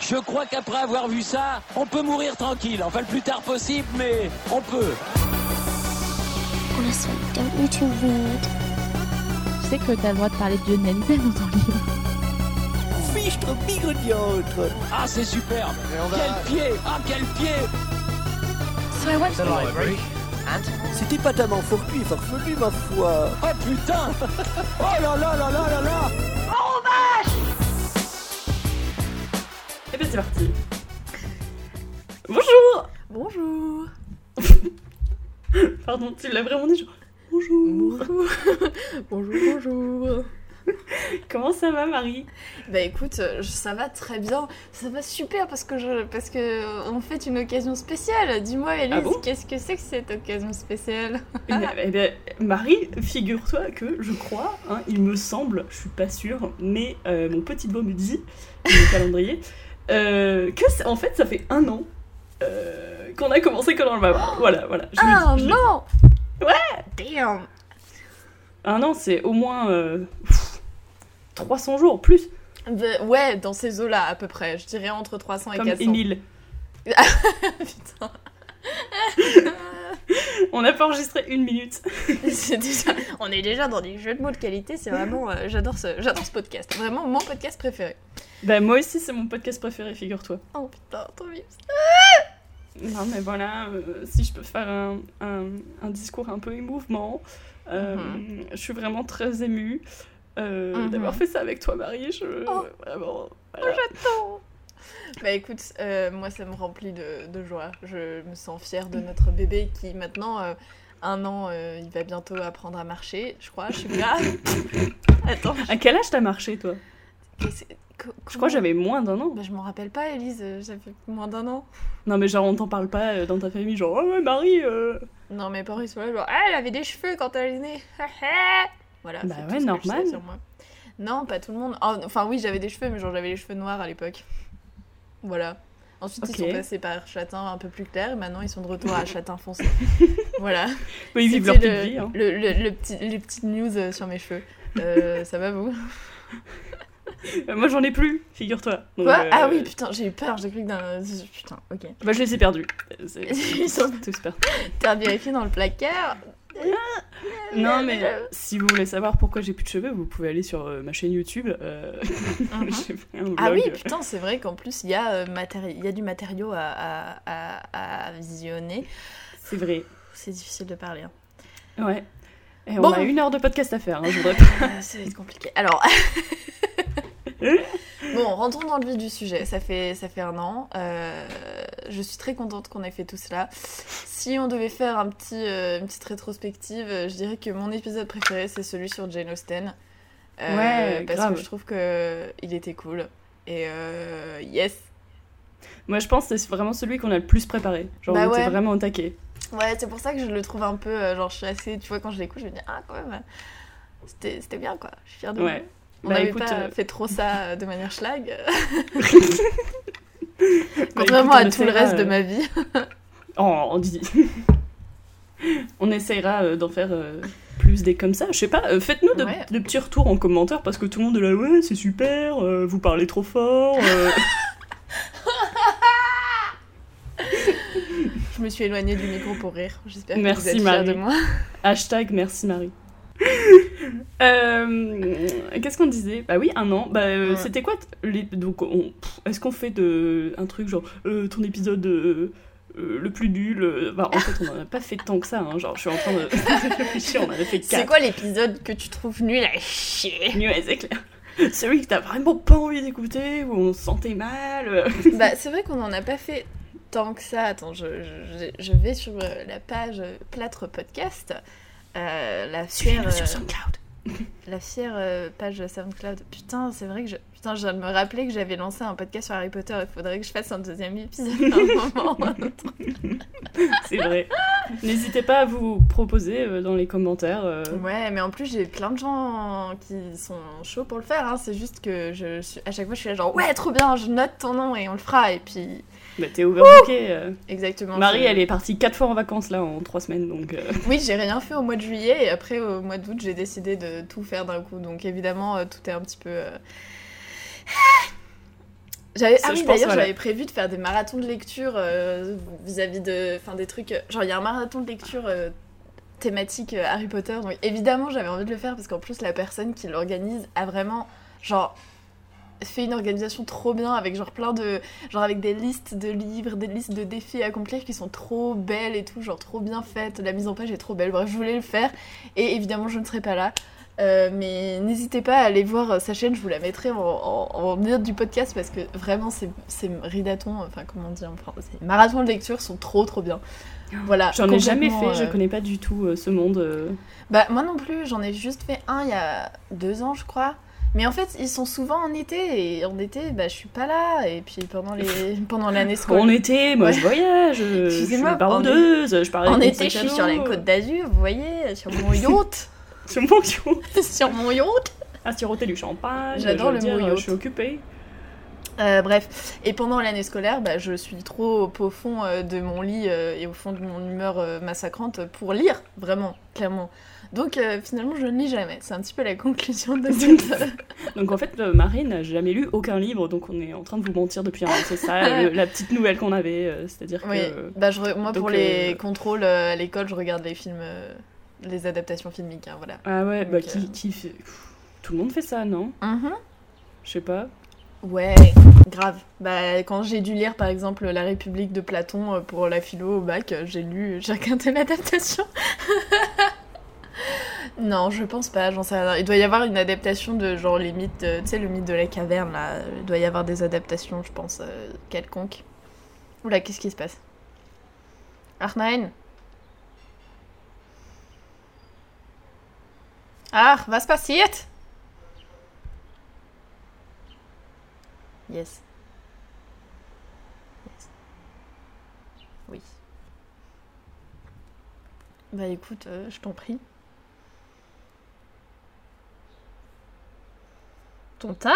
Je crois qu'après avoir vu ça, on peut mourir tranquille. Enfin, le plus tard possible, mais on peut. Honestly, don't you two read? Tu sais que t'as le droit de parler de Lionel dans ton livre. Fichtre bigodiautre Ah, c'est superbe. Quel pied Ah, quel pied So I went The library. And C'était pas tellement fortuit et farfelu, ma foi Oh putain Oh là là là là là là Et bien c'est parti. Bonjour Bonjour. Pardon, tu l'as vraiment dit genre Bonjour Bonjour, bonjour. Comment ça va Marie? Bah écoute, euh, ça va très bien. Ça va super parce que je, parce que euh, on fait une occasion spéciale. Dis-moi, Elise, Ah bon? qu'est-ce que c'est que cette occasion spéciale? Eh bien, eh bien, Marie, figure-toi que je crois, hein, il me semble, je suis pas sûre, mais euh, mon petit doigt me dit, le calendrier, euh, que ça- en fait ça fait un an euh, qu'on a commencé Colin le Barbare. Voilà, voilà. je le Ah dis, je non Ouais Damn Un an, c'est au moins euh, pff, 300 jours, plus, Bah, Ouais, dans ces eaux-là à peu près. Je dirais entre 300 et comme 400. Émile. Putain. On n'a pas enregistré une minute. Déjà- On est déjà dans des jeux de mots de qualité. C'est vraiment, euh, j'adore ce, j'adore ce podcast. Vraiment mon podcast préféré. Bah moi aussi, c'est mon podcast préféré, figure-toi. Oh putain, trop bien. Non, mais voilà, euh, si je peux faire un, un- un discours un peu émouvant, euh, Mhm. je suis vraiment très émue Mhm. d'avoir fait ça avec toi, Marie. Je, Oh. vraiment, voilà. Bah écoute, euh, moi ça me remplit de, de joie. Je me sens fière de notre bébé qui maintenant, euh, un an, euh, il va bientôt apprendre à marcher, je crois. Je suis là. Attends. À quel âge t'as marché, toi? Je crois que j'avais moins d'un an. Bah je m'en rappelle pas, Elise. J'avais moins d'un an. Non, mais genre, on t'en parle pas dans ta famille, genre, oh ouais, Marie euh. Non, mes parents ils sont là, genre, ah, elle avait des cheveux quand elle est née. voilà. Bah c'est ouais, normal. sais sur moi. Non, pas tout le monde. Oh, enfin, oui, j'avais des cheveux, mais genre j'avais les cheveux noirs à l'époque. Voilà. Ensuite, ils sont passés par châtain un peu plus clair, maintenant ils sont de retour à châtain foncé. voilà. Oui, ils vivent leur petite le, vie. Hein. le, le- le petit, les petites news euh, sur mes cheveux. Euh, ça va vous Euh, moi, j'en ai plus, figure-toi. Quoi? Euh, Ah oui, putain, j'ai eu peur, j'ai cru que d'un. Putain, ok. Bah, je les ai perdus. Ils sont- Tout se perd. T'as vérifié dans le placard? Non, mais si vous voulez savoir pourquoi j'ai plus de cheveux, vous pouvez aller sur euh, ma chaîne YouTube. euh, un blog. Ah oui, putain, c'est vrai qu'en plus, il y, a, euh, y a du matériau à, à, à- à visionner. C'est vrai. C'est difficile de parler. hein. Ouais. Et Bon. on a une heure de podcast à faire, hein, je voudrais ça va être compliqué. Alors. bon, rentrons dans le vif du sujet. Ça fait, ça fait un an. Euh, je suis très contente qu'on ait fait tout cela. Si on devait faire un petit, euh, une petite rétrospective, je dirais que mon épisode préféré, c'est celui sur Jane Austen. Euh, Ouais, Parce grave. que je trouve qu'il était cool. Et euh, yes, Moi, je pense que c'est vraiment celui qu'on a le plus préparé. Genre, Bah on était ouais. vraiment au taquet. Ouais, c'est pour ça que je le trouve un peu. genre, je suis assez. Tu vois, quand je l'écoute, je me dis, ah, quand même. C'était c'était bien, quoi. Je suis fière de Ouais. moi. On Bah, n'avait écoute, pas euh, fait trop ça euh, de manière schlag. Bah, Contrairement on à tout le essaiera, reste de euh, ma vie. Oh, on dit. on essayera euh, d'en faire plus des comme ça. Je sais pas, euh, faites-nous de, Ouais. de petits retours en commentaire parce que tout le monde est là, ouais, c'est super, euh, vous parlez trop fort. euh. Je me suis éloignée du micro pour rire. J'espère que Merci, vous êtes fiers Marie. de moi. Hashtag merci Marie. Euh, Qu'est-ce qu'on disait? Bah oui, un an. Bah, euh, Ouais. c'était quoi les... Donc, on- est-ce qu'on fait de... un truc genre euh, ton épisode euh, euh, le plus nul euh, bah, En fait, on en a pas fait tant que ça. hein, Genre, je suis en train de réfléchir. On en a fait C'est 4. quoi l'épisode que tu trouves nul à chier? Ouais, c'est clair. Celui que t'as vraiment pas envie d'écouter, où on se sentait mal. Bah, c'est vrai qu'on n'en a pas fait tant que ça. Attends, je, je- je vais sur la page Plâtre Podcast. Euh, la fière, sur euh, SoundCloud. la fière euh, page SoundCloud. Putain, c'est vrai que je. Putain, je viens de me rappeler que j'avais lancé un podcast sur Harry Potter. Il faudrait que je fasse un deuxième épisode à un moment. C'est vrai. N'hésitez pas à vous proposer euh, dans les commentaires. euh, Ouais, mais en plus, j'ai plein de gens qui sont chauds pour le faire. hein. C'est juste que je suis... à chaque fois, je suis là genre, ouais, trop bien, je note ton nom et on le fera. Et puis, Bah, t'es overbooké. euh. exactement. Marie, elle est partie quatre fois en vacances là en trois semaines, donc. euh, Oui, j'ai rien fait au mois de juillet et après, au mois d'août, j'ai décidé de tout faire d'un coup. Donc, évidemment, euh, tout est un petit peu. euh, J'avais, ah oui, d'ailleurs, voilà. j'avais prévu de faire des marathons de lecture vis-à-vis de. Enfin, des trucs. Genre, il y a un marathon de lecture thématique Harry Potter. Donc, évidemment, j'avais envie de le faire parce qu'en plus, la personne qui l'organise a vraiment. Genre. Fait une organisation trop bien avec genre plein de genre avec des listes de livres des listes de défis à accomplir qui sont trop belles et tout genre trop bien faites la mise en page est trop belle bref je voulais le faire et évidemment je ne serai pas là Euh, mais n'hésitez pas à aller voir euh, sa chaîne, je vous la mettrai en, en, en note du podcast parce que vraiment ces, ces ridatons, enfin comment on dit en français, ces marathons de lecture sont trop trop bien. Voilà. J'en ai jamais fait, je euh, connais pas du tout euh, ce monde. Bah moi non plus, j'en ai juste fait un il y a deux ans je crois. Mais en fait ils sont souvent en été et en été bah je suis pas là et puis pendant les pendant l'année scolaire. En été, moi Ouais. je voyage, euh, je suis Excusez-moi, baroudeuse, je parle En été, je suis sur la côte d'Azur, vous voyez, sur mon yacht. Sur mon yacht. sur mon yacht. À siroter du champagne. J'adore le mot euh, yacht. Je suis occupée. Euh, bref, et pendant l'année scolaire, bah, je suis trop au fond euh, de mon lit euh, et au fond de mon humeur euh, massacrante pour lire, vraiment, clairement. Donc euh, finalement, je ne lis jamais. C'est un petit peu la conclusion de cette... Donc en fait, euh, Marine n'a jamais lu aucun livre, donc on est en train de vous mentir depuis un an. C'est ça, le- la petite nouvelle qu'on avait, euh, c'est-à-dire oui, que. bah, je re- moi pour les contrôles à l'école, je regarde les films, les adaptations filmiques, hein, voilà. Ah ouais, bah qui, qui fait. Tout le monde fait ça, non? Mhm. Je sais pas. Ouais, grave. Bah, quand j'ai dû lire par exemple La République de Platon pour la philo au bac, j'ai lu, j'ai regardé l'adaptation. non, je pense pas, j'en sais rien. Il doit y avoir une adaptation de genre les mythes, euh, tu sais, le mythe de la caverne là. Il doit y avoir des adaptations, je pense, euh, quelconques. Oula, qu'est-ce qui se passe? Arnaine Ah, was passiert Yes. Yes. Oui. Bah écoute, euh, je t'en prie. Ton tas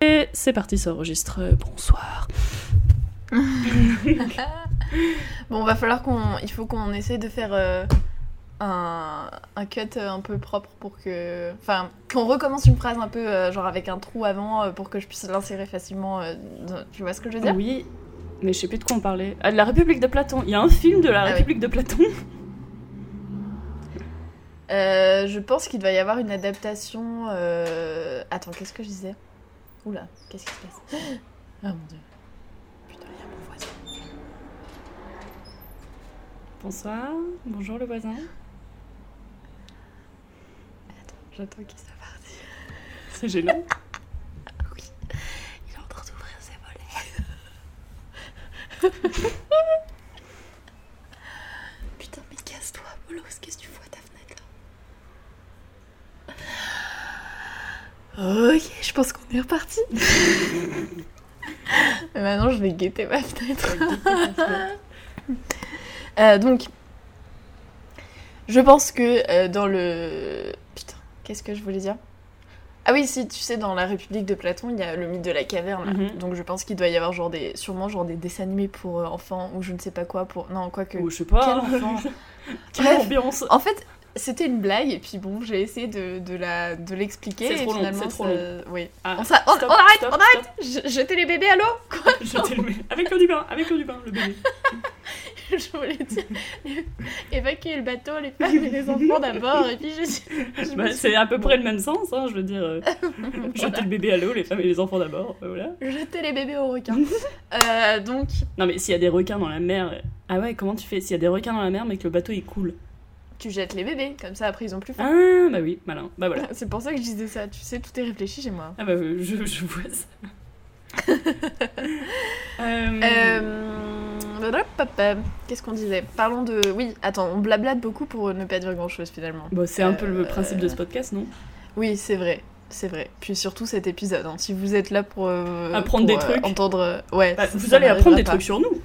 Et c'est parti, ça enregistre. Bonsoir. Bon, va falloir qu'on. Il faut qu'on essaie de faire euh, un, un cut euh, un peu propre pour que. Enfin, qu'on recommence une phrase un peu euh, genre avec un trou avant euh, pour que je puisse l'insérer facilement. euh, dans- Tu vois ce que je veux dire? Oui, mais je sais plus de quoi on parlait. Ah, de la République de Platon. Il y a un film de la Ah oui. République de Platon. Je pense qu'il doit y avoir une adaptation. Attends, qu'est-ce que je disais? Oula, qu'est-ce qui se passe? Ah mon dieu. Putain, il y a mon voisin. Bonsoir. Bonjour le voisin. J'attends qu'il soit parti. C'est gênant. Il est en train d'ouvrir ses volets. Putain, mais casse-toi, Bolos, qu'est-ce que tu fous à ta fenêtre là Ok, je pense qu'on est reparti. mais maintenant, je vais guetter ma fenêtre. Euh, donc, je pense que euh, dans le. Qu'est-ce que je voulais dire? Ah oui, si, tu sais, dans la République de Platon, il y a le mythe de la caverne. Mhm. Donc, je pense qu'il doit y avoir genre des, sûrement genre des dessins animés pour euh, enfants ou je ne sais pas quoi pour. Non, quoi que. Ou je sais pas. Quel enfant? Quelle Bref. ambiance. En fait, c'était une blague et puis bon, j'ai essayé de, de la de l'expliquer. C'est trop long, c'est trop ça- long. Oui. Ah, On, arrête, stop, on arrête. stop. Je- Jetez les bébés à l'eau. Jetez le bébé. Avec l'eau du bain, avec l'eau du bain, le bébé. je voulais dire évacuer le bateau, les femmes et les enfants d'abord. Et puis je, je Bah, suis- c'est à peu près le même sens, hein, je veux dire. euh, Jeter le bébé à l'eau, les femmes et les enfants d'abord, euh, voilà. Jeter les bébés aux requins. Euh, donc, Non mais s'il y a des requins dans la mer... Ah ouais, comment tu fais? S'il y a des requins dans la mer mais que le bateau il coule tu jettes les bébés, comme ça après ils ont plus faim. Ah bah oui, malin. Bah voilà. C'est pour ça que je disais ça. Tu sais, tout est réfléchi chez moi. Ah bah euh, je, je vois ça. Euh, Euh... Qu'est-ce qu'on disait? Parlons de. Oui, attends, on blablate beaucoup pour ne pas dire grand chose finalement. Bon, c'est un peu le principe de ce podcast, non? Oui, c'est vrai. C'est vrai. Puis surtout cet épisode. hein. Si vous êtes là pour. Apprendre pour, des trucs. entendre. Ouais. Bah, Vous allez apprendre des trucs sur nous.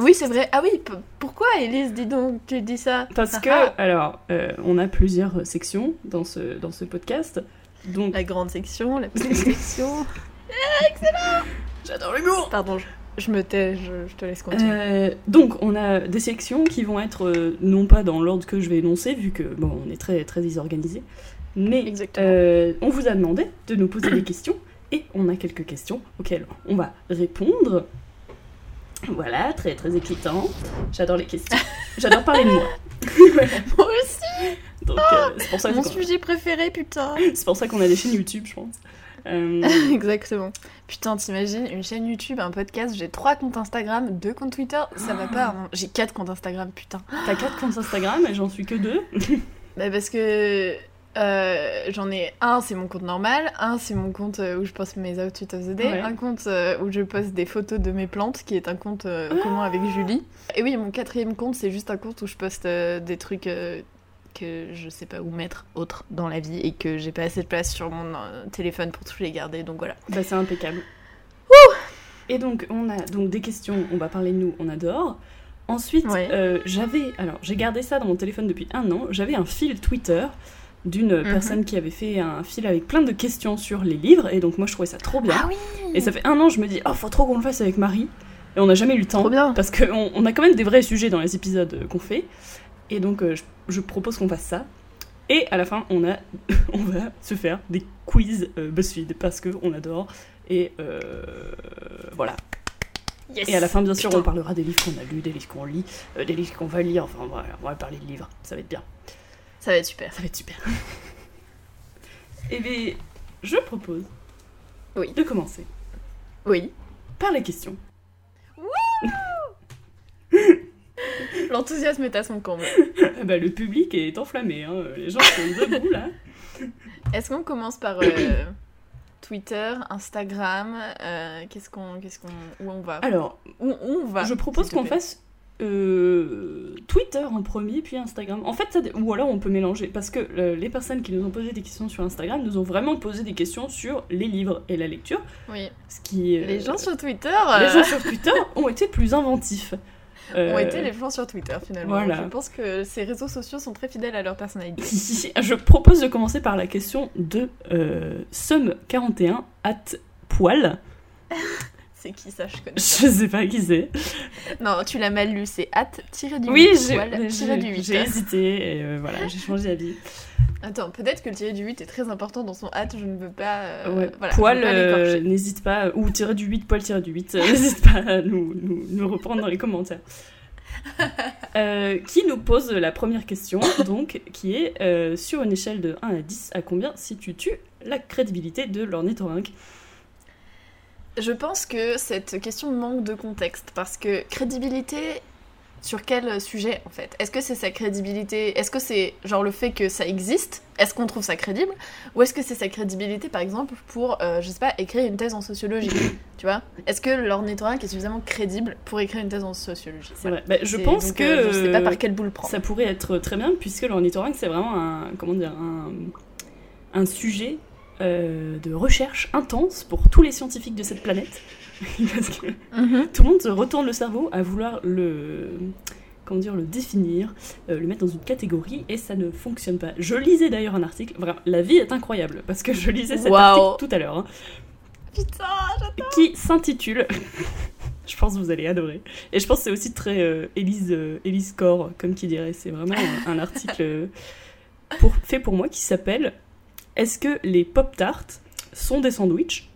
Oui, c'est vrai. Ah oui, pourquoi Elise, dis donc, tu dis ça? Parce que, Ah alors, euh, on a plusieurs sections dans ce, dans ce podcast. Donc, La grande section, la petite section. j'adore l'humour Pardon, je, Je me tais, je, je te laisse continuer. Euh, donc, on a des sections qui vont être euh, non pas dans l'ordre que je vais énoncer, vu que bon, on est très très désorganisé, mais Exactement. euh, on vous a demandé de nous poser des questions et on a quelques questions auxquelles on va répondre. Voilà, très très excitant. J'adore les questions. J'adore parler de moi. Moi aussi, Donc, euh, c'est pour ça mon qu'on sujet préféré, putain. c'est pour ça qu'on a des chaînes YouTube, je pense. Euh, Exactement. Putain, t'imagines, une chaîne YouTube, un podcast, j'ai trois comptes Instagram, deux comptes Twitter, ça va pas. hein. J'ai quatre comptes Instagram, putain. T'as quatre comptes Instagram et j'en suis que deux. Bah parce que euh, j'en ai un, c'est mon compte normal, un c'est mon compte euh, où je poste mes outfits of the day, Ouais. un compte euh, où je poste des photos de mes plantes, qui est un compte euh, commun avec Julie. Et oui, mon quatrième compte, c'est juste un compte où je poste des trucs que je sais pas où mettre autre dans la vie et que j'ai pas assez de place sur mon téléphone pour tous les garder, donc voilà. Bah, c'est impeccable. Et donc, on a donc des questions, on va parler de nous, on adore. Ensuite, Ouais. j'avais. Alors, j'ai gardé ça dans mon téléphone depuis un an. J'avais un fil Twitter d'une Mhm. personne qui avait fait un fil avec plein de questions sur les livres. Et donc, moi, je trouvais ça trop bien. Ah oui Et ça fait un an, je me dis, oh, faut trop qu'on le fasse avec Marie. Et on n'a jamais eu le temps. Trop bien Parce qu'on on a quand même des vrais sujets dans les épisodes euh, qu'on fait. Et donc, euh, je, je propose qu'on fasse ça. Et à la fin, on, a, on va se faire des quiz euh, BuzzFeed parce qu'on adore. Et euh, voilà. Yes. Et à la fin, bien sûr, Putain. on parlera des livres qu'on a lus, des livres qu'on lit, des livres qu'on va lire. Enfin, voilà, on va parler de livres. Ça va être bien. Ça va être super. Ça va être super. Et bien, je propose Oui. de commencer Oui. par les questions. L'enthousiasme est à son comble. Ah bah, le public est enflammé. hein. Les gens sont debout là. Est-ce qu'on commence par euh, Twitter, Instagram euh, Qu'est-ce qu'on, qu'est-ce qu'on, où on va? Alors, Où, où on va je propose qu'on fasse euh, Twitter en premier, puis Instagram. En fait, ça ou alors on peut mélanger, parce que euh, les personnes qui nous ont posé des questions sur Instagram nous ont vraiment posé des questions sur les livres et la lecture, Oui. ce qui... euh, Les gens sur Twitter les gens sur Twitter ont été plus inventifs. ont été les gens sur Twitter finalement. voilà. Je pense que ces réseaux sociaux sont très fidèles à leur personnalité. Je propose de commencer par la question de euh, Somme41 at poil. C'est qui ça Je connais. Je sais pas qui c'est. Non, tu l'as mal lu. C'est hâte tiré du Oui, 8, j'ai poil, tiré du j'ai- 8. j'ai hésité et euh, voilà, j'ai changé d'avis. Attends, peut-être que le tiré du 8 est très important dans son hâte. Je ne veux pas. euh, Ouais, voilà, je poil, euh, n'hésite pas, ou tirer du 8, poil tirer du 8, euh, n'hésite pas à nous, nous, nous reprendre dans les commentaires. Euh, qui nous pose la première question, donc, qui est sur une échelle de 1 à 10, à combien situes-tu la crédibilité de l'ornithorynque? Je pense que cette question manque de contexte parce que crédibilité sur quel sujet en fait? Est-ce que c'est sa crédibilité? Est-ce que c'est genre le fait que ça existe? Est-ce qu'on trouve ça crédible? Ou est-ce que c'est sa crédibilité par exemple pour, euh, je sais pas, écrire une thèse en sociologie Tu vois? Est-ce que l'ornithorynque est suffisamment crédible pour écrire une thèse en sociologie? Bah, je pense donc, que euh, je sais pas par quel bout le prendre. ça pourrait être très bien, puisque l'ornithorynque, c'est vraiment un, comment dire, un, un sujet euh, de recherche intense pour tous les scientifiques de cette planète. Parce que Mhm. tout le monde se retourne le cerveau à vouloir le comment dire le définir, euh, le mettre dans une catégorie et ça ne fonctionne pas. Je lisais d'ailleurs un article, vraiment, la vie est incroyable parce que je lisais cet Wow. article tout à l'heure hein, Putain qui s'intitule je pense que vous allez adorer et je pense que c'est aussi très euh, Élise euh, Corr comme qui dirait, c'est vraiment un, un article pour, fait pour moi qui s'appelle Est-ce que les pop tarts sont des sandwichs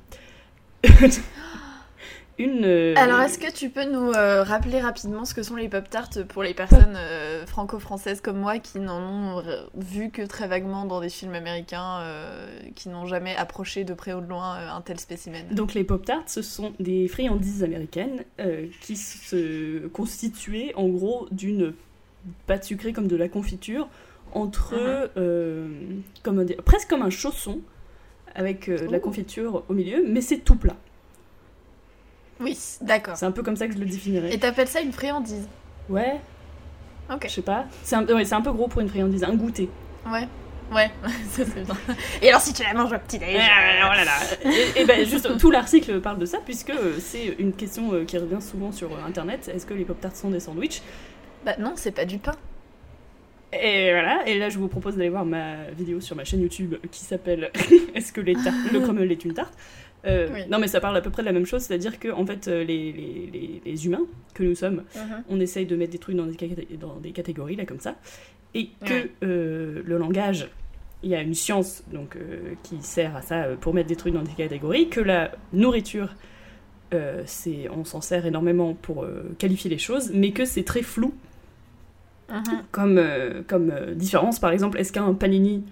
Une euh, Alors, est-ce que tu peux nous euh, rappeler rapidement ce que sont les pop-tarts pour les personnes euh, franco-françaises comme moi qui n'en ont vu que très vaguement dans des films américains, qui n'ont jamais approché de près ou de loin un tel spécimen? Donc les Pop-Tarts, ce sont des friandises américaines qui se constituaient en gros d'une pâte sucrée comme de la confiture entre, Mhm. euh, comment dire, presque comme un chausson avec euh, de la confiture au milieu, mais c'est tout plat. Oui, d'accord. C'est un peu comme ça que je le définirais. Et t'appelles ça une friandise Ouais, Ok. je sais pas. C'est un, ouais, c'est un peu gros pour une friandise, un goûter. Ouais. Ouais, ça c'est bien. Et alors si tu la manges au petit-déj Oh là là. Et, et ben juste tout l'article parle de ça puisque euh, c'est une question qui revient souvent sur internet. Est-ce que les pop tarts sont des sandwichs? Bah non, c'est pas du pain. Et voilà. Et là je vous propose d'aller voir ma vidéo sur ma chaîne YouTube qui s'appelle Est-ce que les le crumble est une tarte Euh, Oui. Non, mais ça parle à peu près de la même chose, c'est-à-dire que en fait, euh, les, les, les- les humains que nous sommes, on essaye de mettre des trucs dans des, dans des catégories, là, comme ça, et que Ouais. euh, le langage, il y a une science donc, euh, qui sert à ça pour mettre des trucs dans des catégories, que la nourriture, c'est, on s'en sert énormément pour qualifier les choses, mais que c'est très flou Mhm. comme, euh, comme euh, différence. Par exemple, est-ce qu'un panini,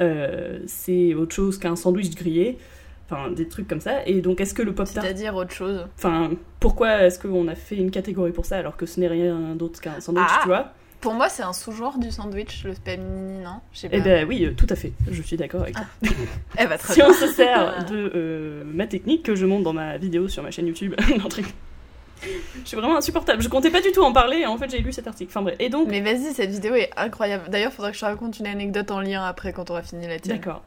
euh, c'est autre chose qu'un sandwich grillé? Enfin, des trucs comme ça. Et donc, est-ce que le pop-tart C'est-à-dire autre chose. Enfin, pourquoi est-ce qu'on a fait une catégorie pour ça alors que ce n'est rien d'autre qu'un sandwich, Ah. tu vois? Pour moi, c'est un sous-genre du sandwich, le panini, non? Sais pas. Eh ben oui, tout à fait, je suis d'accord avec toi. Eh ben, très Si bien. on se sert de ma technique que je montre dans ma vidéo sur ma chaîne YouTube, non, truc. Je suis vraiment insupportable. Je comptais pas du tout en parler et en fait j'ai lu cet article. Enfin bref. Et donc, Mais vas-y, cette vidéo est incroyable. D'ailleurs, faudra que je te raconte une anecdote en lien après quand on aura fini la tienne. D'accord.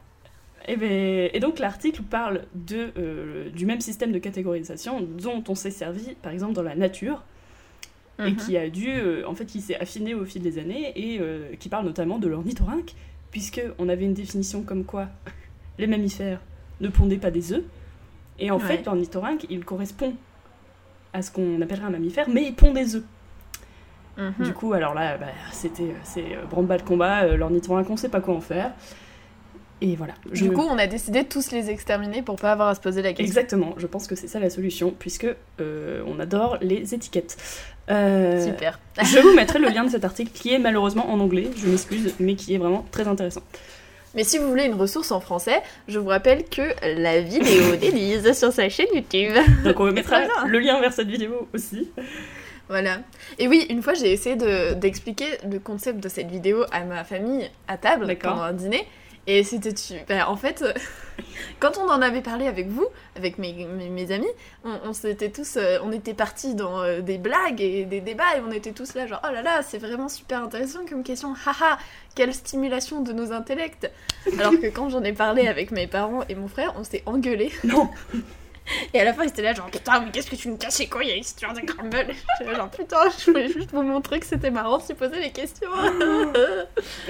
Et, ben, et donc l'article parle de, euh, du même système de catégorisation dont on s'est servi par exemple dans la nature et Mhm. qui a dû, euh, en fait, qui s'est affiné au fil des années et euh, qui parle notamment de l'ornithorynque puisque on avait une définition comme quoi les mammifères ne pondaient pas des œufs et en Ouais. fait l'ornithorynque il correspond à ce qu'on appellerait un mammifère mais il pond des œufs. Mhm. Du coup, alors là, bah, c'était c'est euh, branle-bas de combat, euh, l'ornithorynque, on sait pas quoi en faire. Et voilà. Du coup, on a décidé de tous les exterminer pour pas avoir à se poser la question. Exactement, je pense que c'est ça la solution, puisque euh, on adore les étiquettes. Euh, Super. Je vous mettrai le lien de cet article qui est malheureusement en anglais, je m'excuse, mais qui est vraiment très intéressant. Mais si vous voulez une ressource en français, je vous rappelle que la vidéo d'Élise sur sa chaîne YouTube. Donc on mettra Très bien. le lien vers cette vidéo aussi. Voilà. Et oui, une fois, j'ai essayé de- d'expliquer le concept de cette vidéo à ma famille à table pendant un dîner. Et c'était super. En fait, quand on en avait parlé avec vous, avec mes, mes, mes amis, on, on s'était tous, euh, on était partis dans euh, des blagues et des débats et on était tous là genre oh là là, c'est vraiment super intéressant comme question. Haha, quelle stimulation de nos intellects. Alors que quand j'en ai parlé avec mes parents et mon frère, on s'est engueulés. Non, Et à la fin, ils étaient là, genre, putain, mais qu'est-ce que tu me casses les couilles avec cette histoire de crumble genre, putain, je voulais juste vous montrer que c'était marrant de se poser les questions.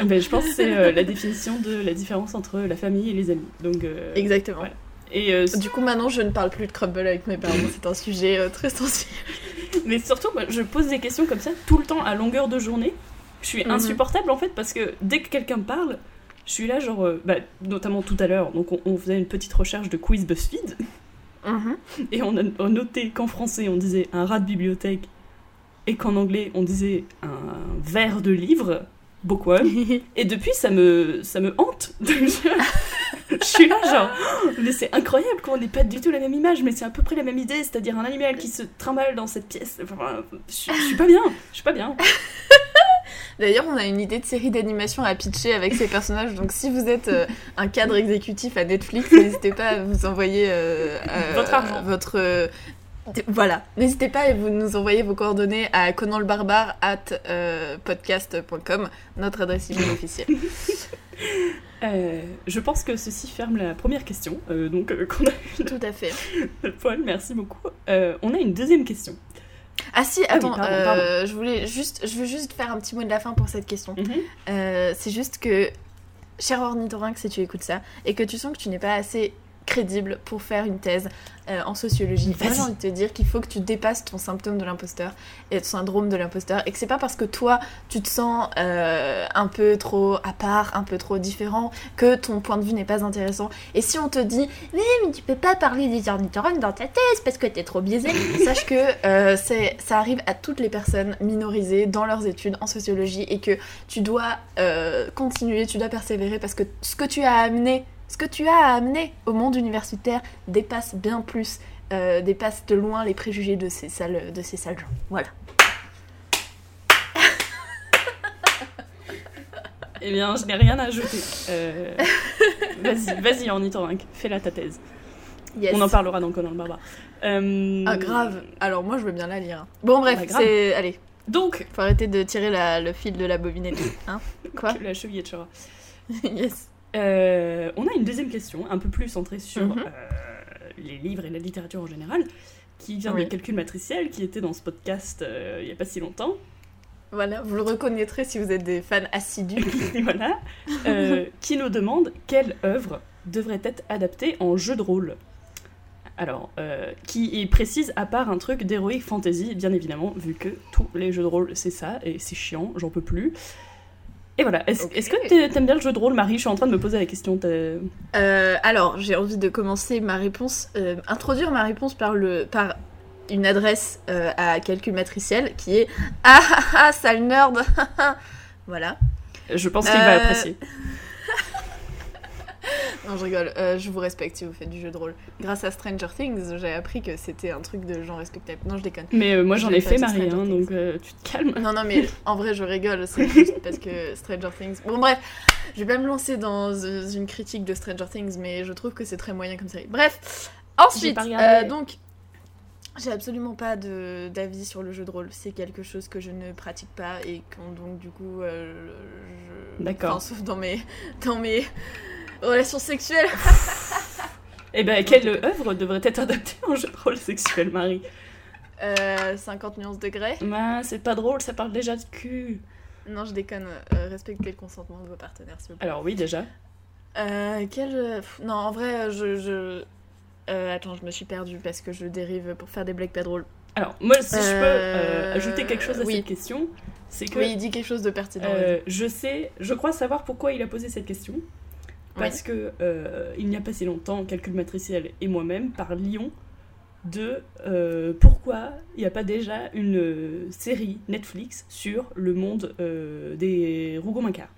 ben, je pense que c'est euh, la définition de la différence entre la famille et les amis. Donc, euh, Exactement. Et, euh, Du coup, maintenant, je ne parle plus de crumble avec mes parents. C'est un sujet euh, très sensible. Mais surtout, moi, je pose des questions comme ça tout le temps à longueur de journée. Je suis Mhm. insupportable en fait parce que dès que quelqu'un me parle, je suis là genre, euh, bah, notamment tout à l'heure, donc on, on faisait une petite recherche de quiz BuzzFeed Mhm. et on a noté qu'en français on disait un rat de bibliothèque et qu'en anglais on disait un verre de livre, bookworm. Et depuis ça me ça me hante. Je, je suis là genre, oh, mais c'est incroyable qu'on n'ait pas du tout la même image, mais c'est à peu près la même idée, c'est-à-dire un animal qui se trimballe dans cette pièce. Enfin, je, je suis pas bien, je suis pas bien. D'ailleurs, on a une idée de série d'animation à pitcher avec ces personnages. Donc, si vous êtes euh, un cadre exécutif à Netflix, n'hésitez pas à vous envoyer euh, euh, Votre argent. Votre. euh, voilà, n'hésitez pas à vous nous envoyer vos coordonnées à conanlebarbare at euh, podcast.com, notre adresse email officielle. Euh, je pense que ceci ferme la première question, euh, donc euh, qu'on a Tout à fait. Paul, merci beaucoup. Euh, on a une deuxième question. Ah si, Ah oui, attends, pardon, euh, je voulais juste, je veux juste faire un petit mot de la fin pour cette question. Mhm. Euh, c'est juste que, cher ornithorynque, si tu écoutes ça, et que tu sens que tu n'es pas assez crédible pour faire une thèse euh, en sociologie, moi j'ai envie de te dire qu'il faut que tu dépasses ton symptôme de l'imposteur et ton syndrome de l'imposteur, et que c'est pas parce que toi tu te sens euh, un peu trop à part, un peu trop différent, que ton point de vue n'est pas intéressant. Et si on te dit, mais tu peux pas parler des ornithorynques dans ta thèse parce que t'es trop biaisé, sache que euh, c'est, ça arrive à toutes les personnes minorisées dans leurs études en sociologie et que tu dois continuer, tu dois persévérer parce que ce que tu as amené, ce que tu as amené au monde universitaire dépasse bien plus, euh, dépasse de loin les préjugés de ces sales, de ces sales gens. Voilà. Eh bien, je n'ai rien à ajouter. Euh, vas-y, vas-y, ornithorynque, fais-la ta thèse. Yes. On en parlera dans Conan le Barbare. Euh, Ah grave. Alors moi je veux bien la lire. Bon bref, Bah, c'est allez, Donc, faut arrêter de tirer la- le fil de la bobinette, hein Quoi la cheville de Chora. Yes. Euh, on a une deuxième question, un peu plus centrée sur Mhm. euh, les livres et la littérature en général, qui vient Oui. des calculs matriciels, qui était dans ce podcast euh, il n'y a pas si longtemps. Voilà, vous le reconnaîtrez si vous êtes des fans assidus. Voilà, qui nous demande quelle œuvre devrait être adaptée en jeu de rôle. Alors, euh, qui précise à part un truc d'heroic fantasy, bien évidemment, vu que tous les jeux de rôle c'est ça, et c'est chiant, j'en peux plus. Et voilà, est-ce Ok. est-ce que t'aimes bien le jeu de rôle, Marie? Je suis en train de me poser la question. Euh, alors, j'ai envie de commencer ma réponse, euh, introduire ma réponse par, le, par une adresse euh, à calcul matriciel qui est Ah ah ah, sale nerd Voilà. Je pense qu'il va apprécier. Non, je rigole, euh, je vous respecte si vous faites du jeu de rôle. Grâce à Stranger Things, j'ai appris que c'était un truc de gens respectables. Non, je déconne. Mais euh, moi je j'en ai fait, Marie, hein, donc euh, tu te calmes. Non, non, mais en vrai, je rigole, c'est juste parce que Stranger Things. Bon, bref, je vais pas me lancer dans une critique de Stranger Things, mais je trouve que c'est très moyen comme série. Bref, ensuite, donc, j'ai absolument pas d'avis sur le jeu de rôle. C'est quelque chose que je ne pratique pas et qu'on, donc, du coup, euh, je. D'accord. Enfin, sauf dans mes, dans mes relations sexuelles. Eh ben, quelle œuvre devrait être adaptée en jeu de rôle sexuel, Marie Euh, 50 nuances de grès. Bah, c'est pas drôle, ça parle déjà de cul. Non, je déconne. euh, respectez le consentement de vos partenaires, s'il vous plaît. Alors oui, déjà. Euh, quel. euh, Non, en vrai, euh, je. je... Euh, attends, je me suis perdue parce que je dérive pour faire des blagues pas drôles. Alors, moi, si je peux ajouter quelque chose à oui. cette question, c'est que Oui, il dit quelque chose de pertinent. je sais, je crois savoir pourquoi il a posé cette question. Parce que euh, il n'y a pas si longtemps, Calcul Matriciel et moi-même parlions de euh, pourquoi il n'y a pas déjà une euh, série Netflix sur le monde euh, des Rougon-Macquart.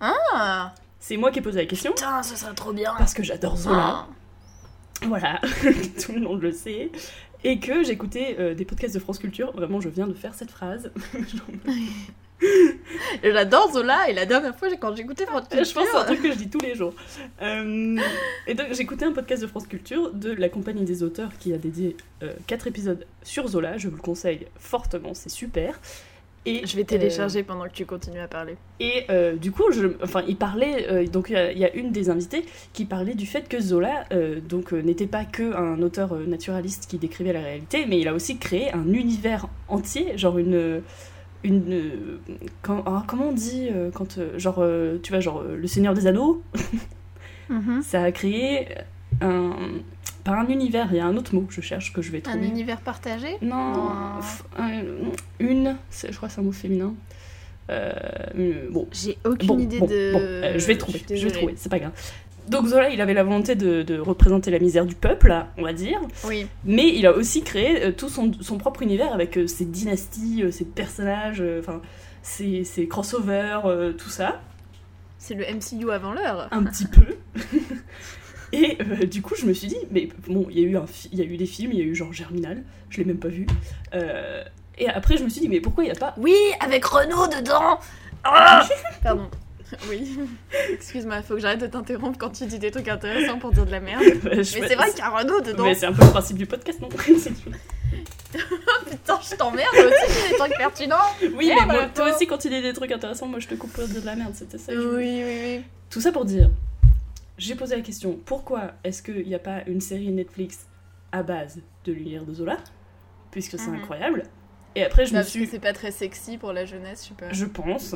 Ah C'est moi qui ai posé la question Putain, ce serait trop bien parce que j'adore Zola. Ah. Voilà, tout le monde le sait. Et que j'écoutais euh, des podcasts de France Culture. Vraiment, je viens de faire cette phrase. J'adore Zola et la dernière fois, quand j'écoutais France je pense que c'est un Culture, truc que je dis tous les jours. Euh, et donc, j'écoutais un podcast de France Culture de la Compagnie des auteurs qui a dédié 4 épisodes sur Zola. Je vous le conseille fortement, c'est super. Et, Je vais euh, télécharger pendant que tu continues à parler. Et euh, du coup, je, enfin, il parlait, euh, donc il y a- il y, a une des invitées qui parlait du fait que Zola euh, donc euh, n'était pas que un auteur euh, naturaliste qui décrivait la réalité, mais il a aussi créé un univers entier, genre une une euh, quand- ah, comment on dit euh, quand euh, genre euh, tu vois genre euh, le Seigneur des Anneaux, ça a créé un pas un univers, il y a un autre mot que je cherche que je vais Un trouver. univers partagé Non, un- une, c'est- je crois que c'est un mot féminin. Euh, bon, J'ai aucune bon, idée bon, de. bon, euh, je vais trouver, suis je vais trouver, c'est pas grave. Donc Zola, il avait la volonté de, de représenter la misère du peuple, on va dire, Oui. mais il a aussi créé euh, tout son, son propre univers avec euh, ses dynasties, euh, ses personnages, enfin ses, ses crossovers, tout ça, C'est le MCU avant l'heure. un petit peu. Et euh, du coup, je me suis dit, mais bon, il y, a eu un fi- il y a eu des films, il y a eu genre Germinal, je l'ai même pas vu. Euh, et après, je me suis dit, mais pourquoi il n'y a pas Oui, avec Renault dedans Ah Pardon. Oui. Excuse-moi, faut que j'arrête de t'interrompre quand tu dis des trucs intéressants pour dire de la merde. Mais c'est vrai qu'il y a Renault dedans. Mais c'est un peu le principe du podcast, non Putain, je t'emmerde aussi, j'ai des trucs pertinents. Oui, Merde, mais moi, toi aussi, quand tu dis des trucs intéressants, moi je te coupe pour dire de la merde, c'était ça. que je. Oui, oui, oui. Tout ça pour dire, j'ai posé la question pourquoi est-ce qu'il n'y a pas une série Netflix à base de l'univers de Zola? Puisque c'est Mhm. incroyable. Et après, je Bah, me parce que suis. c'est pas très sexy pour la jeunesse, je sais pas. Je pense.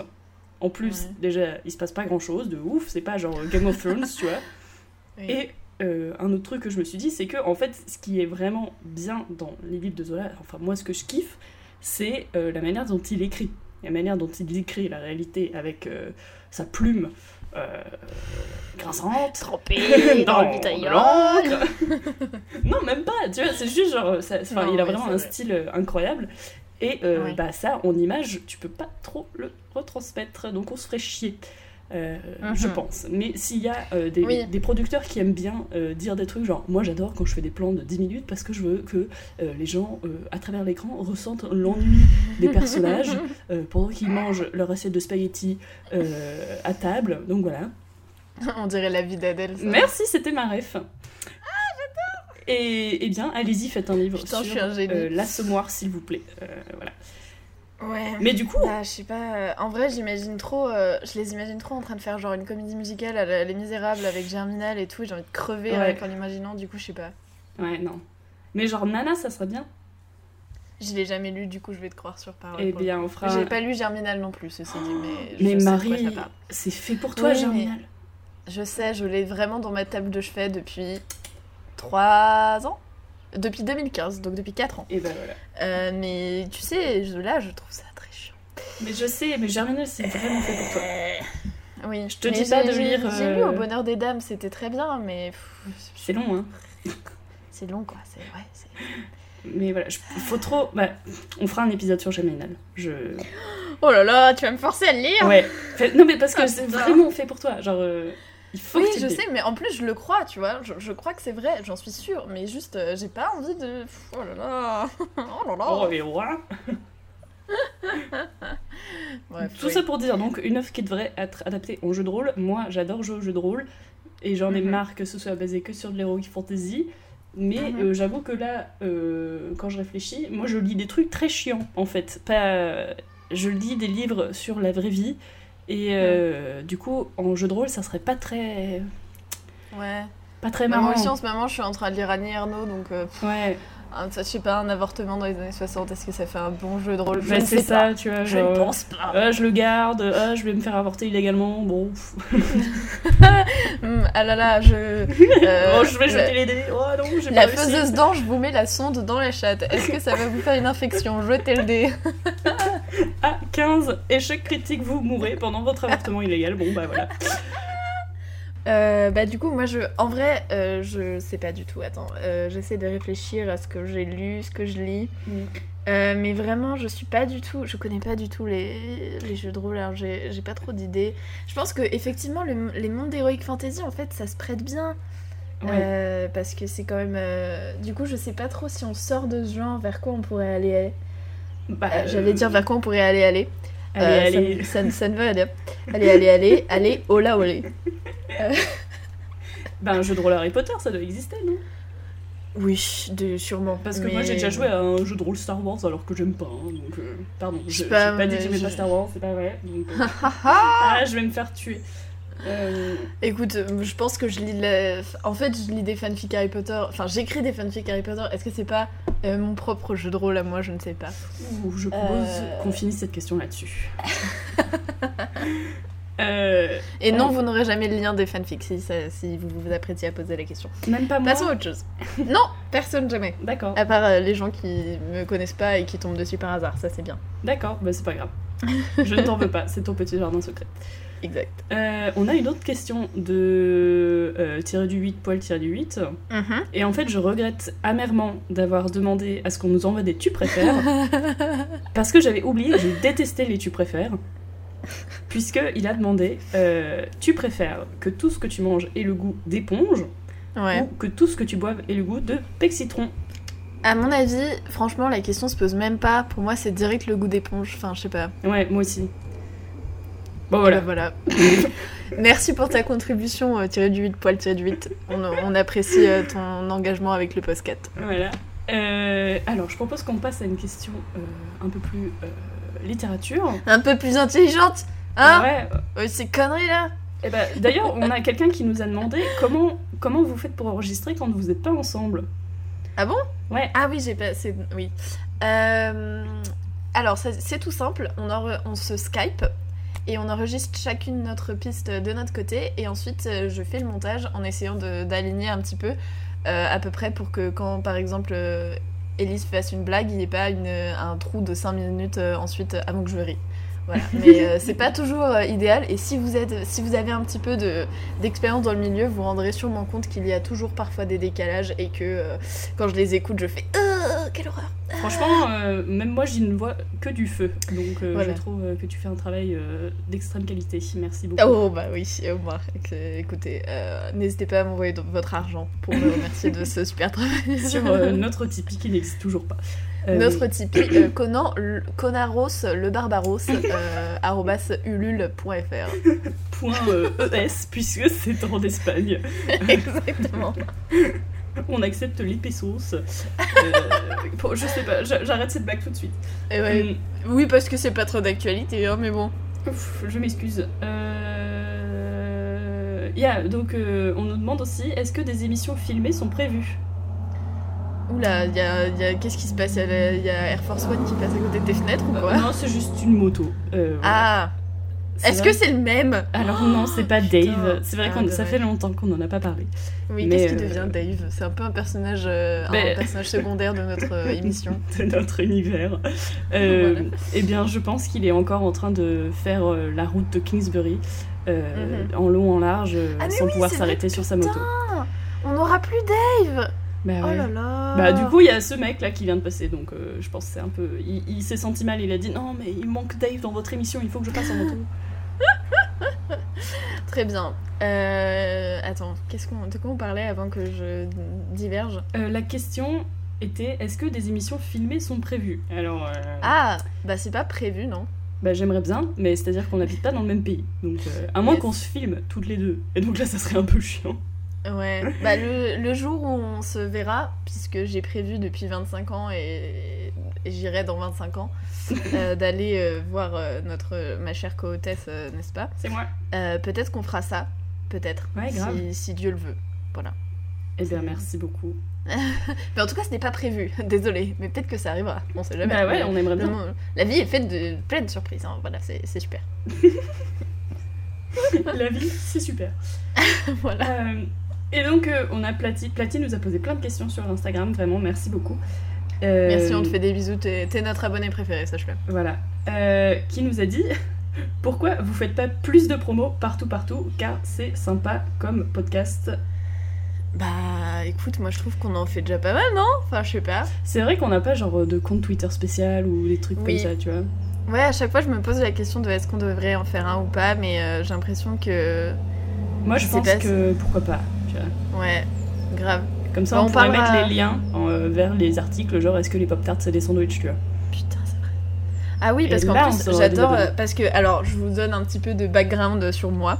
En plus, Ouais. déjà, il se passe pas grand chose de ouf, c'est pas genre Game of Thrones, tu vois. Oui. Et euh, un autre truc que je me suis dit, c'est que en fait, ce qui est vraiment bien dans les livres de Zola, enfin moi ce que je kiffe, c'est euh, la manière dont il écrit, la manière dont il décrit la réalité avec euh, sa plume grinçante. Trempé dans bitaillon. l'encre. non, même pas, tu vois, c'est juste genre, ça- Non, il a vraiment un style incroyable. Et euh, Ouais. bah ça, en image, tu peux pas trop le retransmettre, donc on se ferait chier. euh, je Mhm. pense. Mais s'il y a euh, des, Oui. des producteurs qui aiment bien dire des trucs, genre moi j'adore quand je fais des plans de 10 minutes parce que je veux que les gens à travers l'écran ressentent l'ennui des personnages pendant qu'ils mangent leur assiette de spaghettis à table. Donc voilà. On dirait la vie d'Adèle. Merci, c'était ma ref. Et eh bien, allez-y, faites un livre Putain, sur euh, l'assommoir, s'il vous plaît. Euh, voilà. Ouais. Mais du coup, Bah, je sais pas. euh, En vrai, j'imagine trop. euh, je les imagine trop en train de faire genre une comédie musicale à la- Les Misérables avec Germinal et tout. et J'ai envie de crever Ouais. qu'en l'imaginant. Du coup, je sais pas. ouais, non. Mais genre Nana, ça serait bien. Je l'ai jamais lu. Du coup, je vais te croire sur parole. Eh bien, on fera. J'ai pas lu Germinal non plus, ceci dit. Mais, de Marie, c'est fait pour toi, Oui, mais- Germinal. Je sais, je l'ai vraiment dans ma table de chevet depuis 3 ans Depuis 2015, donc depuis 4 ans. Et ben voilà. Euh, mais tu sais, je- là, je trouve ça très chiant. Mais je sais, mais Germinal, c'est vraiment fait pour toi. Oui, Je te mais dis pas de lire, J'ai lu euh, Au Bonheur des Dames, c'était très bien, mais C'est long, hein. c'est long, quoi. C'est ouais, c'est- Mais voilà, je- faut trop. Bah, on fera un épisode sur Germinal. Je. Oh là là, tu vas me forcer à le lire Ouais. Fait- Non, mais parce que Ah, c'est vraiment fait pour toi. Genre, euh, il faut Oui, que je sais, mais en plus, je le crois, tu vois. Je, je crois que c'est vrai, j'en suis sûre. Mais juste, euh, j'ai pas envie de. Oh là là Oh là là Oh, et voilà. Bref, Tout oui. ça pour dire, donc, une œuvre qui devrait être adaptée en jeu de rôle. Moi, j'adore jouer au jeu de rôle. Et j'en ai Mhm. marre que ce soit basé que sur de l'heroic fantasy. Mais Mhm. euh, j'avoue que là, euh, quand je réfléchis, moi je lis des trucs très chiants en fait. Pas, je lis des livres sur la vraie vie. Et euh, du coup, en jeu de rôle, ça serait pas très, Ouais. pas très marrant. moi aussi, en ce moment, je suis en train de lire Annie Ernaux, donc. euh, Ouais, un- ça, je sais pas, un avortement dans les années 60, est-ce que ça fait un bon jeu de rôle? Je c'est ça, pas. tu vois. Je ne pense pas. Je le garde, je vais me faire avorter illégalement, bon. Hum, ah là là, je. euh, oh, je vais jeter les dés, oh non, j'ai La faiseuse d'ange vous met la sonde dans la chatte. Est-ce que ça va vous faire une infection? Jetez le dé. Ah, 15, échec critique, vous mourrez pendant votre avortement illégal. Bon, bah voilà. Euh, bah du coup moi je en vrai euh, je sais pas du tout. Attends euh, j'essaie de réfléchir à ce que j'ai lu ce que je lis. Euh, mais vraiment je suis pas du tout je connais pas du tout les, les jeux de rôle. Alors j'ai j'ai pas trop d'idées. Je pense que effectivement le- les mondes d'heroic fantasy en fait ça se prête bien. Ouais. Parce que c'est quand même du coup je sais pas trop si on sort de ce genre vers quoi on pourrait aller, aller. Bah, j'allais dire vers quoi on pourrait aller aller. Allez, ça allez. Ça, ça ne veut aller allez allez allez allez hola olé Bah, un jeu de rôle Harry Potter, ça doit exister, non? Oui de, sûrement Parce que mais- moi, j'ai déjà joué à un jeu de rôle Star Wars alors que j'aime pas. hein, donc, euh, pardon, je sais pas, pas, dit que mais j'aimais pas Star Wars, c'est pas vrai. donc, euh, ah, je vais me faire tuer. Euh, Écoute, euh, je pense que je lis la- En fait, je lis des fanfics Harry Potter. Enfin, j'écris des fanfics Harry Potter. Est-ce que c'est pas euh, mon propre jeu de rôle à moi? Je ne sais pas. ouh, je propose Euh. qu'on finisse cette question là-dessus. Euh, Et non, Euh. vous n'aurez jamais le lien des fanfics si, si vous vous apprêtiez à poser la question. même pas moi. Passons à autre chose. non, personne jamais. D'accord, À part euh, les gens qui me connaissent pas et qui tombent dessus par hasard. Ça, c'est bien. d'accord, bah c'est pas grave. Je ne t'en veux pas, c'est ton petit jardin secret. Exact. On a une autre question de tiré du 8, poil tiré du 8. Mhm. Et en fait, je regrette amèrement d'avoir demandé à ce qu'on nous envoie des tu préfères. parce que j'avais oublié, je détestais les tu préfères. Puisqu'il a demandé euh, Tu préfères que tout ce que tu manges ait le goût d'éponge Ouais. ou que tout ce que tu boives ait le goût de pexcitron À mon avis, franchement, la question se pose même pas. Pour moi, c'est direct le goût d'éponge. Enfin, je sais pas. Ouais, moi aussi. Bon, Voilà. voilà. voilà. Merci pour ta contribution, euh, tiré du 8, poil tiré du 8. On, on apprécie euh, ton engagement avec le podcast. Voilà. Euh, alors, je propose qu'on passe à une question un peu plus littérature. Un peu plus intelligente Hein ouais, Euh, Ces conneries là Eh ben, D'ailleurs, on a quelqu'un qui nous a demandé comment, comment vous faites pour enregistrer quand vous n'êtes pas ensemble. Ah bon? Ouais. Ah oui, j'ai pas. c'est- Oui. Euh, Alors, ça- c'est tout simple. On, enre- on se Skype et on enregistre chacune notre piste de notre côté. Et ensuite, euh, je fais le montage en essayant de- d'aligner un petit peu, euh, à peu près, pour que quand, par exemple, Elise fasse une blague, il n'y ait pas un trou de 5 minutes euh, ensuite euh, avant que je rie. Voilà. Mais euh, c'est pas toujours euh, idéal. Et si vous, êtes, si vous avez un petit peu de, d'expérience dans le milieu, vous vous rendrez sûrement compte qu'il y a toujours parfois des décalages et que euh, quand je les écoute, je fais Euh, quelle horreur Franchement, même moi, j'y ne vois que du feu. Donc, Voilà. je trouve que tu fais un travail d'extrême qualité. Merci beaucoup. Oh bah oui, au revoir. Éc- Écoutez, n'hésitez pas à m'envoyer votre argent pour me remercier de ce super travail. Sur notre Tipeee qui n'existe toujours pas. Euh, Notre Tipeee, euh, Conan, le- Conaros le Barbaros, euh, ulule.fr. point euh, ES, puisque c'est en Espagne. Exactement. On accepte les pesos. Euh, bon, je sais pas, j'a- j'arrête cette blague tout de suite. Et ouais, Hum, Oui, parce que c'est pas trop d'actualité, hein, mais bon. Ouf, je m'excuse. Yeah, donc on nous demande aussi est-ce que des émissions filmées sont prévues? Oula, y a, y a- qu'est-ce qui se passe? Il y a- y, a Air Force One qui passe à côté de tes fenêtres ou quoi? Non, c'est juste une moto. Euh. Ah Est-ce que c'est le même? Alors non, c'est pas putain. Dave. C'est vrai Ah, que ça fait longtemps qu'on en a pas parlé. Oui, Mais, qu'est-ce qui euh, devient Dave? C'est un peu un personnage, euh, un personnage secondaire de notre émission. de notre univers. Voilà. Eh bien, je pense qu'il est encore en train de faire la route de Kingsbury, Mhm. en long, en large, Ah, sans oui, pouvoir s'arrêter sur sa moto. On n'aura plus Dave Bah, Oh ouais. là là Bah, du coup, il y a ce mec là qui vient de passer, donc euh, je pense que c'est un peu. Il, il s'est senti mal, il a dit non, mais il manque Dave dans votre émission, il faut que je passe en moto. Très bien. Euh, attends, qu'est-ce qu'on, de quoi on parlait avant que je diverge? Euh, la question était est-ce que des émissions filmées sont prévues? Alors, euh, Ah Bah c'est pas prévu, non bah, j'aimerais bien, mais c'est à dire qu'on n'habite pas dans le même pays, donc euh, à moins Yes. qu'on se filme toutes les deux, et donc là, ça serait un peu chiant. Ouais. Bah le, le jour où on se verra, puisque j'ai prévu depuis 25 ans et, et j'irai dans 25 ans, euh, d'aller euh, voir euh, notre, ma chère co-hôtesse, n'est-ce pas? C'est moi. Peut-être qu'on fera ça, peut-être, Ouais, si, si Dieu le veut. Voilà. Eh bien, merci beaucoup. Mais en tout cas, ce n'est pas prévu, désolé, mais peut-être que ça arrivera, on sait jamais. Bah ouais, on aimerait bien. La vie est faite de plein de surprises, hein. voilà, c'est c'est super. La vie, c'est super. voilà. Euh, et donc, euh, on a Plati. Plati nous a posé plein de questions sur Instagram, vraiment, merci beaucoup. Euh, Merci, on te fait des bisous, t'es t'es notre abonné préféré, sache-le. Voilà. Euh, qui nous a dit pourquoi vous faites pas plus de promos partout, partout, car c'est sympa comme podcast? Bah écoute, moi je trouve qu'on en fait déjà pas mal, non? Enfin, je sais pas. C'est vrai qu'on n'a pas genre de compte Twitter spécial ou des trucs Oui. comme ça, tu vois. Ouais, à chaque fois je me pose la question de est-ce qu'on devrait en faire un ou pas, mais euh, j'ai l'impression que. Moi, je pense que pourquoi pas, tu vois. Ouais, grave. Comme ça, Bah, on, on pourrait mettre les liens euh, vers les articles, genre est-ce que les Pop-Tarts c'est des sandwichs, tu vois? Putain, c'est vrai. Ah oui, parce qu'en plus, j'adore. euh, Parce que, alors, je vous donne un petit peu de background sur moi.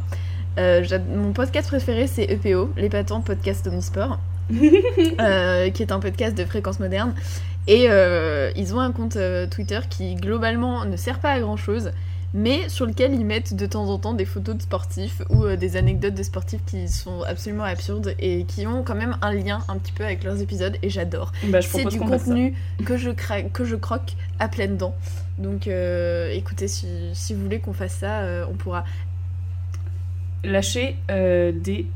Euh, mon podcast préféré, c'est EPO, l'épatant podcast omnisport, euh, qui est un podcast de fréquence moderne. Et euh, ils ont un compte euh, Twitter qui, globalement, ne sert pas à grand chose, mais sur lequel ils mettent de temps en temps des photos de sportifs ou euh, des anecdotes de sportifs qui sont absolument absurdes et qui ont quand même un lien un petit peu avec leurs épisodes, et j'adore. Bah, C'est du contenu que je, que je croque à pleines dents. Donc euh, écoutez, si, si vous voulez qu'on fasse ça, euh, on pourra. Lâchez euh, des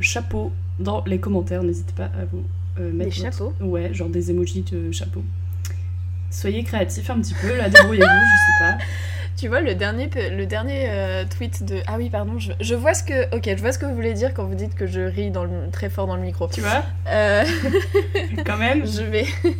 chapeaux dans les commentaires, n'hésitez pas à vous mettre. Des votre- chapeaux Ouais, genre des emojis de chapeaux. Soyez créatifs un petit peu, là, débrouillez-vous, je sais pas. Tu vois, le dernier, le dernier euh, tweet de. Ah oui, pardon, je, je vois ce que. Ok, je vois ce que vous voulez dire quand vous dites que je ris dans le, très fort dans le micro. Tu vois, Euh, quand même. je vais.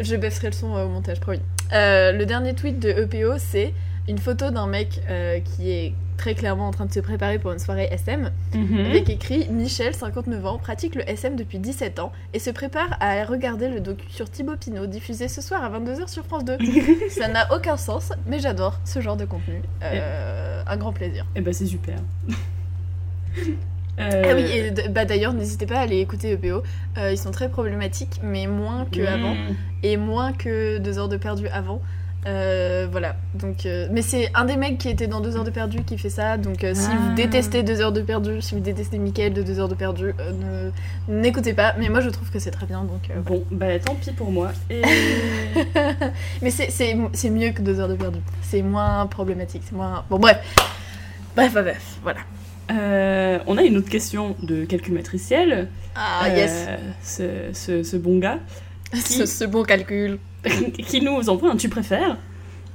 je baisserai le son euh, au montage, promis. Euh, le dernier tweet de EPO, c'est une photo d'un mec qui est très clairement en train de se préparer pour une soirée SM. Mhm. avec écrit Michel, 59 ans, pratique le SM depuis 17 ans et se prépare à regarder le docu sur Thibaut Pinot diffusé ce soir à 22h sur France 2. Ça n'a aucun sens, mais j'adore ce genre de contenu. Euh, Un grand plaisir. Et bah, c'est super. Ah Euh, oui, et bah d'ailleurs, n'hésitez pas à aller écouter EPO. Euh, ils sont très problématiques, mais moins que avant mm. et moins que 2 heures de perdu avant. Euh, voilà, donc euh, mais c'est un des mecs qui était dans 2 heures de perdu qui fait ça. Donc euh, si Ah. vous détestez 2 heures de perdu, si vous détestez Mickaël de 2 heures de perdu, n'écoutez pas. Mais moi je trouve que c'est très bien. Donc Bon, bah tant pis pour moi. Et Mais c'est- mieux que 2 heures de perdu. C'est moins problématique. C'est moins. Bon, bref. Bref, bref. Voilà. euh, on a une autre question de calculatriciel. Ah, Euh, yes. Ce, ce, ce bon gars Ce, ce bon calcul. qui nous envoie un tu préfères.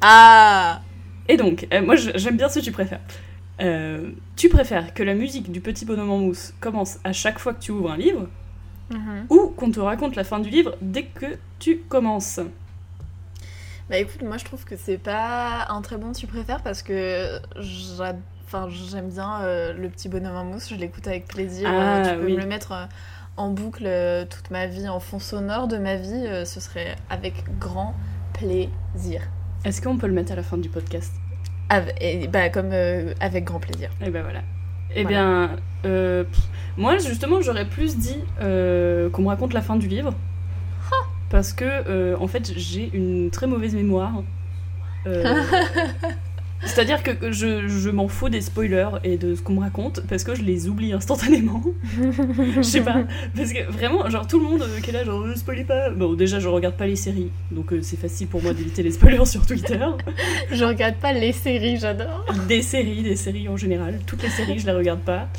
Ah Et donc, euh, moi j'aime bien ce tu préfères. Euh, tu préfères que la musique du petit bonhomme en mousse commence à chaque fois que tu ouvres un livre Mhm. ou qu'on te raconte la fin du livre dès que tu commences Bah écoute, moi je trouve que c'est pas un très bon tu préfères parce que j'aime bien euh, le petit bonhomme en mousse, je l'écoute avec plaisir. Ah, tu peux oui. me le mettre en boucle euh, toute ma vie, en fond sonore de ma vie, euh, ce serait avec grand plaisir. Est-ce qu'on peut le mettre à la fin du podcast? Ave- et, bah comme euh, avec grand plaisir. Et ben voilà. Eh Voilà. bien, euh, pff, moi justement j'aurais plus dit euh, qu'on me raconte la fin du livre. Parce que, en fait, j'ai une très mauvaise mémoire. Euh, C'est-à-dire que je, je m'en fous des spoilers et de ce qu'on me raconte parce que je les oublie instantanément. Je sais pas. Parce que vraiment, genre tout le monde euh, qui est là, genre ne spoilez pas. Bon, déjà, je regarde pas les séries, donc euh, c'est facile pour moi d'éviter les spoilers sur Twitter. Je regarde pas les séries, j'adore. Des séries, des séries en général. Toutes les séries, je les regarde pas.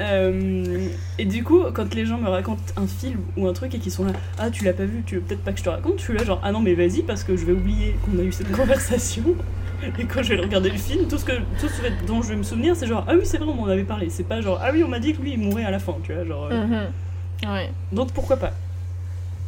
Euh, et du coup, quand les gens me racontent un film ou un truc et qu'ils sont là, ah tu l'as pas vu, tu veux peut-être pas que je te raconte, je suis là genre, ah non mais vas-y parce que je vais oublier qu'on a eu cette conversation. Et quand je vais regarder le film, tout ce, que, tout ce dont je vais me souvenir, c'est genre, ah oui c'est vrai, on m'en avait parlé. C'est pas genre, ah oui on m'a dit que lui il mourrait à la fin, tu vois, genre. euh, Mhm. Ouais. Donc pourquoi pas?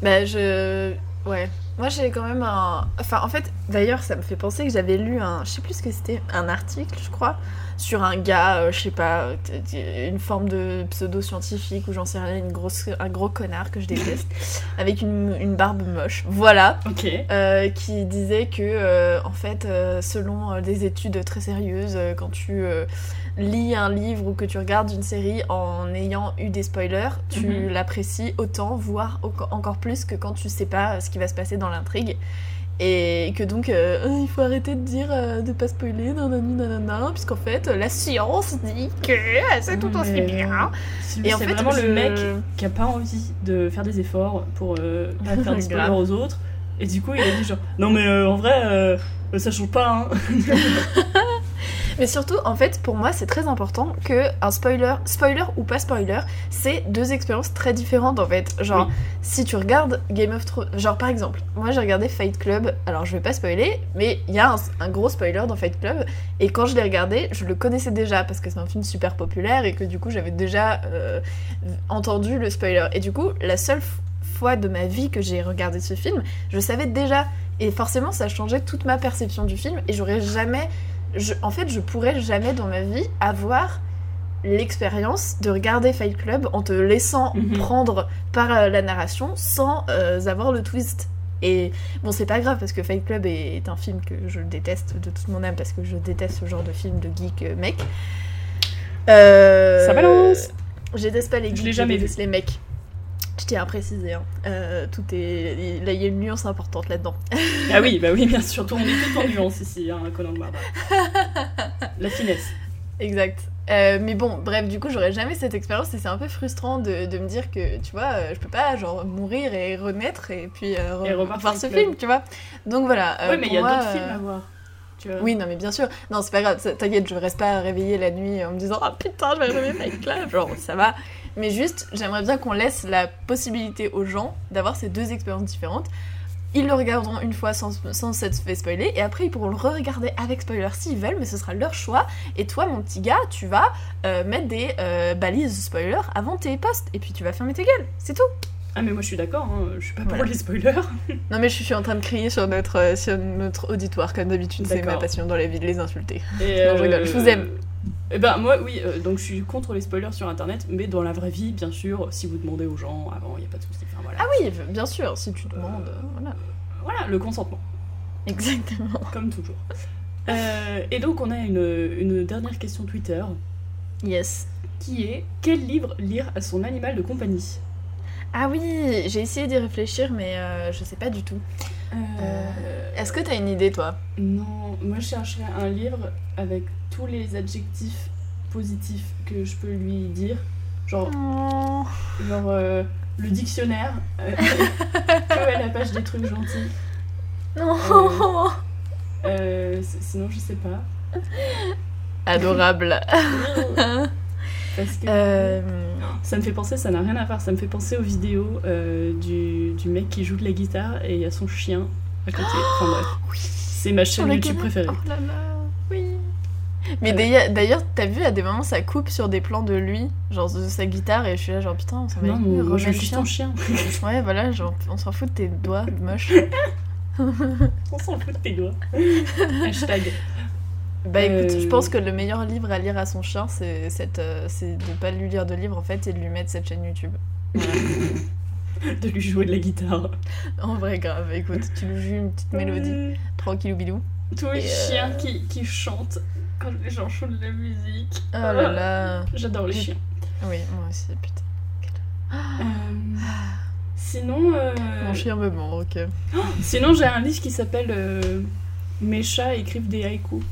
Bah, je. Ouais. Moi, j'ai quand même un. Enfin, en fait, d'ailleurs, ça me fait penser que j'avais lu un. Je sais plus ce que c'était. Un article, je crois. Sur un gars, euh, je sais pas. Une forme de pseudo-scientifique ou j'en sais rien. Une grosse, un gros connard que je déteste. avec une, une barbe moche. Voilà. Ok. Euh, qui disait que, euh, en fait, euh, selon des études très sérieuses, quand tu lis un livre ou que tu regardes une série en ayant eu des spoilers, tu Mhm. l'apprécies autant, voire encore plus que quand tu sais pas ce qui va se passer dans l'intrigue. Et que donc, euh, il faut arrêter de dire euh, de pas spoiler, nanani nanana, puisqu'en fait, la science dit que euh, c'est tout aussi bien. Et en fait, vraiment je- le mec qui a pas envie de faire des efforts pour euh, pas faire des spoilers aux autres. Et du coup, il a dit genre, non mais euh, en vrai, euh, ça change pas, hein. Mais surtout, en fait, pour moi, c'est très important que un spoiler, spoiler ou pas spoiler, c'est deux expériences très différentes en fait. Genre, Oui. si tu regardes Game of Thrones, genre par exemple, moi j'ai regardé Fight Club, alors je vais pas spoiler, mais il y a un, un gros spoiler dans Fight Club, et quand je l'ai regardé, je le connaissais déjà parce que c'est un film super populaire et que du coup j'avais déjà euh, entendu le spoiler. Et du coup, la seule fois de ma vie que j'ai regardé ce film, je savais déjà. Et forcément, ça changeait toute ma perception du film, et j'aurais jamais je- en fait, je pourrais jamais dans ma vie avoir l'expérience de regarder Fight Club en te laissant Mhm. prendre par euh, la narration sans euh, avoir le twist. Et bon, c'est pas grave parce que Fight Club est, est un film que je déteste de toute mon âme parce que je déteste ce genre de film de geek euh, mec. Euh, Ça balance. Je déteste pas les Je geeks, l'ai jamais déteste les mecs. Je tiens à préciser, hein. Euh, tout est. Là, il y a une nuance importante là-dedans. Ah oui, bah oui, bien sûr, tout, on est tout en nuance ici, hein, Conan. La finesse. Exact. Euh, mais bon, bref, du coup, j'aurais jamais cette expérience et c'est un peu frustrant de, de me dire que, tu vois, euh, je peux pas, genre, mourir et renaître et puis euh, re- Et revoir ce film, tu vois. Donc voilà. ouais, mais il y a d'autres films à voir. Oui, non, mais bien sûr. Non, c'est pas grave, t'inquiète, je reste pas réveillée la nuit en me disant, oh putain, je vais rêver Fight Club. Genre, ça va. Mais juste, j'aimerais bien qu'on laisse la possibilité aux gens d'avoir ces deux expériences différentes. Ils le regarderont une fois sans, sans s'être fait spoiler, et après ils pourront le re-regarder avec spoiler s'ils veulent, mais ce sera leur choix. Et toi, mon petit gars, tu vas euh, mettre des euh, balises spoiler avant tes posts, et puis tu vas fermer ta gueule, c'est tout. Ah, mais moi je suis d'accord, hein, je suis pas pour les spoilers. Non, mais je suis en train de crier sur notre, euh, sur notre auditoire, comme d'habitude, c'est ma passion dans la vie de les insulter. Et, Non, je rigole, je vous aime. Eh ben moi oui, euh, donc je suis contre les spoilers sur internet, mais dans la vraie vie, bien sûr, si vous demandez aux gens avant, il n'y a pas de souci. Enfin, voilà. Ah oui, bien sûr, si tu demandes, euh, voilà. Voilà, le consentement, Exactement. comme toujours. Euh, et donc on a une, une dernière question Twitter Yes. qui est quel livre lire à son animal de compagnie? Ah oui, j'ai essayé d'y réfléchir, mais euh, je sais pas du tout. Euh, Est-ce que t'as une idée, toi? Non, moi je chercherais un livre avec tous les adjectifs positifs que je peux lui dire. Genre, Oh. genre euh, le dictionnaire, à la page des trucs gentils. Non sinon, je sais pas. Adorable. Parce que Euh, ça me fait penser, ça n'a rien à voir, ça me fait penser aux vidéos euh, du, du mec qui joue de la guitare et il y a son chien à côté. Enfin bref. C'est ma chaîne YouTube canapé. préférée. Oh là là, oui. Mais d'ailleurs- d'ailleurs, t'as vu à des moments ça coupe sur des plans de lui, genre de sa guitare, et je suis là genre putain, on s'en va Non, couilles, moi je le suis chien. ton chien. Ouais, voilà, genre on s'en fout de tes doigts moches. On s'en fout de tes doigts. Hashtag. Bah écoute, Euh. je pense que le meilleur livre à lire à son chien, c'est cette, euh, c'est de pas lui lire de livre en fait et de lui mettre cette chaîne YouTube. de lui jouer de la guitare. En vrai, grave. Écoute, tu lui joues une petite mélodie, Euh, tranquillou bilou. Tous les euh, chiens qui, qui chantent quand les gens jouent de la musique. Oh là là. J'adore les chiens. Oui, moi aussi, putain. Euh, sinon, euh, Mon chien me manque. sinon j'ai un livre qui s'appelle euh, Mes chats écrivent des haïkus.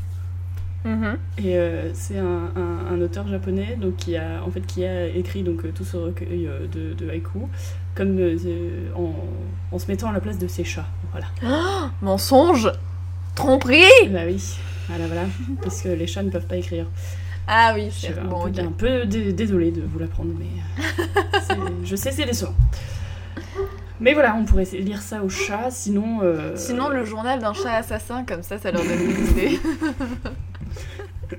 Mhm. Et euh, c'est un, un- un auteur japonais donc, qui, a, en fait, qui a écrit donc, euh, tout ce recueil euh, de, de haïku comme, euh, en, en se mettant à la place de ses chats. Voilà. Mensonge Tromperie Bah oui, voilà, voilà. Parce que les chats ne peuvent pas écrire. Ah oui, Je suis c'est un, bon, peu, ok. un peu dé- désolée de vous l'apprendre, mais je sais, c'est décevant. Mais voilà, on pourrait lire ça au chat, sinon. euh, Sinon, le journal d'un chat assassin, comme ça, ça leur donne une idée.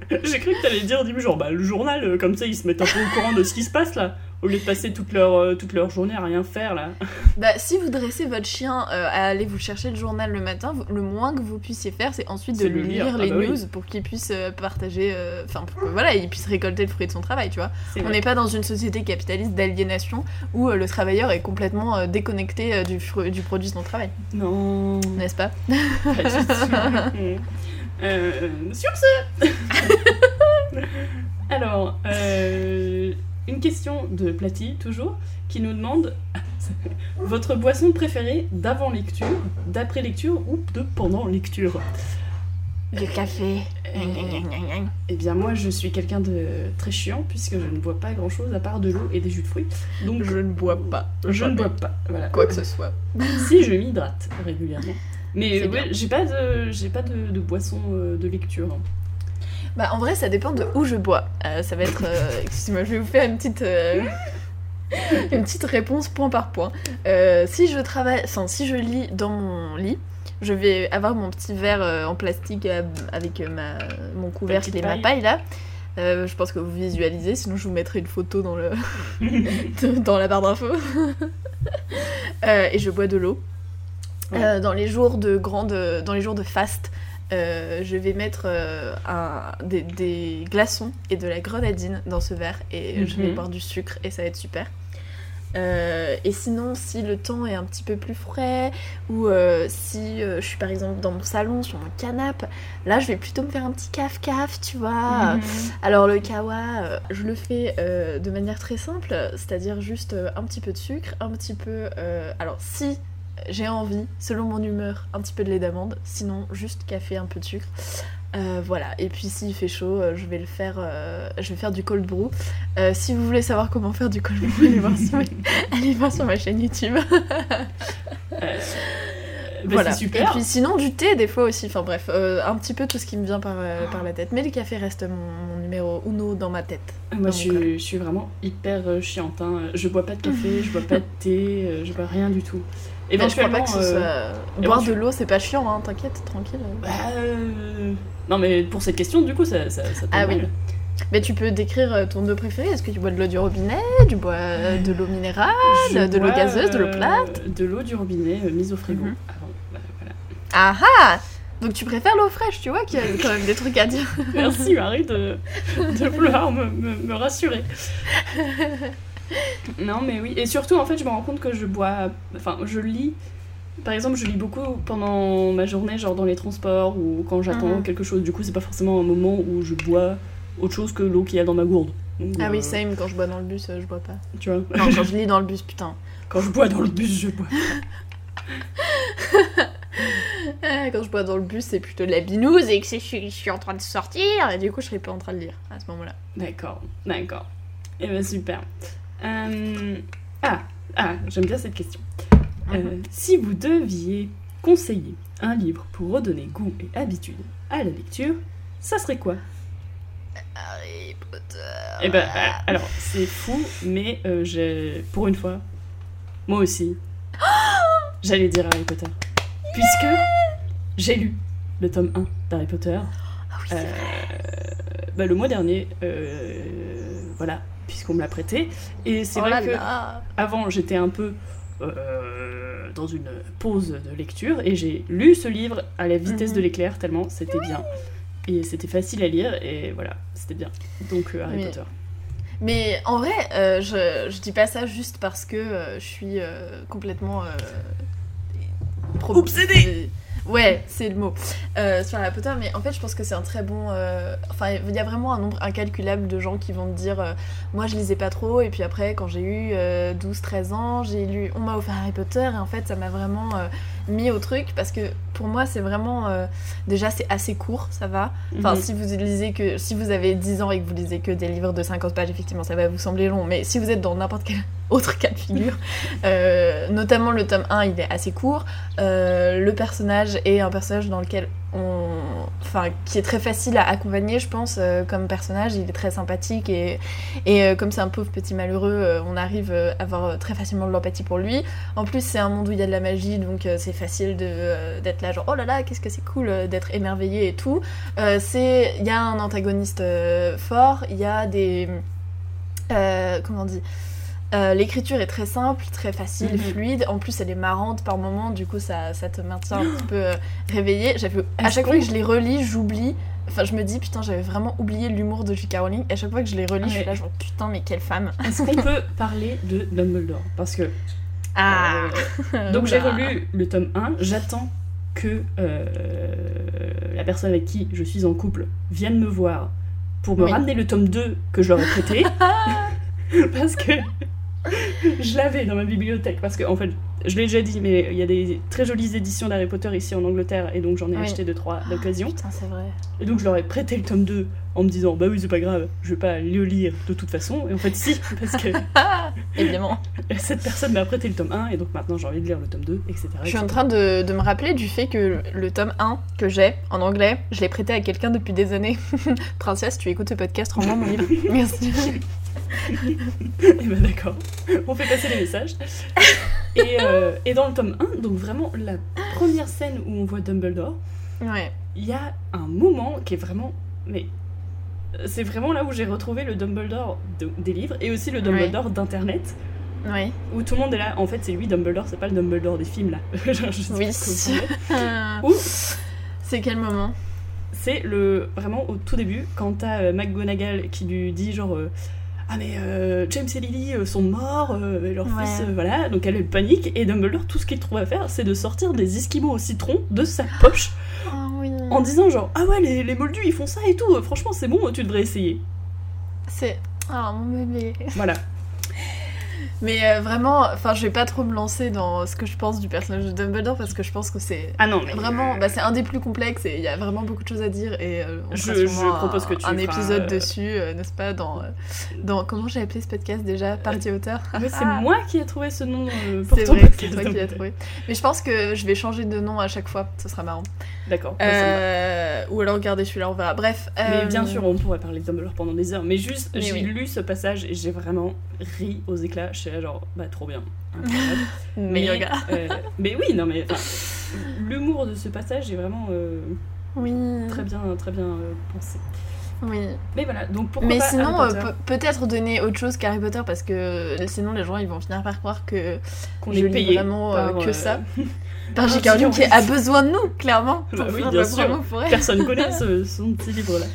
J'ai cru que t'allais dire au début, genre, bah, le journal, euh, comme ça, ils se mettent un peu au courant de ce qui se passe là, au lieu de passer toute leur, euh, toute leur journée à rien faire là. Bah, si vous dressez votre chien euh, à aller vous chercher le journal le matin, le moins que vous puissiez faire, c'est ensuite de lui lire, lire. les Ah bah oui. news pour qu'il puisse euh, partager, euh, enfin, que voilà, il puisse récolter le fruit de son travail, tu vois. On n'est pas dans une société capitaliste d'aliénation où euh, le travailleur est complètement euh, déconnecté euh, du, du produit de son travail, Non, n'est-ce pas? Euh, sur ce Alors, euh, une question de Platy, toujours, qui nous demande votre boisson préférée d'avant lecture, d'après lecture ou de pendant lecture Du café. Eh bien, moi, je suis quelqu'un de très chiant puisque je ne bois pas grand chose à part de l'eau et des jus de fruits. Donc, Je ne bois pas. je ne bois pas. Voilà. Quoi que ce soit. Si, je m'hydrate régulièrement. Mais ouais, j'ai pas de, j'ai pas de, de boisson euh, de lecture. Bah en vrai ça dépend de où je bois. Euh, ça va être... euh, Excusez-moi, je vais vous faire une petite... une petite réponse point par point. Si je travaille... Enfin si je lis dans mon lit, je vais avoir mon petit verre en plastique avec ma... mon couvercle et ma paille. paille là. Euh, je pense que vous visualisez, sinon je vous mettrai une photo dans, le... dans la barre d'infos. Euh, et je bois de l'eau. Euh, dans les jours de grande, dans les jours de fast, euh, je vais mettre euh, un- des, des glaçons et de la grenadine dans ce verre et je vais Mhm. boire du sucre et ça va être super. Et sinon, si le temps est un petit peu plus frais ou si je suis par exemple dans mon salon sur mon canapé, là je vais plutôt me faire un petit caf-caf, tu vois. Mhm. Alors le kawa, je le fais de manière très simple, c'est-à-dire juste un petit peu de sucre, un petit peu... alors si j'ai envie, selon mon humeur, un petit peu de lait d'amande, sinon juste café, un peu de sucre. Euh, voilà, et puis s'il fait chaud, euh, je vais le faire, euh, je vais faire du cold brew. Euh, si vous voulez savoir comment faire du cold brew, allez voir sur, ma- allez voir sur ma chaîne YouTube. Bah, voilà. C'est super. Et puis sinon du thé des fois aussi, enfin bref, un petit peu tout ce qui me vient par, par la tête. Mais le café reste mon, mon numéro uno dans ma tête. Moi, dans je je suis vraiment hyper chiante. hein. Je bois pas de café, je bois pas de thé, je bois rien du tout. Mais je crois pas Éventuellement, que ce euh, soit... Boire de l'eau, c'est pas chiant, hein, t'inquiète, tranquille. bah, euh, Non, mais pour cette question, du coup, ça, ça, ça tombe Ah oui. Mais tu peux décrire euh, ton eau préférée. Est-ce que tu bois de l'eau du robinet Du bois de l'eau minérale Je de l'eau gazeuse, de l'eau plate? De l'eau du robinet euh, mise au frigo. Bah, voilà. Ah ah Donc tu préfères l'eau fraîche, tu vois qu'il y a quand même des trucs à dire. Merci Marie de, de vouloir me, me- me rassurer. Non mais oui, et surtout en fait je me rends compte que je bois, enfin je lis, par exemple je lis beaucoup pendant ma journée, genre dans les transports ou quand j'attends Mhm. quelque chose, du coup c'est pas forcément un moment où je bois autre chose que l'eau qu'il y a dans ma gourde. Donc, Ah euh, oui, same, quand je bois dans le bus, euh, je bois pas. Tu vois, Non, quand je lis dans le bus, putain. quand je bois dans le bus je bois. Ah, Quand je bois dans le bus, c'est plutôt de la binouse et que je suis, je suis en train de sortir et du coup je serais pas en train de lire à ce moment-là. D'accord, d'accord. Et ben super. Euh, Ah, ah j'aime bien cette question. Euh, Mhm. si vous deviez conseiller un livre pour redonner goût et habitude à la lecture, ça serait quoi? Harry Potter. Eh ben, euh, alors, c'est fou, mais euh, j'ai, pour une fois, moi aussi, j'allais dire Harry Potter. Puisque j'ai lu le tome 1 d'Harry Potter Ah oui, c'est vrai. bah, le mois dernier, voilà, puisqu'on me l'a prêté. Et c'est Oh vrai là que là. avant j'étais un peu euh, dans une pause de lecture et j'ai lu ce livre à la vitesse Mhm. de l'éclair tellement c'était bien. Et c'était facile à lire et voilà, c'était bien. Donc euh, Harry Oui. Potter. Mais en vrai, euh, je, je dis pas ça juste parce que euh, je suis complètement. Obsédée. Ouais, c'est le mot. Euh, sur Harry Potter, mais en fait, je pense que c'est un très bon. euh, Enfin, il y a vraiment un nombre incalculable de gens qui vont te dire euh, Moi, je lisais pas trop, et puis après, quand j'ai eu 12-13 ans, j'ai lu. On m'a offert Harry Potter, et en fait, ça m'a vraiment. Mis au truc parce que pour moi c'est vraiment euh, déjà c'est assez court, ça va. Enfin Mhm. si vous lisez que si vous avez 10 ans et que vous lisez que des livres de 50 pages effectivement ça va vous sembler long mais si vous êtes dans n'importe quel autre cas de figure euh, notamment le tome 1 il est assez court Euh, le personnage est un personnage dans lequel enfin qui est très facile à accompagner je pense euh, comme personnage il est très sympathique et et euh, comme c'est un pauvre petit malheureux euh, on arrive à avoir très facilement de l'empathie pour lui en plus, c'est un monde où il y a de la magie, donc c'est facile d'être là, genre oh là là, qu'est-ce que c'est cool d'être émerveillé et tout. C'est, il y a un antagoniste fort, il y a des, comment on dit? Euh, l'écriture est très simple, très facile, Mhm. fluide. En plus, elle est marrante par moments, du coup, ça, ça te maintient un petit peu euh, réveillé. À chaque fois que je les relis, j'oublie. Enfin, je me dis, putain, j'avais vraiment oublié l'humour de J.K. Rowling. Et à chaque fois que je les relis, je suis là, genre, putain, mais quelle femme. Est-ce qu'on peut parler de Dumbledore? Parce que Ah euh, donc j'ai relu le tome 1, j'attends que euh, la personne avec qui je suis en couple vienne me voir pour me Oui. ramener le tome 2 que je leur ai prêté. parce que je l'avais dans ma bibliothèque. Parce que, en fait, je l'ai déjà dit, mais il y a des très jolies éditions d'Harry Potter ici en Angleterre, et donc j'en ai Oui. acheté deux trois d'occasion. Putain, c'est vrai. Et donc je leur ai prêté le tome 2 en me disant bah oui c'est pas grave, je vais pas le lire de toute façon. Et en fait si, parce que Évidemment. cette personne m'a prêté le tome 1 et donc maintenant j'ai envie de lire le tome 2, etc. Je suis en train de, de me rappeler du fait que le tome 1 que j'ai en anglais, je l'ai prêté à quelqu'un depuis des années. Princesse, tu écoutes ce podcast, rends-moi mon livre. Merci. Et bah d'accord, on fait passer les messages. Et, euh, et dans le tome 1, donc vraiment la première scène où on voit Dumbledore, Ouais. il y a un moment qui est vraiment... Mais c'est vraiment là où j'ai retrouvé le Dumbledore de- des livres et aussi le Dumbledore d'internet. Oui. Où tout le monde est là, en fait c'est lui Dumbledore, c'est pas le Dumbledore des films là. Je Oui. C'est quel moment c'est le vraiment au tout début quand t'as euh, McGonagall qui lui dit genre euh, ah mais euh, James et Lily euh, sont morts euh, et leur Ouais. fils euh, voilà donc elle, elle panique et Dumbledore tout ce qu'il trouve à faire c'est de sortir des esquimaux au citron de sa poche Oh oui. en disant genre ah ouais les, les moldus ils font ça et tout franchement c'est bon tu devrais essayer C'est. Oh mon bébé. voilà Mais euh, vraiment, enfin, je vais pas trop me lancer dans ce que je pense du personnage de Dumbledore parce que je pense que c'est. ah non mais Vraiment, bah, c'est un des plus complexes et il y a vraiment beaucoup de choses à dire et euh, on Je- je sûrement propose un, que tu un épisode euh, dessus, euh, n'est-ce pas, dans, euh, dans comment j'ai appelé ce podcast déjà, partie auteur? C'est Ah. moi qui ai trouvé ce nom euh, C'est pour ton vrai c'est toi qui l'as trouvé. Mais je pense que je vais changer de nom à chaque fois, ce sera marrant. d'accord bah. Euh, ou alors garder celui-là, on verra. Bref. Mais euh, bien sûr, on pourrait parler de Dumbledore pendant des heures. Mais juste, j'ai oui. lu ce passage et j'ai vraiment ri aux éclats. Je suis là, genre, bah trop bien. Meilleur mais, euh, mais oui, non, mais l'humour de ce passage est vraiment euh, Oui. très bien, très bien euh, pensé. Oui. Mais voilà, donc pourquoi Mais pas sinon, euh, peut-être donner autre chose qu'Harry Potter parce que sinon les gens ils vont finir par croire que qu'on est payé vraiment par, que ça. par J.K. Rowling qui a besoin de nous, clairement. Bah oui, bien sûr. Personne connaît ce, son petit livre là.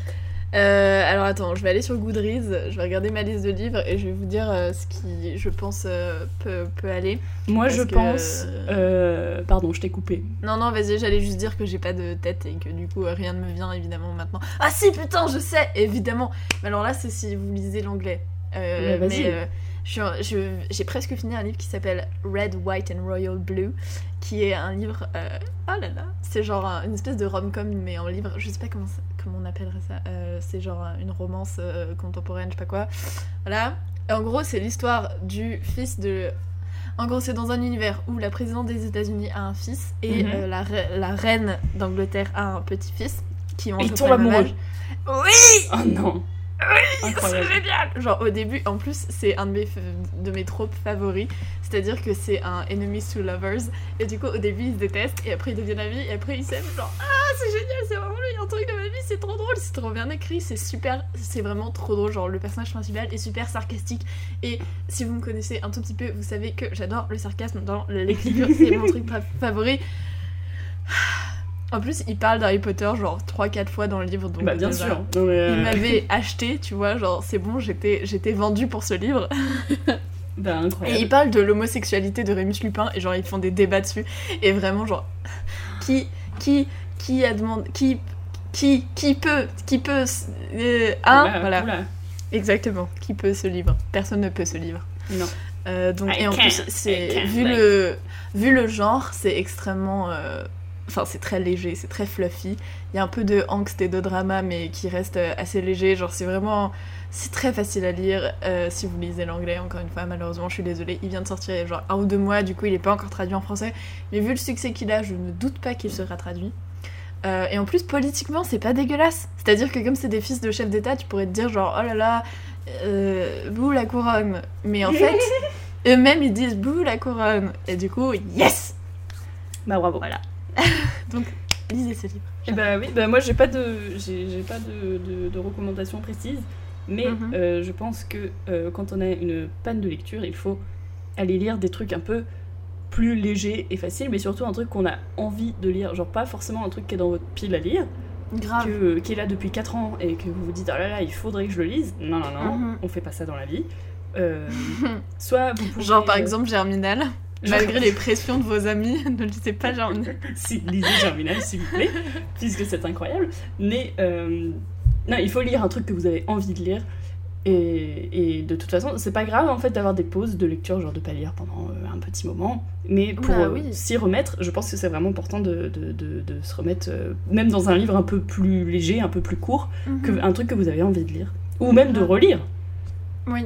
Euh, alors attends, je vais aller sur Goodreads, je vais regarder ma liste de livres et je vais vous dire euh, ce qui, je pense, euh, peut, peut aller. Moi, je que- pense. pardon, je t'ai coupé. Non, non, vas-y, j'allais juste dire que j'ai pas de tête et que du coup rien ne me vient évidemment maintenant. Ah si, putain, je sais, évidemment. Mais alors là, c'est si vous lisez l'anglais. Mais vas-y. mais j'ai presque fini un livre qui s'appelle Red, White and Royal Blue, qui est un livre. euh, oh là là, c'est genre un- une espèce de rom-com mais en livre. Je sais pas comment, comment on appellerait ça. Euh, c'est genre une romance euh, contemporaine, je sais pas quoi. Voilà. Et en gros, c'est l'histoire du fils de. En gros, c'est dans un univers où la présidente des États-Unis a un fils et Mhm. la, re- la reine d'Angleterre a un petit-fils qui ont Ils tombent amoureux. Oui, Oh non c'est Incroyable. génial. Genre au début, en plus, c'est un de mes de mes tropes favoris, c'est-à-dire que c'est un enemies to lovers et du coup au début ils se détestent et après ils deviennent amis et après ils s'aiment. Genre ah c'est génial, c'est vraiment lui un truc de ma vie, c'est trop drôle, c'est trop bien écrit, c'est super, c'est vraiment trop drôle. Genre le personnage principal est super sarcastique et si vous me connaissez un tout petit peu, vous savez que j'adore le sarcasme dans l'écriture, c'est mon truc fa- favori. En plus, il parle d'Harry Potter genre 3-4 fois dans le livre. Donc Bah, bien déjà, sûr. Non, mais, euh, il m'avait acheté, tu vois, genre c'est bon, j'étais j'étais vendue pour ce livre. Bah, Et incroyable. il parle de l'homosexualité de Rémus Lupin et genre ils font des débats dessus et vraiment genre qui qui qui a demandé qui qui qui peut qui peut euh, hein Oula, voilà oula. exactement qui peut ce livre? Personne ne peut ce livre Non. Euh, donc, I et en plus, c'est vu le vu le genre, c'est extrêmement, euh, enfin c'est très léger, c'est très fluffy. Il y a un peu de angst et de drama, mais qui reste euh, assez léger. Genre c'est vraiment, c'est très facile à lire euh, si vous lisez l'anglais. Encore une fois, malheureusement, je suis désolée, il vient de sortir il y a genre un ou deux mois, du coup il est pas encore traduit en français. Mais vu le succès qu'il a, je ne doute pas qu'il sera traduit. Euh, et en plus, politiquement, c'est pas dégueulasse. C'est-à-dire que comme c'est des fils de chefs d'État, tu pourrais te dire genre, oh là là, euh, bouh la couronne. Mais en fait, eux-mêmes ils disent bouh la couronne. Et du coup, yes Bah bravo. Voilà. Donc, lisez ce livre. Et bah oui, bah moi j'ai pas de j'ai j'ai pas de, de, de recommandations précises, mais Mhm. euh, je pense que euh, quand on a une panne de lecture, il faut aller lire des trucs un peu plus légers et faciles, mais surtout un truc qu'on a envie de lire, genre pas forcément un truc qui est dans votre pile à lire, Grave. que, qui est là depuis 4 ans et que vous vous dites oh là là il faudrait que je le lise. Non non non, Mhm. on fait pas ça dans la vie. Euh, soit vous pouvez, Genre par euh, exemple Germinal. Malgré les pressions de vos amis, ne lisez pas Germinal. si, lisez Germinal, s'il vous plaît, puisque c'est incroyable. Mais euh, non, il faut lire un truc que vous avez envie de lire. Et, et de toute façon, c'est pas grave en fait d'avoir des pauses de lecture, genre de pas lire pendant euh, un petit moment. Mais pour euh, oui. s'y remettre, je pense que c'est vraiment important de, de- de- de se remettre, même dans un livre un peu plus léger, un peu plus court, que, Mhm. un truc que vous avez envie de lire. Ou même de relire. Oui.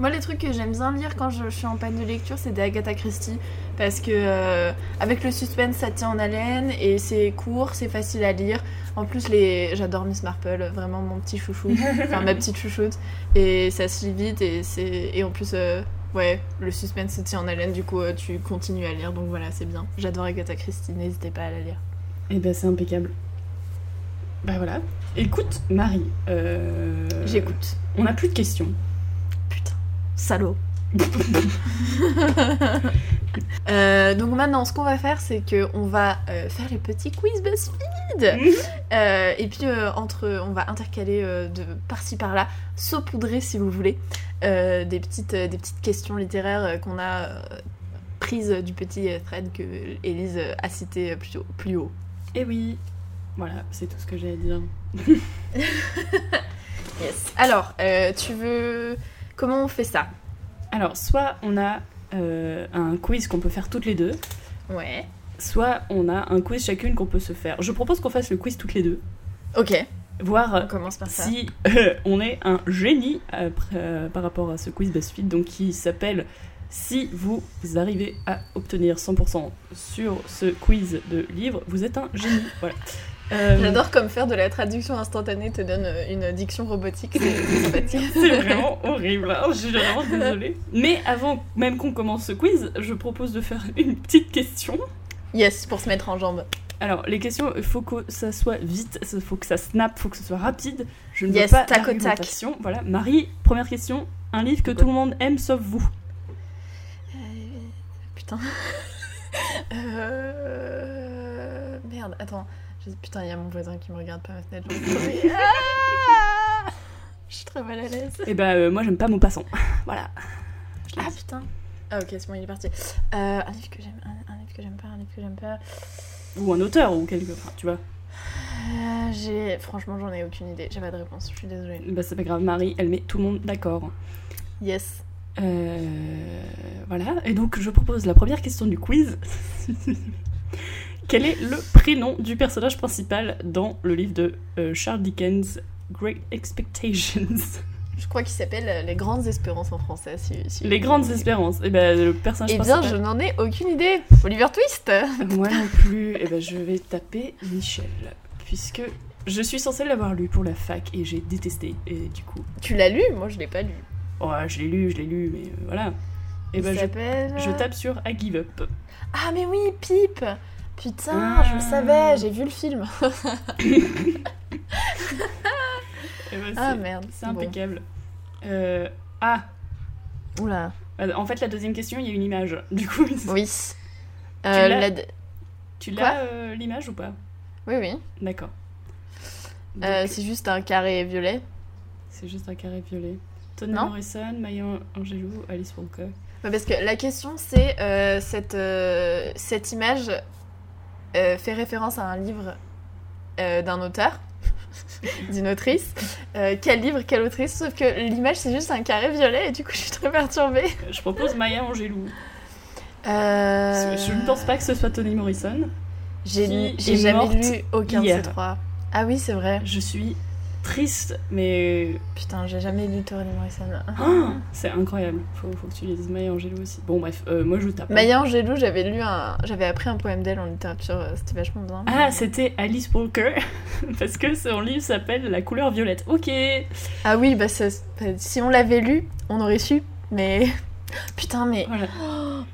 Moi, les trucs que j'aime bien lire quand je suis en panne de lecture, c'est des Agatha Christie. Parce que, euh, avec le suspense, ça tient en haleine et c'est court, c'est facile à lire. En plus, les... j'adore Miss Marple, vraiment mon petit chouchou. enfin, ma petite chouchoute. Et ça se lit vite et, c'est... et en plus, euh, ouais, le suspense se tient en haleine, du coup, euh, tu continues à lire. Donc voilà, c'est bien. J'adore Agatha Christie, n'hésitez pas à la lire. Et ben c'est impeccable. Bah voilà. Écoute, Marie. J'écoute. On n'a plus de questions. Salaud. Euh, donc maintenant, ce qu'on va faire, c'est que on va euh, faire les petits quiz BuzzFeed. Euh, et puis euh, entre, on va intercaler de par-ci par-là, saupoudrer si vous voulez, des petites, des petites questions littéraires qu'on a prises du petit thread que Élise euh, a cité plus haut. Plus haut. Et oui. Voilà, c'est tout ce que j'ai à dire. Yes. Alors, tu veux comment on fait ça? Alors, soit on a euh, un quiz qu'on peut faire toutes les deux, Ouais. soit on a un quiz chacune qu'on peut se faire. Je propose qu'on fasse le quiz toutes les deux, Ok. voir On commence par ça. si euh, on est un génie après, euh, par rapport à ce quiz BuzzFeed, donc qui s'appelle Si vous arrivez à obtenir 100% sur ce quiz de livre, vous êtes un génie. Voilà. Euh, J'adore comme faire de la traduction instantanée te donne euh, une diction robotique, c'est sympathique. C'est vraiment horrible, hein, je suis vraiment désolée. Mais avant même qu'on commence ce quiz, je propose de faire une petite question. Yes, pour se mettre en jambe. Alors, les questions, il faut que ça soit vite, il faut que ça snap, il faut que ce soit rapide. Je ne Yes, veux pas tac au tac. Voilà, Marie, première question. Un livre que tout le monde aime sauf vous. Putain. Euh... Merde, attends. Je- Putain, il y a mon voisin qui me regarde par ma fenêtre. Ah Je suis très mal à l'aise. Et bah, euh, moi, j'aime pas mon passant. voilà. Ah putain. Ah ok, c'est bon, il est parti. Euh, un livre que j'aime, un, un livre que j'aime pas, un livre que j'aime pas. Ou un auteur, ou quelque enfin, tu vois. Euh, j'ai, franchement, j'en ai aucune idée. J'ai pas de réponse. Je suis désolée. Bah, c'est pas grave, Marie, elle met tout le monde d'accord. Yes. Euh, voilà, et donc je propose la première question du quiz. Quel est le prénom du personnage principal dans le livre de euh, Charles Dickens, Great Expectations? Je crois qu'il s'appelle euh, Les Grandes Espérances en français. Si, si- Les Grandes Espérances. Et ben le personnage Eh bien, je principal. n'en ai aucune idée. Oliver Twist. Moi non plus. Et ben je vais taper Michel, puisque je suis censée l'avoir lu pour la fac et j'ai détesté. Et du coup, Tu l'as lu? Moi, je l'ai pas lu. oh, je l'ai lu, je l'ai lu, mais euh, voilà. Et Il ben je, je tape sur I Give Up. Ah mais oui, Pipe Putain, Ah. je le savais, j'ai vu le film. Et ben, Ah merde. C'est Bon. impeccable. Euh, ah, Oula. euh, en fait, la deuxième question, il y a une image. Du coup, Oui. Euh, l'as la- tu Quoi l'as euh, l'image ou pas? Oui, oui. D'accord. Donc, Euh, c'est juste un carré violet. c'est juste un carré violet. Toni Non Morrison, Maya Angelou, Alice Walker. Parce que la question, c'est euh, cette, euh, cette image euh, fait référence à un livre euh, d'un auteur. d'une autrice. Euh, quel livre, quelle autrice? Sauf que l'image, c'est juste un carré violet et du coup, je suis très perturbée. Je propose Maya Angelou. Je ne pense pas que ce soit Toni Morrison. J'ai jamais lu aucun de ces trois. Ah oui, c'est vrai. Je suis triste, mais Putain, j'ai jamais lu Toni Morrison. Ah, c'est incroyable. Faut, faut que tu lises Maya Angelou aussi. Bon, bref, euh, moi je tape. Maya Angelou, j'avais lu un, j'avais appris un poème d'elle en littérature, euh, c'était vachement bien. Ah, c'était Alice Walker, parce que son livre s'appelle La couleur violette. Ok. Ah oui, bah ça- si on l'avait lu, on aurait su. Mais putain, mais Voilà.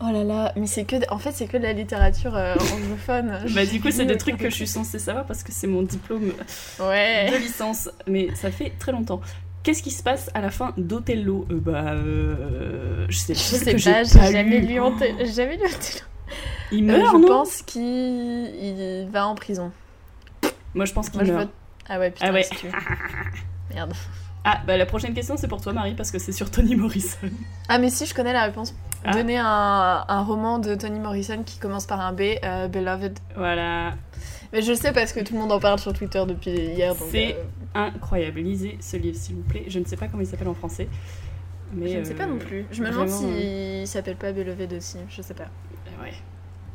oh là là, mais c'est que, de- en fait, c'est que de la littérature euh, anglophone. Bah du coup, c'est des trucs que je suis censée savoir parce que c'est mon diplôme Ouais. de licence. Mais ça fait très longtemps. Qu'est-ce qui se passe à la fin d'Othello? Euh, Bah, euh, je sais Je sais que pas, j'ai jamais lu. Othello- jamais lu Othello. Il Euh, meurt, je non? pense qu'il il va en prison. Moi, je pense qu'il je meurt. vote. Ah ouais, putain, Ah ouais. Merde. Ah, bah la prochaine question, c'est pour toi, Marie, parce que c'est sur Toni Morrison. Ah mais si, je connais la réponse. Ah. Donnez un, un roman de Toni Morrison qui commence par un B, euh, Beloved. Voilà. Mais je le sais parce que tout le monde en parle sur Twitter depuis hier. C'est euh, Incroyable. Lisez ce livre, s'il vous plaît. Je ne sais pas comment il s'appelle en français. Mais je ne sais pas euh, non plus. Je me demande s'il s'appelle pas Beloved aussi. Je sais pas. euh, Ouais.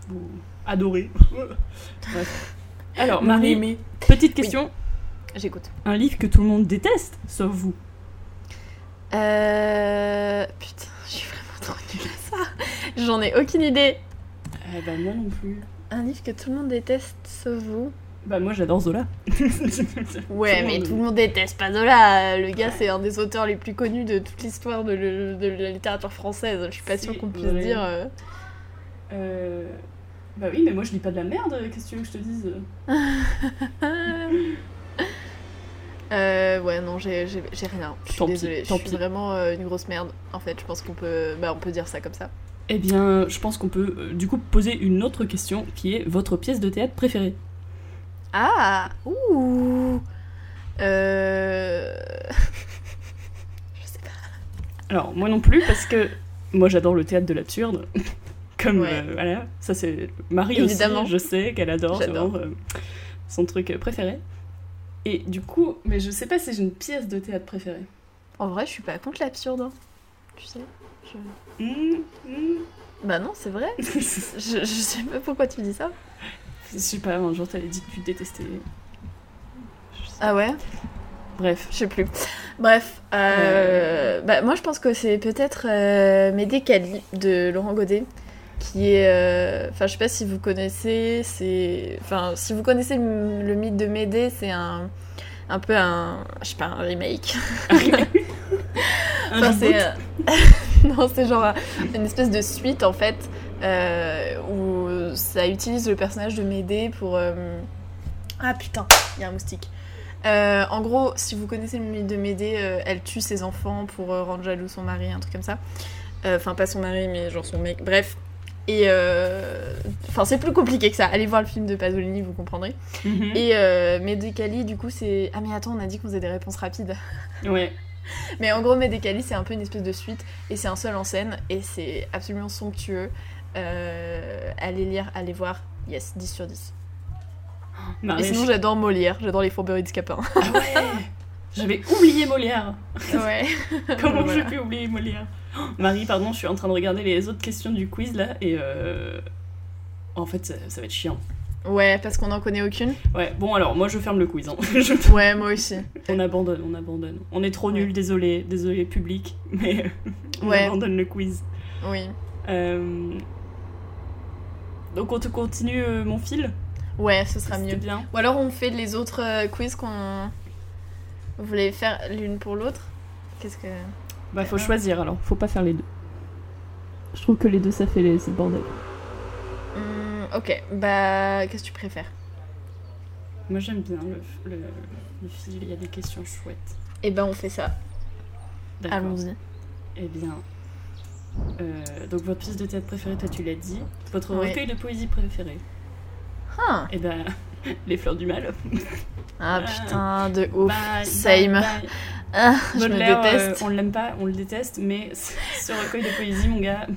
Vous adorez. Bref. Alors, Marie, petite question. J'écoute. Un livre que tout le monde déteste, sauf vous. Euh... Putain, je suis vraiment trop nulle à ça. J'en ai aucune idée. Eh bah, moi non plus. Un livre que tout le monde déteste sauf vous. Bah, moi j'adore Zola. Ouais, Tout mais monde- tout le monde déteste pas Zola. Le gars, c'est un des auteurs les plus connus de toute l'histoire de, le- de la littérature française. Je suis pas sûre qu'on puisse vrai. dire. euh, Euh... Bah oui, mais moi je lis pas de la merde, qu'est-ce que tu veux que je te dise? Euh, ouais, non, j'ai rien. Je suis Tant désolée. Je suis pis. vraiment euh, une grosse merde. En fait, je pense qu'on peut, bah, on peut dire ça comme ça. Eh bien, je pense qu'on peut euh, du coup poser une autre question qui est votre pièce de théâtre préférée. Ah, ouh. Euh... je sais pas. Alors, moi non plus, parce que moi j'adore le théâtre de l'absurde. Comme, Ouais. euh, voilà, ça c'est Marie Évidemment. aussi, je sais qu'elle adore, vraiment son truc préféré. Et du coup, mais je sais pas si j'ai une pièce de théâtre préférée. En vrai, je suis pas contre l'absurde. hein. Tu sais. je- Hmm, hmm. Bah non, c'est vrai. je Je, je sais pas pourquoi tu dis ça. sais pas, un jour t'avais dit que tu détestais. Je Ah ouais? Bref. Je sais plus. Bref, euh, bah, moi je pense que c'est peut-être euh, Médée Cali de Laurent Godet, qui est. euh, Enfin, je sais pas si vous connaissez, c'est. Enfin, si vous connaissez le, le mythe de Médée, c'est un. Un peu un. Je sais pas, un remake. Un Enfin, c'est. euh, non, c'est genre une espèce de suite en fait, euh, où ça utilise le personnage de Médée pour. Ah putain, il y a un moustique. Euh, en gros, si vous connaissez le mythe de Médée, euh, elle tue ses enfants pour euh, rendre jaloux son mari, un truc comme ça. Enfin, pas son mari, mais genre son mec. Bref. Et. euh, Enfin, c'est plus compliqué que ça. Allez voir le film de Pasolini, vous comprendrez. Mhm. Et euh, du coup, c'est. Ah, mais attends, on a dit qu'on faisait des réponses rapides. Ouais. Mais en gros, Médécali, c'est un peu une espèce de suite, et c'est un seul en scène, et c'est absolument somptueux. Euh, allez lire, allez voir, yes, 10 sur 10. Marie, et sinon, je- j'adore Molière, j'adore les fourberies de Scapin. Ah ouais J'avais oublié Molière. ouais. Comment Voilà. j'ai pu oublier Molière Oh, Marie, pardon, je suis en train de regarder les autres questions du quiz là et euh... en fait ça, ça va être chiant. Ouais, parce qu'on n'en connaît aucune. Ouais, bon alors moi je ferme le quiz. hein. Je- Ouais, moi aussi. On abandonne, on abandonne. On est trop Ouais. nuls, désolé, désolé public, mais on Ouais. abandonne le quiz. Oui. Euh, Donc on te continue euh, mon fil? Ouais, ce sera mieux. bien. Ou alors on fait les autres euh, quiz qu'on. Vous voulez faire l'une pour l'autre? Qu'est-ce que. Bah faut choisir alors, faut pas faire les deux. Je trouve que les deux ça fait les... c'est le bordel. Hmm, ok, bah, qu'est-ce que tu préfères? Moi j'aime bien le, le, le fil, il y a des questions chouettes. Eh ben, on fait ça. D'accord. Allons-y. Eh bien, euh, donc votre pièce de théâtre préférée, toi tu l'as dit. Votre Oui. recueil de poésie préféré Ah, Eh ben, Les Fleurs du Mal. ah putain, de ouf. Bye, Same. bye, bye. Ah, je me déteste. euh, on l'aime pas, on le déteste, mais ce recueil de poésie, mon gars.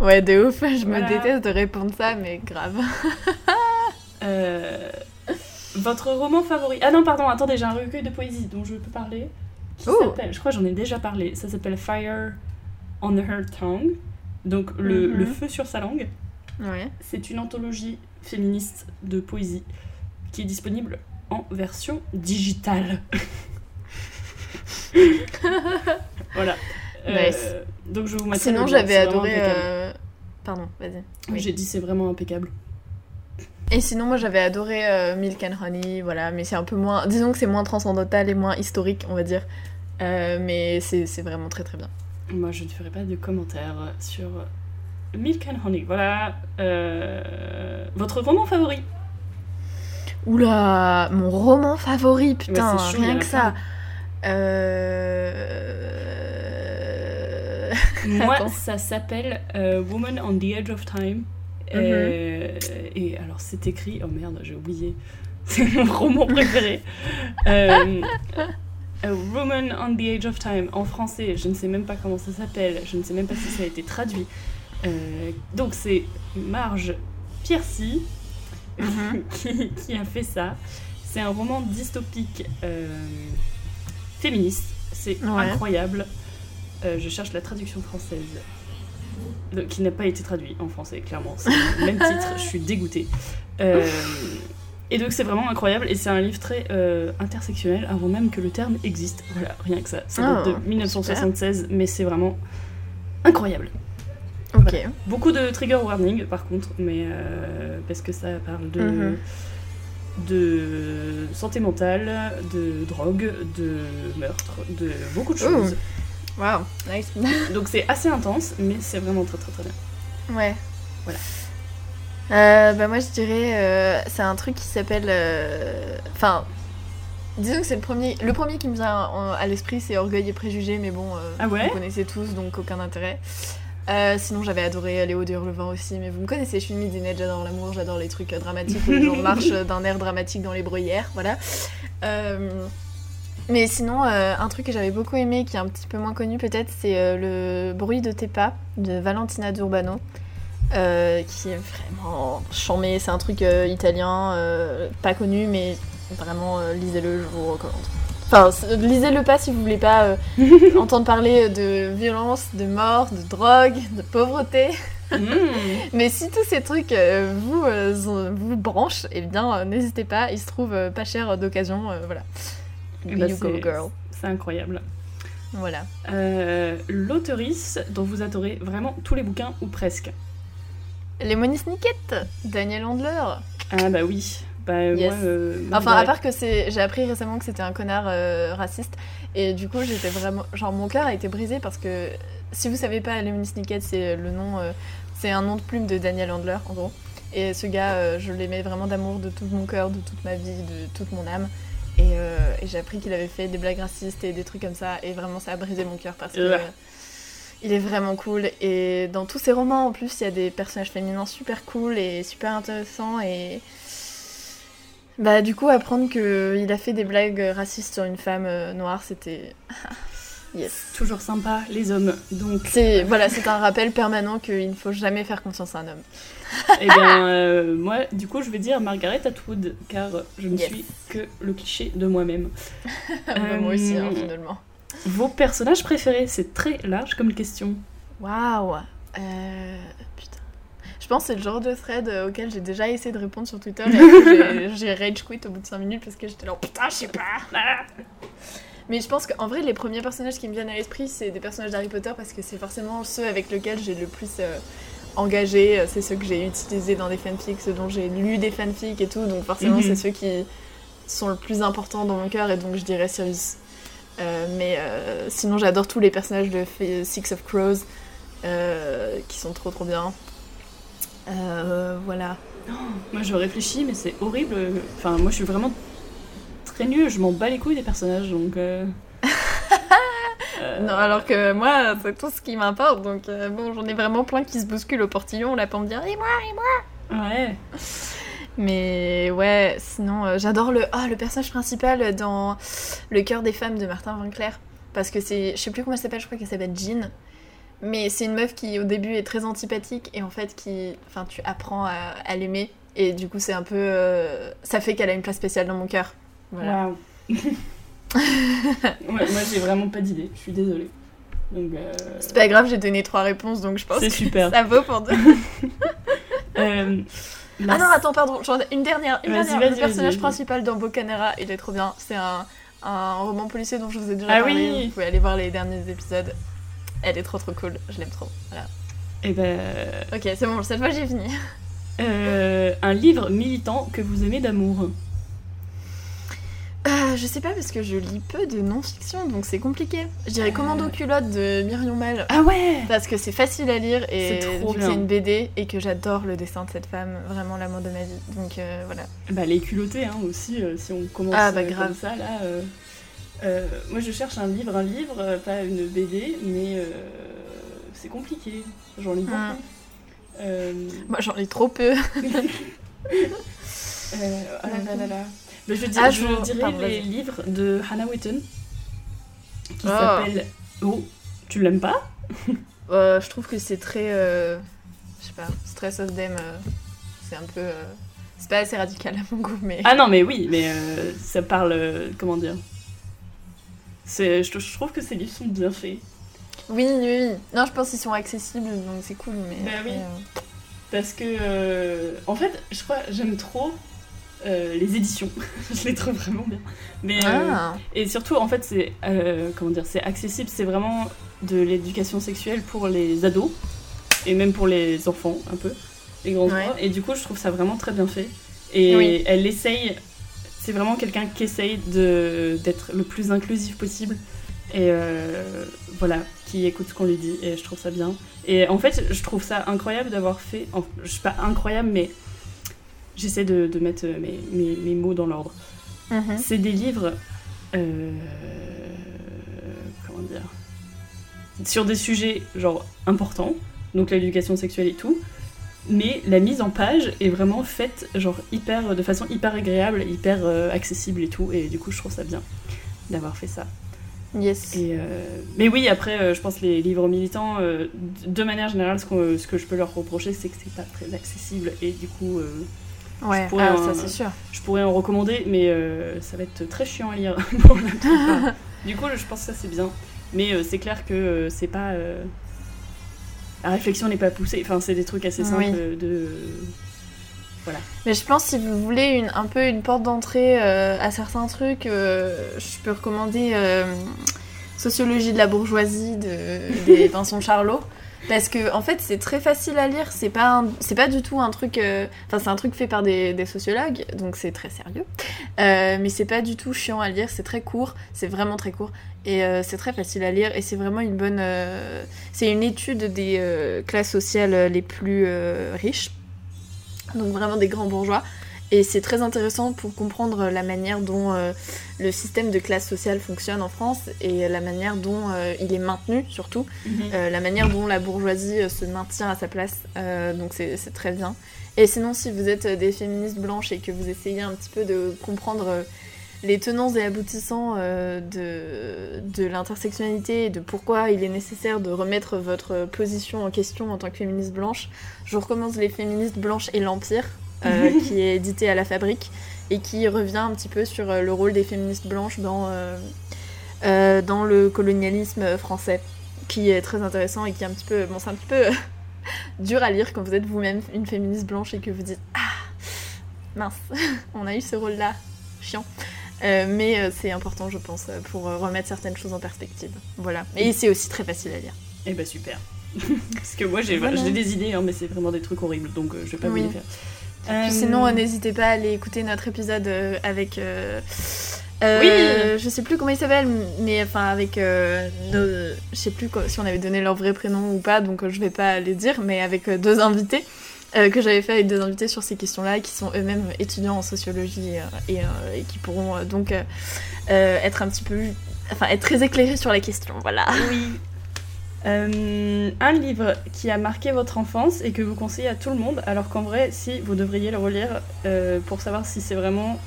Ouais, de ouf. Je Voilà. me déteste de répondre ça, mais grave. euh, Votre roman favori Ah non, pardon, attendez, j'ai un recueil de poésie dont je peux parler. Qui Oh. s'appelle, je crois que j'en ai déjà parlé, ça s'appelle Fire on her tongue. Donc le, Mhm. le feu sur sa langue. Ouais. C'est une anthologie féministe de poésie qui est disponible en version digitale. voilà. Euh, Nice. donc je vous mettrai Sinon, j'avais adoré. euh, Pardon, vas-y. oui. J'ai dit c'est vraiment impeccable. Et sinon, moi j'avais adoré euh, Milk and Honey, voilà, mais c'est un peu moins. Disons que c'est moins transcendantal et moins historique, on va dire. Euh, mais c'est c'est vraiment très très bien. Moi, je ne ferai pas de commentaires sur Milk and Honey. Voilà. Euh, Votre roman favori Oula, mon roman favori, putain, Bah, chaud, rien a que ça. Euh... Moi, ça s'appelle euh, Woman on the Edge of Time. Mhm. Euh, et alors, c'est écrit. Oh merde, j'ai oublié. C'est mon roman préféré. Euh, A Woman on the Edge of Time. En français, je ne sais même pas comment ça s'appelle. Je ne sais même pas si ça a été traduit. Euh, donc, c'est Marge Piercy. qui, qui a fait ça. C'est un roman dystopique euh, féministe. C'est Ouais. incroyable. Euh, je cherche la traduction française. Donc, qui n'a pas été traduit en français, clairement. C'est le même titre, je suis dégoûtée. Euh, et donc c'est vraiment incroyable et c'est un livre très euh, intersectionnel avant même que le terme existe. Voilà, rien que ça. Ça date Oh, de 1976, mais c'est vraiment incroyable. Beaucoup de trigger warning par contre, mais euh, parce que ça parle de, Mhm. de santé mentale, de drogue, de meurtre, de beaucoup de choses. Waouh, nice. Donc c'est assez intense, mais c'est vraiment très très très bien. Ouais. Voilà. Euh, bah moi je dirais euh, c'est un truc qui s'appelle enfin disons que c'est le premier le premier qui me vient en- à l'esprit c'est Orgueil et préjugés mais bon Ah ouais vous connaissez tous donc aucun intérêt. Euh, sinon j'avais adoré Léo de Hurlevent aussi mais vous me connaissez je suis une midinette j'adore l'amour j'adore les trucs euh, dramatiques où les gens marchent d'un air dramatique dans les bruyères voilà. Euh, mais sinon, euh, un truc que j'avais beaucoup aimé, qui est un petit peu moins connu peut-être, c'est euh, Le bruit de tes pas de Valentina D'Urbano, euh, qui est vraiment chambé. C'est un truc euh, italien, euh, pas connu, mais vraiment, euh, lisez-le, je vous recommande. Enfin, lisez-le pas si vous voulez pas euh, entendre parler de violence, de mort, de drogue, de pauvreté. Mmh. Mais si tous ces trucs euh, vous, euh, vous branchent, eh bien, n'hésitez pas, il se trouve euh, pas cher d'occasion, voilà. Ben, you go girl. C'est incroyable. Voilà. L'auteurice dont vous adorez vraiment tous les bouquins ou presque. Les Monies Snicket, Daniel Handler. Ah bah oui. Bah Yes. moi. euh, Enfin, à part que c'est, j'ai appris récemment que c'était un connard euh, raciste, et du coup j'étais vraiment, genre mon cœur a été brisé parce que si vous savez pas, les Monies Snicket c'est le nom, euh, c'est un nom de plume de Daniel Handler en gros. Et ce gars, je l'aimais vraiment d'amour de tout mon cœur, de toute ma vie, de toute mon âme. Et, et j'ai appris qu'il avait fait des blagues racistes et des trucs comme ça, et vraiment ça a brisé mon cœur parce que il est vraiment cool. Et dans tous ses romans, en plus, il y a des personnages féminins super cool et super intéressants. Et bah, du coup, apprendre qu'il a fait des blagues racistes sur une femme euh, noire, c'était. yes. Toujours sympa, les hommes. Donc, C'est voilà, c'est un rappel permanent qu'il ne faut jamais faire confiance à un homme. eh bien, euh, moi, du coup, je vais dire Margaret Atwood, car je ne Yes. suis que le cliché de moi-même. Bah, moi aussi, hein, Euh, finalement. Vos personnages préférés, c'est très large comme question. Waouh. Euh. Je pense que c'est le genre de thread euh, auquel j'ai déjà essayé de répondre sur Twitter et j'ai- rage quit au bout de 5 minutes parce que j'étais là, putain, je sais pas. Mais je pense qu'en vrai, les premiers personnages qui me viennent à l'esprit, c'est des personnages d'Harry Potter parce que c'est forcément ceux avec lesquels j'ai le plus euh, engagé. C'est ceux que j'ai utilisés dans des fanfics, ceux dont j'ai lu des fanfics et tout. Donc forcément, Mhm. c'est ceux qui sont le plus importants dans mon cœur et donc je dirais Sirius. Euh, mais euh, sinon, j'adore tous les personnages de Six of Crows euh, qui sont trop trop bien. Euh, voilà. Moi, je réfléchis, mais c'est horrible. Enfin, moi, je suis vraiment très nulle. Je m'en bats les couilles des personnages, donc. euh, euh, Non, alors que moi, c'est tout ce qui m'importe. Donc euh, bon, j'en ai vraiment plein qui se bousculent au portillon là pour me dire et moi, et moi? Ouais. Mais ouais, sinon j'adore le ah le personnage principal dans Le cœur des femmes de Martin Winkler parce que c'est je sais plus comment elle s'appelle, je crois qu'elle s'appelle Jean. Mais c'est une meuf qui au début est très antipathique et en fait qui enfin tu apprends à, à l'aimer Et du coup, c'est un peu. euh, ça fait qu'elle a une place spéciale dans mon cœur. Voilà. Ouais, moi, j'ai vraiment pas d'idée. Je suis désolée. Euh, C'est pas grave, j'ai donné trois réponses, donc je pense que super. ça vaut pour deux. Euh, Ah non, attends, pardon, une dernière. Une dernière. Le personnage principal dans Bocanera, il est trop bien. C'est un, un roman policier dont je vous ai déjà Ah parlé. oui. Vous pouvez aller voir les derniers épisodes. Elle est trop trop cool, je l'aime trop. Voilà. Et ben, Ok, c'est bon, cette fois j'ai fini. euh, un livre militant que vous aimez d'amour. Euh, je sais pas parce que je lis peu de non-fiction, donc c'est compliqué. Je dirais Commando culotte de Myrion Mal. Ah ouais Parce que c'est facile à lire et C'est une BD et que j'adore le dessin de cette femme, vraiment l'amour de ma vie. Donc euh, voilà. Bah les culottés hein, aussi, euh, si on commence Ah, bah, euh, grave. comme ça là. Euh, moi je cherche un livre, un livre, euh, pas une BD, mais euh, c'est compliqué. J'en lis beaucoup. Mm. Euh, Moi j'en lis trop peu. ah là là là là. Je, Ah, je je- dirais pardon, les livres de Hannah Witten qui Oh. s'appellent. Oh, tu l'aimes pas? Je trouve que c'est très. je sais pas, Stress of Them, c'est un peu. c'est pas assez radical à mon goût, mais. Ah non, mais oui, mais euh, ça parle. comment dire? Je, je trouve que ces livres sont bien faits. Oui, oui, oui. Non, je pense qu'ils sont accessibles, donc c'est cool, mais. Bah oui. euh, Parce que, euh, en fait, je crois, j'aime trop euh, les éditions. je les trouve vraiment bien. Mais, Ah, et surtout, en fait, c'est comment dire, c'est accessible. C'est vraiment de l'éducation sexuelle pour les ados et même pour les enfants, un peu, les grands Ouais. Et du coup, je trouve ça vraiment très bien fait. Et Oui. elle essaye. C'est vraiment quelqu'un qui essaye de d'être le plus inclusif possible. Et euh, voilà, qui écoute ce qu'on lui dit. Et je trouve ça bien. Et en fait, je trouve ça incroyable d'avoir fait. en- je suis pas incroyable, mais j'essaie de, de mettre mes, mes- mes mots dans l'ordre. mhm. C'est des livres. euh, comment dire Sur des sujets, genre, importants, donc l'éducation sexuelle et tout. Mais la mise en page est vraiment faite, genre, hyper, de façon hyper agréable, hyper euh, accessible et tout. Et du coup, je trouve ça bien d'avoir fait ça. Yes. Et, euh, mais oui, après, euh, je pense les livres militants, de manière générale, ce, que je peux leur reprocher, c'est que c'est pas très accessible. Et du coup, Ouais, pourrais ah, en- ça sûr. je pourrais en recommander, mais ça va être très chiant à lire pour. Du coup, je pense que ça c'est bien. Mais c'est clair que c'est pas. La réflexion n'est pas poussée. Enfin, c'est des trucs assez simples Oui. de. Mais je pense si vous voulez une, un peu une porte d'entrée euh, à certains trucs, euh, je peux recommander euh, Sociologie de la bourgeoisie de, des Vincent Charlot. Parce que en fait c'est très facile à lire, c'est pas, c'est pas du tout un truc. euh, Enfin c'est un truc fait par des, sociologues, donc c'est très sérieux. Euh, mais c'est pas du tout chiant à lire, c'est très court, c'est vraiment très court. Et euh, c'est très facile à lire et c'est vraiment une bonne. c'est une étude des classes sociales les plus riches donc vraiment des grands bourgeois. Et c'est très intéressant pour comprendre la manière dont euh, le système de classe sociale fonctionne en France et la manière dont euh, il est maintenu surtout, euh, la manière dont la bourgeoisie se maintient à sa place. Donc c'est très bien. Et sinon, si vous êtes des féministes blanches et que vous essayez un petit peu de comprendre les tenants et aboutissants de, de l'intersectionnalité et de pourquoi il est nécessaire de remettre votre position en question en tant que féministe blanche, je vous recommande Les féministes blanches et l'Empire, euh, qui est édité à la fabrique et qui revient un petit peu sur euh, le rôle des féministes blanches dans, euh, dans le colonialisme français, qui est très intéressant et qui est un petit peu, bon, c'est un petit peu dur à lire quand vous êtes vous-même une féministe blanche et que vous dites Ah, mince, on a eu ce rôle-là, chiant. Euh, mais euh, c'est important, je pense, pour euh, remettre certaines choses en perspective. Voilà. Et c'est aussi très facile à lire. Et bah super. Parce que moi j'ai Voilà. des idées, hein, mais c'est vraiment des trucs horribles, donc je vais pas vous les faire. Puis Euh, sinon, n'hésitez pas à aller écouter notre épisode euh, avec. euh, euh, Je sais plus comment il s'appelle, mais enfin avec euh, nos- Je sais plus quoi- si on avait donné leur vrai prénom ou pas, donc euh, je vais pas les dire, mais avec deux invités que j'avais fait avec deux invités sur ces questions-là, qui sont eux-mêmes étudiants en sociologie et, et qui pourront donc être un petit peu. Enfin, être très éclairés sur la question, voilà. Oui. Euh, un livre qui a marqué votre enfance et que vous conseillez à tout le monde, alors qu'en vrai, si vous devriez le relire euh, pour savoir si c'est vraiment.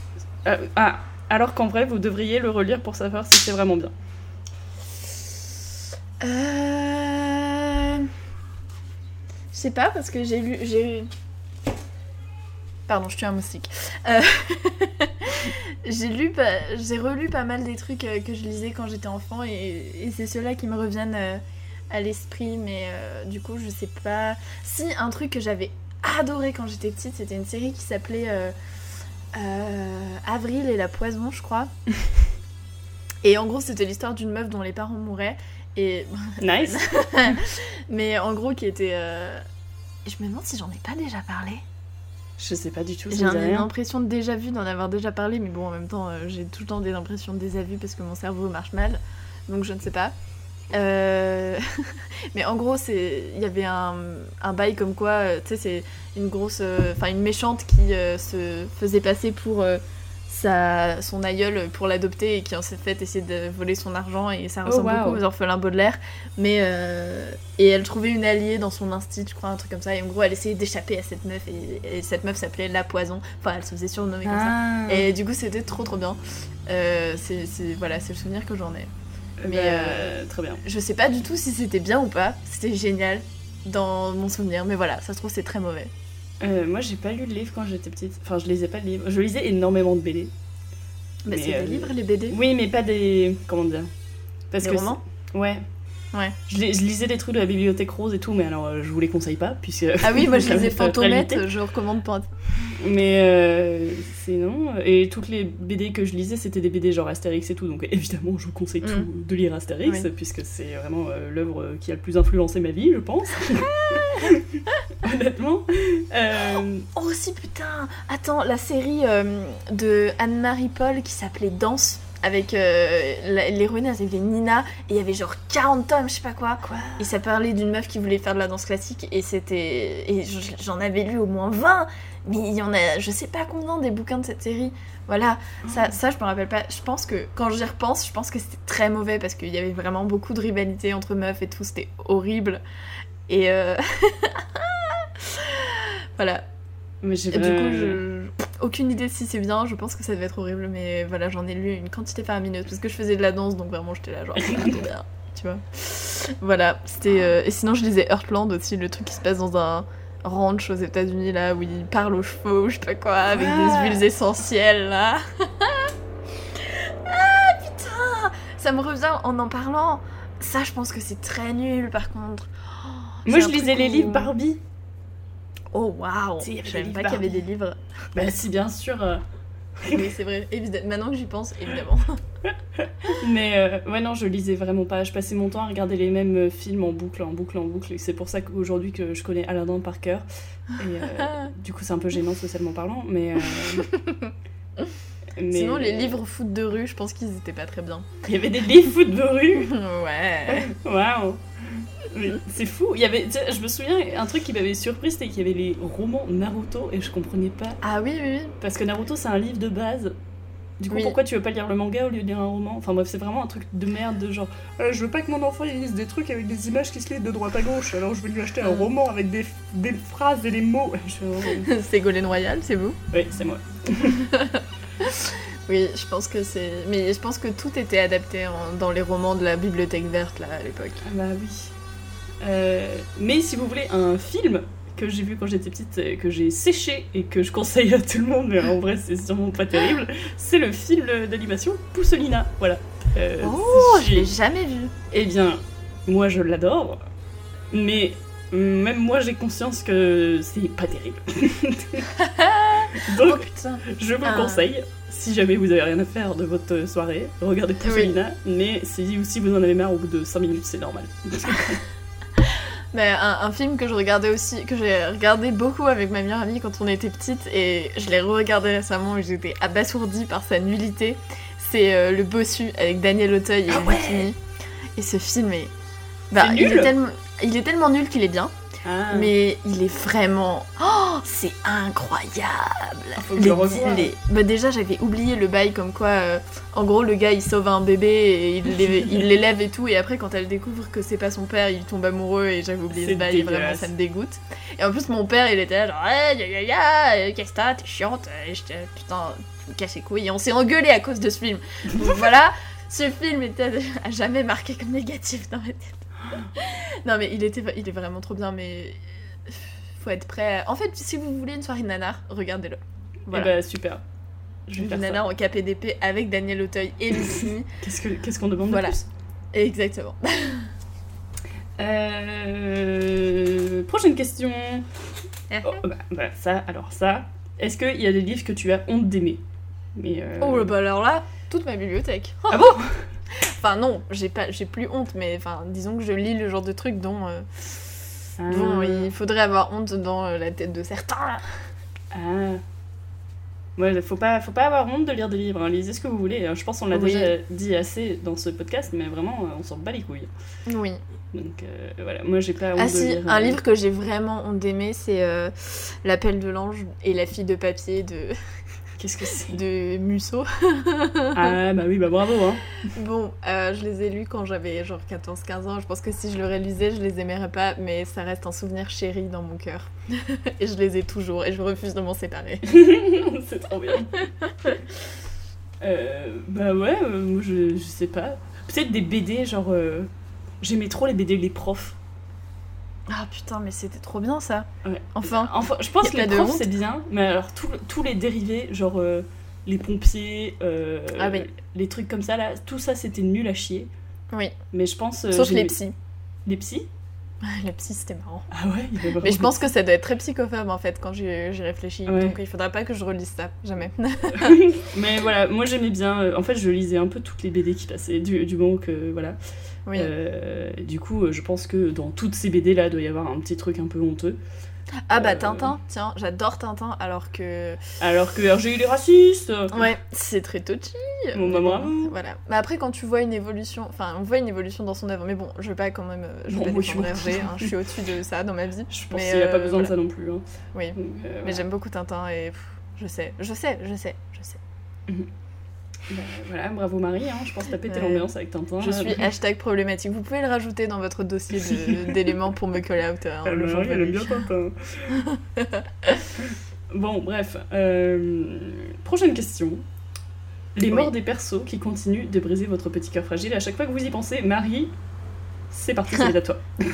euh, ah, alors qu'en vrai, vous devriez le relire pour savoir si c'est vraiment bien. Je sais pas parce que j'ai lu j'ai Pardon, je suis un moustique. J'ai lu, j'ai relu pas mal des trucs que je lisais quand j'étais enfant et, c'est ceux-là qui me reviennent à l'esprit. Mais euh, du coup, je sais pas. Si un truc que j'avais adoré quand j'étais petite, c'était une série qui s'appelait euh, euh, Avril et la poison, je crois. et en gros, c'était l'histoire d'une meuf dont les parents mouraient et Nice. mais en gros qui était. Je me demande si j'en ai pas déjà parlé. Je sais pas du tout, J'ai ça me dit une rien. impression de déjà vu, d'en avoir déjà parlé, mais bon, en même temps, j'ai tout le temps des impressions de déjà vu parce que mon cerveau marche mal, donc je ne sais pas. Euh, mais en gros, c'est il y avait un, un bail comme quoi, euh, tu sais, c'est une grosse, euh, enfin une méchante qui se faisait passer pour sa, son aïeul pour l'adopter et qui en fait essayait de voler son argent et ça Oh, ressemble wow. beaucoup aux orphelins Baudelaire. Mais et elle trouvait une alliée dans son instit, je crois, un truc comme ça. Et en gros, elle essayait d'échapper à cette meuf et, et cette meuf s'appelait La Poison. Enfin, elle se faisait surnommer comme ça. Ah. Et du coup, c'était trop trop bien. C'est- voilà, c'est le souvenir que j'en ai. Mais mais, euh, très bien. Je sais pas du tout si c'était bien ou pas. C'était génial dans mon souvenir, mais voilà, ça se trouve c'est très mauvais. Euh, moi, j'ai pas lu le livre quand j'étais petite. Enfin, je lisais pas le livre. Je lisais énormément de BD. Mais, Mais, c'est euh, des livres, les BD Oui, mais pas des. Comment dire? Parce Des que romans? Ouais. Ouais. Je, lis- je lisais des trucs de la bibliothèque rose et tout, mais alors euh, je vous les conseille pas, puisque. Ah oui, moi je ça lisais va être très Fantomette, limité. je recommande pas. Mais euh, sinon, et toutes les BD que je lisais, c'était des BD genre Astérix et tout, donc évidemment, je vous conseille tout Mm. de lire Astérix, puisque c'est vraiment euh, l'œuvre qui a le plus influencé ma vie, je pense. Honnêtement. Euh, Oh aussi putain Attends, la série euh, de Anne-Marie Paul qui s'appelait Danse avec euh, l'héroïne, elle s'appelait Nina et il y avait genre 40 tomes, je sais pas quoi. Quoi Et ça parlait d'une meuf qui voulait faire de la danse classique et c'était et j'en avais lu au moins 20 mais il y en a je sais pas combien des bouquins de cette série. Voilà, ça, ça je me rappelle pas. Je pense que quand j'y repense, je pense que c'était très mauvais parce qu'il y avait vraiment beaucoup de rivalité entre meufs et tout, c'était horrible. Et euh... voilà, Mais j'ai et du pas- coup, je... aucune idée si c'est bien, je pense que ça devait être horrible, mais voilà, j'en ai lu une quantité faramineuse parce que je faisais de la danse, donc vraiment j'étais là, genre, ah, trop bien, tu vois. Voilà, c'était. euh, Et sinon, je lisais Heartland aussi, le truc qui se passe dans un ranch aux États-Unis, là, où ils parlent aux chevaux, je sais pas quoi, avec Ah. des huiles essentielles, là. ah putain Ça me revient en en parlant. Ça, je pense que c'est très nul par contre. Oh, Moi, je lisais les livres Barbie. Oh waouh Je savais pas qu'il y avait des livres. Bah, si, bien sûr. euh, Oui, c'est vrai. Évidemment. Maintenant que j'y pense, évidemment. Mais euh, ouais, non, je lisais vraiment pas. Je passais mon temps à regarder les mêmes euh, films en boucle, en boucle, en boucle. Et c'est pour ça qu'aujourd'hui que je connais Aladdin par cœur. Et euh, du coup, c'est un peu gênant socialement parlant, mais. euh, mais- Sinon, les livres foot de rue, je pense qu'ils étaient pas très bien. Il y avait des livres foot de rue. ouais. Mais C'est fou. Il y avait, je me souviens, un truc qui m'avait surpris, c'était qu'il y avait les romans Naruto et je comprenais pas. Ah oui, oui, oui. Parce que Naruto, c'est un livre de base. Du coup, Oui. pourquoi tu veux pas lire le manga au lieu de lire un roman? Enfin bref, c'est vraiment un truc de merde de genre euh, je veux pas que mon enfant il lise des trucs avec des images qui se lisent de droite à gauche, alors je vais lui acheter un roman avec des, des phrases et des mots. Je c'est Golden Royal, c'est vous? Oui, c'est moi. Oui, je pense que c'est. Mais je pense que tout était adapté en- dans les romans de la bibliothèque verte, là, à l'époque. Ah bah oui. Euh, mais si vous voulez un film que j'ai vu quand j'étais petite, euh, que j'ai séché et que je conseille à tout le monde, mais en vrai c'est sûrement pas terrible, c'est le film d'animation Pousselina. Voilà. Euh, Oh, je l'ai jamais vu. Eh bien, moi je l'adore, mais même moi j'ai conscience que c'est pas terrible. Oh Donc putain. je vous le Ah. conseille. Si jamais vous avez rien à faire de votre soirée, regardez Pousselina. Mais si, si vous en avez marre au bout de 5 minutes, c'est normal. Mais un, un film que je regardais aussi, que j'ai regardé beaucoup avec ma meilleure amie quand on était petite, et je l'ai re-regardé récemment et j'étais abasourdie par sa nullité, c'est euh, Le Bossu avec Daniel Auteuil et Ah ouais. Et ce film est. Bah, C'est il, nul est tellement, il est tellement nul qu'il est bien, Ah. mais il est vraiment. Oh, c'est incroyable! Faut que je les- bah, déjà, j'avais oublié le bail comme quoi, euh, en gros, le gars il sauve un bébé et il l'é- il l'élève et tout, et après, quand elle découvre que c'est pas son père, il tombe amoureux et j'avais oublié ce bail, et vraiment, ça me dégoûte. Et en plus, mon père il était là, genre, hey, ya ya ya, euh, qu'est-ce que t'as, t'es chiante, et j'étais, putain, tu me casses les couilles, et on s'est engueulé à cause de ce film. Donc voilà, ce film était à jamais marqué comme négatif dans ma tête. non, mais il, était, il est vraiment trop bien, mais faut être prêt. En fait, si vous voulez une soirée nanar, regardez-le. Voilà. Eh ben, super. Je vais Une faire ça. nanar en KPDP avec Daniel Auteuil et Lucie. Qu'est-ce que- qu'est-ce qu'on demande Voilà. de plus? Exactement. Euh, Prochaine question. Oh, bah, bah, ça, alors ça. Est-ce qu'il y a des livres que tu as honte d'aimer? Mais euh, Oh bah alors là, toute ma bibliothèque. Ah bon? Enfin non, j'ai pas, j'ai plus honte, mais enfin disons que je lis le genre de trucs dont, euh, Ah. dont il faudrait avoir honte dans euh, la tête de certains. Ah. Ouais, faut pas, faut pas avoir honte de lire des livres. hein. Lisez ce que vous voulez. hein. Je pense qu'on l'a Oui. déjà dit assez dans ce podcast, mais vraiment, euh, on s'en bat les couilles. Oui. Donc euh, voilà, moi j'ai pas honte Ah de si, lire. un livre que j'ai vraiment honte d'aimer, c'est L'appel de l'ange et la fille de papier de, Qu'est-ce que c'est de Musso. Ah bah oui, bah bravo. Hein. Bon, euh, je les ai lus quand j'avais genre 14-15 ans. Je pense que si je le réalisais, je les aimerais pas, mais ça reste un souvenir chéri dans mon cœur. et je les ai toujours et je refuse de m'en séparer. c'est trop bien. Euh, bah ouais, euh, moi je, je sais pas. Peut-être des BD, genre. J'aimais trop les BD Les Profs. Ah putain, mais c'était trop bien ça. Ouais. Enfin. Enfin, je pense que les profs c'est bien, mais alors tout- tous les dérivés, genre euh, les pompiers, euh, Ah oui. les trucs comme ça là, tout ça c'était nul à chier. Oui, Mais je pense. euh, sauf les psys. Les psys? Les psys, c'était marrant. Ah ouais, il Mais je pense que ça doit être très psychophobe en fait quand j'y réfléchis. Ouais. Donc il faudra pas que je relise ça, jamais. Mais voilà, moi j'aimais bien. En fait, je lisais un peu toutes les BD qui passaient du, du moment que. Voilà. Oui. Euh, du coup, euh, je pense que dans toutes ces BD là, doit y avoir un petit truc un peu honteux. ah bah euh, Tintin, tiens, j'adore Tintin alors que. Alors que RG il est raciste Ouais, c'est très touchy. Bah, bravo. Voilà. Mais après, quand tu vois une évolution, enfin, on voit une évolution dans son œuvre. Mais bon, je veux pas quand même. Je veux Bon, pas défendre. Hergé, hein, je suis au-dessus de ça dans ma vie. Je pense qu'il n'y a pas besoin de ça non plus. hein. Oui. Donc, euh, Mais voilà. j'aime beaucoup Tintin et pff, je sais, je sais, je sais, je sais. Bah, voilà, bravo Marie, hein. je pense taper tes Ouais. l'ambiance avec Tintin. Je suis hashtag problématique. Vous pouvez le rajouter dans votre dossier d'éléments pour me call out. hein, Ah, le Marie, elle aime bien. Tintin. bon, bref. euh, Prochaine question. Les Oui. morts des persos qui continuent de briser votre petit cœur fragile. À chaque fois que vous y pensez, Marie, c'est parti, c'est à toi.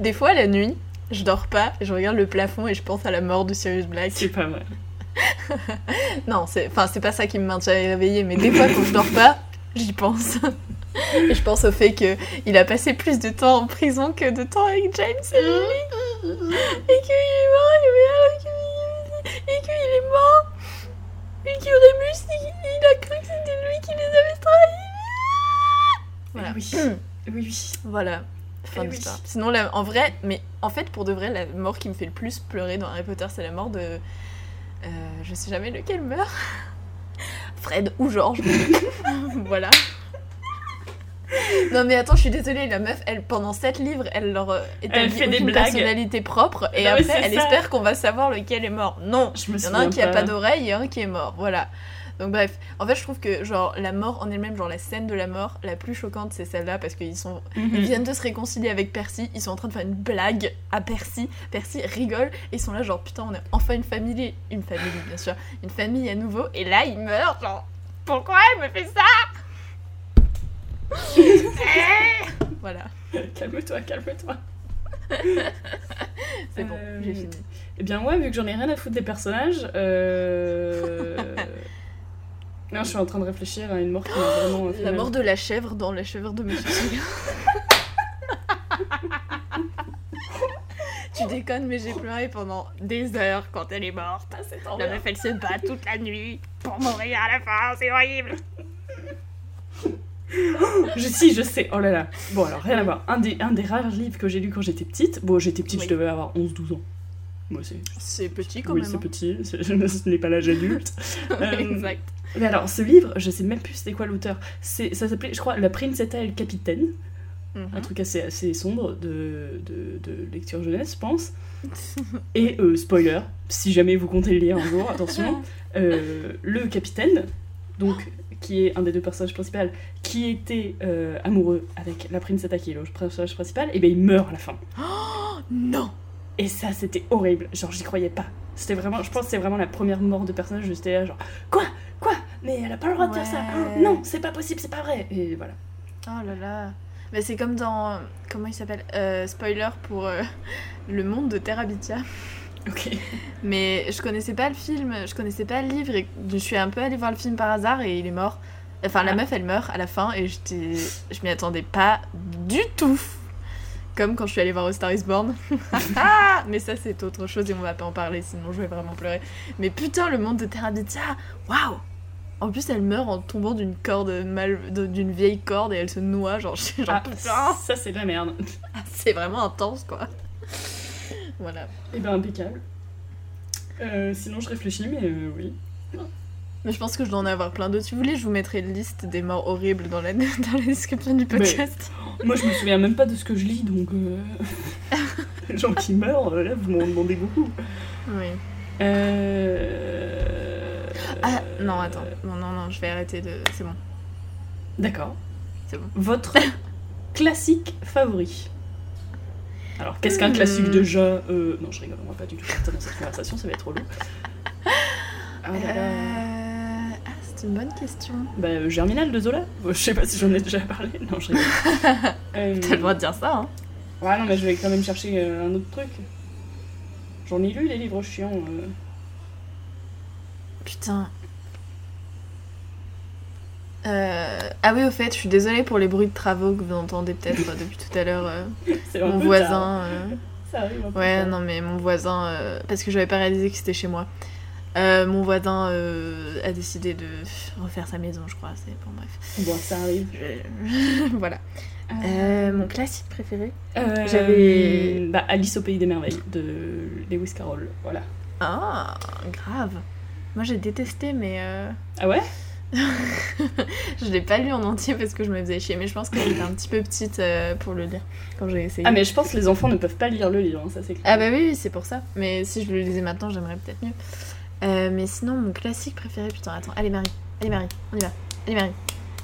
Des fois, la nuit, je dors pas, je regarde le plafond et je pense à la mort de Sirius Black. C'est pas vrai. Non, c'est enfin c'est pas ça qui me maintient réveillée, mais des fois quand je dors pas, j'y pense. Et je pense au fait que il a passé plus de temps en prison que de temps avec James et Lily. Et qu'il est mort, et qu'il et qu'il est mort. Et que Remus, il, a cru que c'était lui qui les avait trahis. Voilà. Oui. oui, oui. Voilà. Fin Eh de oui. Sinon, la- en vrai, mais en fait, pour de vrai, la mort qui me fait le plus pleurer dans Harry Potter, c'est la mort de. Euh, je sais jamais lequel meurt. Fred ou George. voilà. Non mais attends, je suis désolée, la meuf, elle pendant 7 livres, elle leur euh, établit fait des aucune blagues. personnalité propre et Non, après elle ça. espère qu'on va savoir lequel est mort. Non, Je me il y en a un qui a pas pas. d'oreille et un qui est mort, voilà. Donc bref, en fait je trouve que genre la mort en elle-même, genre la scène de la mort, la plus choquante c'est celle-là parce qu'ils sont Mhm. ils viennent de se réconcilier avec Percy, ils sont en train de faire une blague à Percy, Percy rigole et ils sont là genre putain on est enfin une famille, une famille bien sûr, une famille à nouveau et là il meurt genre pourquoi elle me fait ça? Voilà, calme-toi, calme-toi. c'est bon, Euh, j'ai fini. Eh bien moi, vu que j'en ai rien à foutre des personnages, euh... non, je suis en train de réfléchir à une mort qui m'a vraiment fait La mal. mort de la chèvre dans la chèvre de Monsieur tu déconnes mais j'ai pleuré pendant des heures quand elle est morte. c'est trop La meuf elle se bat toute la nuit pour mourir à la fin, c'est horrible. Je, si, je sais. Oh là là. Bon, alors, rien à voir. Un des, un des rares livres que j'ai lu quand j'étais petite. Bon, j'étais petite, Oui. je devais avoir 11-12 ans. Moi, c'est. C'est petit quand Oui, même. c'est hein. petit. Ce n'est pas l'âge adulte. Euh, exact. Mais alors, ce livre, je sais même plus c'était quoi l'auteur. Ça s'appelait, je crois, La Princetta et le Capitaine. Mhm. Un truc assez, assez sombre de, de, de lecture jeunesse, je pense. Et euh, spoiler, si jamais vous comptez le lire un jour, attention, euh, le capitaine, donc qui est un des deux personnages principaux, qui était euh, amoureux avec la princetta qui est le personnage principal, et ben il meurt à la fin. Non Et ça, c'était horrible. Genre, j'y croyais pas. C'était vraiment, je pense que c'est vraiment la première mort de personnage. J'étais là, genre, quoi? Quoi? Mais elle a pas le droit de faire ça. Oh, Non, c'est pas possible, c'est pas vrai. Et voilà. Oh là là. Bah, c'est comme dans. Comment il s'appelle? Euh, Spoiler pour euh, le monde de Terabithia. Ok. Mais je connaissais pas le film, je connaissais pas le livre et je suis un peu allée voir le film par hasard et il est mort. Enfin, la Ah. meuf elle meurt à la fin et. Je m'y attendais pas du tout. Comme quand je suis allée voir A Star is Born. Mais ça c'est autre chose et on va pas en parler sinon je vais vraiment pleurer. Mais putain, le monde de Terabithia Waouh En plus, elle meurt en tombant d'une corde mal. d'une vieille corde et elle se noie. Genre, Ah, putain ça c'est de la merde. C'est vraiment intense quoi. Voilà. Eh ben impeccable. Euh, sinon je réfléchis, mais euh, oui. Mais je pense que je dois en avoir plein d'autres. Si vous voulez, je vous mettrai une liste des morts horribles dans la, dans la description du podcast. Moi je me souviens même pas de ce que je lis, donc euh... les gens qui meurent, euh, là vous m'en demandez beaucoup. Oui. Euh... Ah, non, attends. Non, non, non, je vais arrêter de. C'est bon. D'accord. C'est bon. Votre classique favori Alors, qu'est-ce qu'un Hmm. classique déjà euh, Non, je rigole, on va pas du tout ça dans cette conversation, ça va être relou. Ah là là. Euh... C'est une bonne question. Bah, euh, Germinal de Zola Je sais pas si j'en ai déjà parlé. Non, je rigole. Euh, T'as le droit de dire ça, hein. Ouais, non, mais je vais quand même chercher euh, un autre truc. J'en ai lu des livres chiants. euh. Putain. Euh... Ah oui, au fait, je suis désolée pour les bruits de travaux que vous entendez peut-être depuis tout à l'heure. mon voisin. Ça arrive Ouais, non, mais mon voisin, parce que j'avais pas réalisé que c'était chez moi. Euh, mon voisin euh, a décidé de refaire sa maison, je crois. C'est bon, bref. Bon, ça arrive. Je- voilà. Euh, mon classique préféré Euh, j'avais- Bah, Alice au pays des merveilles de Lewis Carroll. Voilà. Ah, grave. Moi, j'ai détesté, mais euh, Ah ouais? je l'ai pas lu en entier parce que je me faisais chier. Mais je pense que j'étais un petit peu petite euh, pour le lire quand j'ai essayé. Ah, mais je pense que les enfants ne peuvent pas lire le livre, hein, ça c'est clair. Ah bah oui, oui, c'est pour ça. Mais si je le lisais maintenant, j'aimerais peut-être mieux. Euh, mais sinon, mon classique préféré, putain, attends, allez Marie, allez Marie, on y va, allez Marie.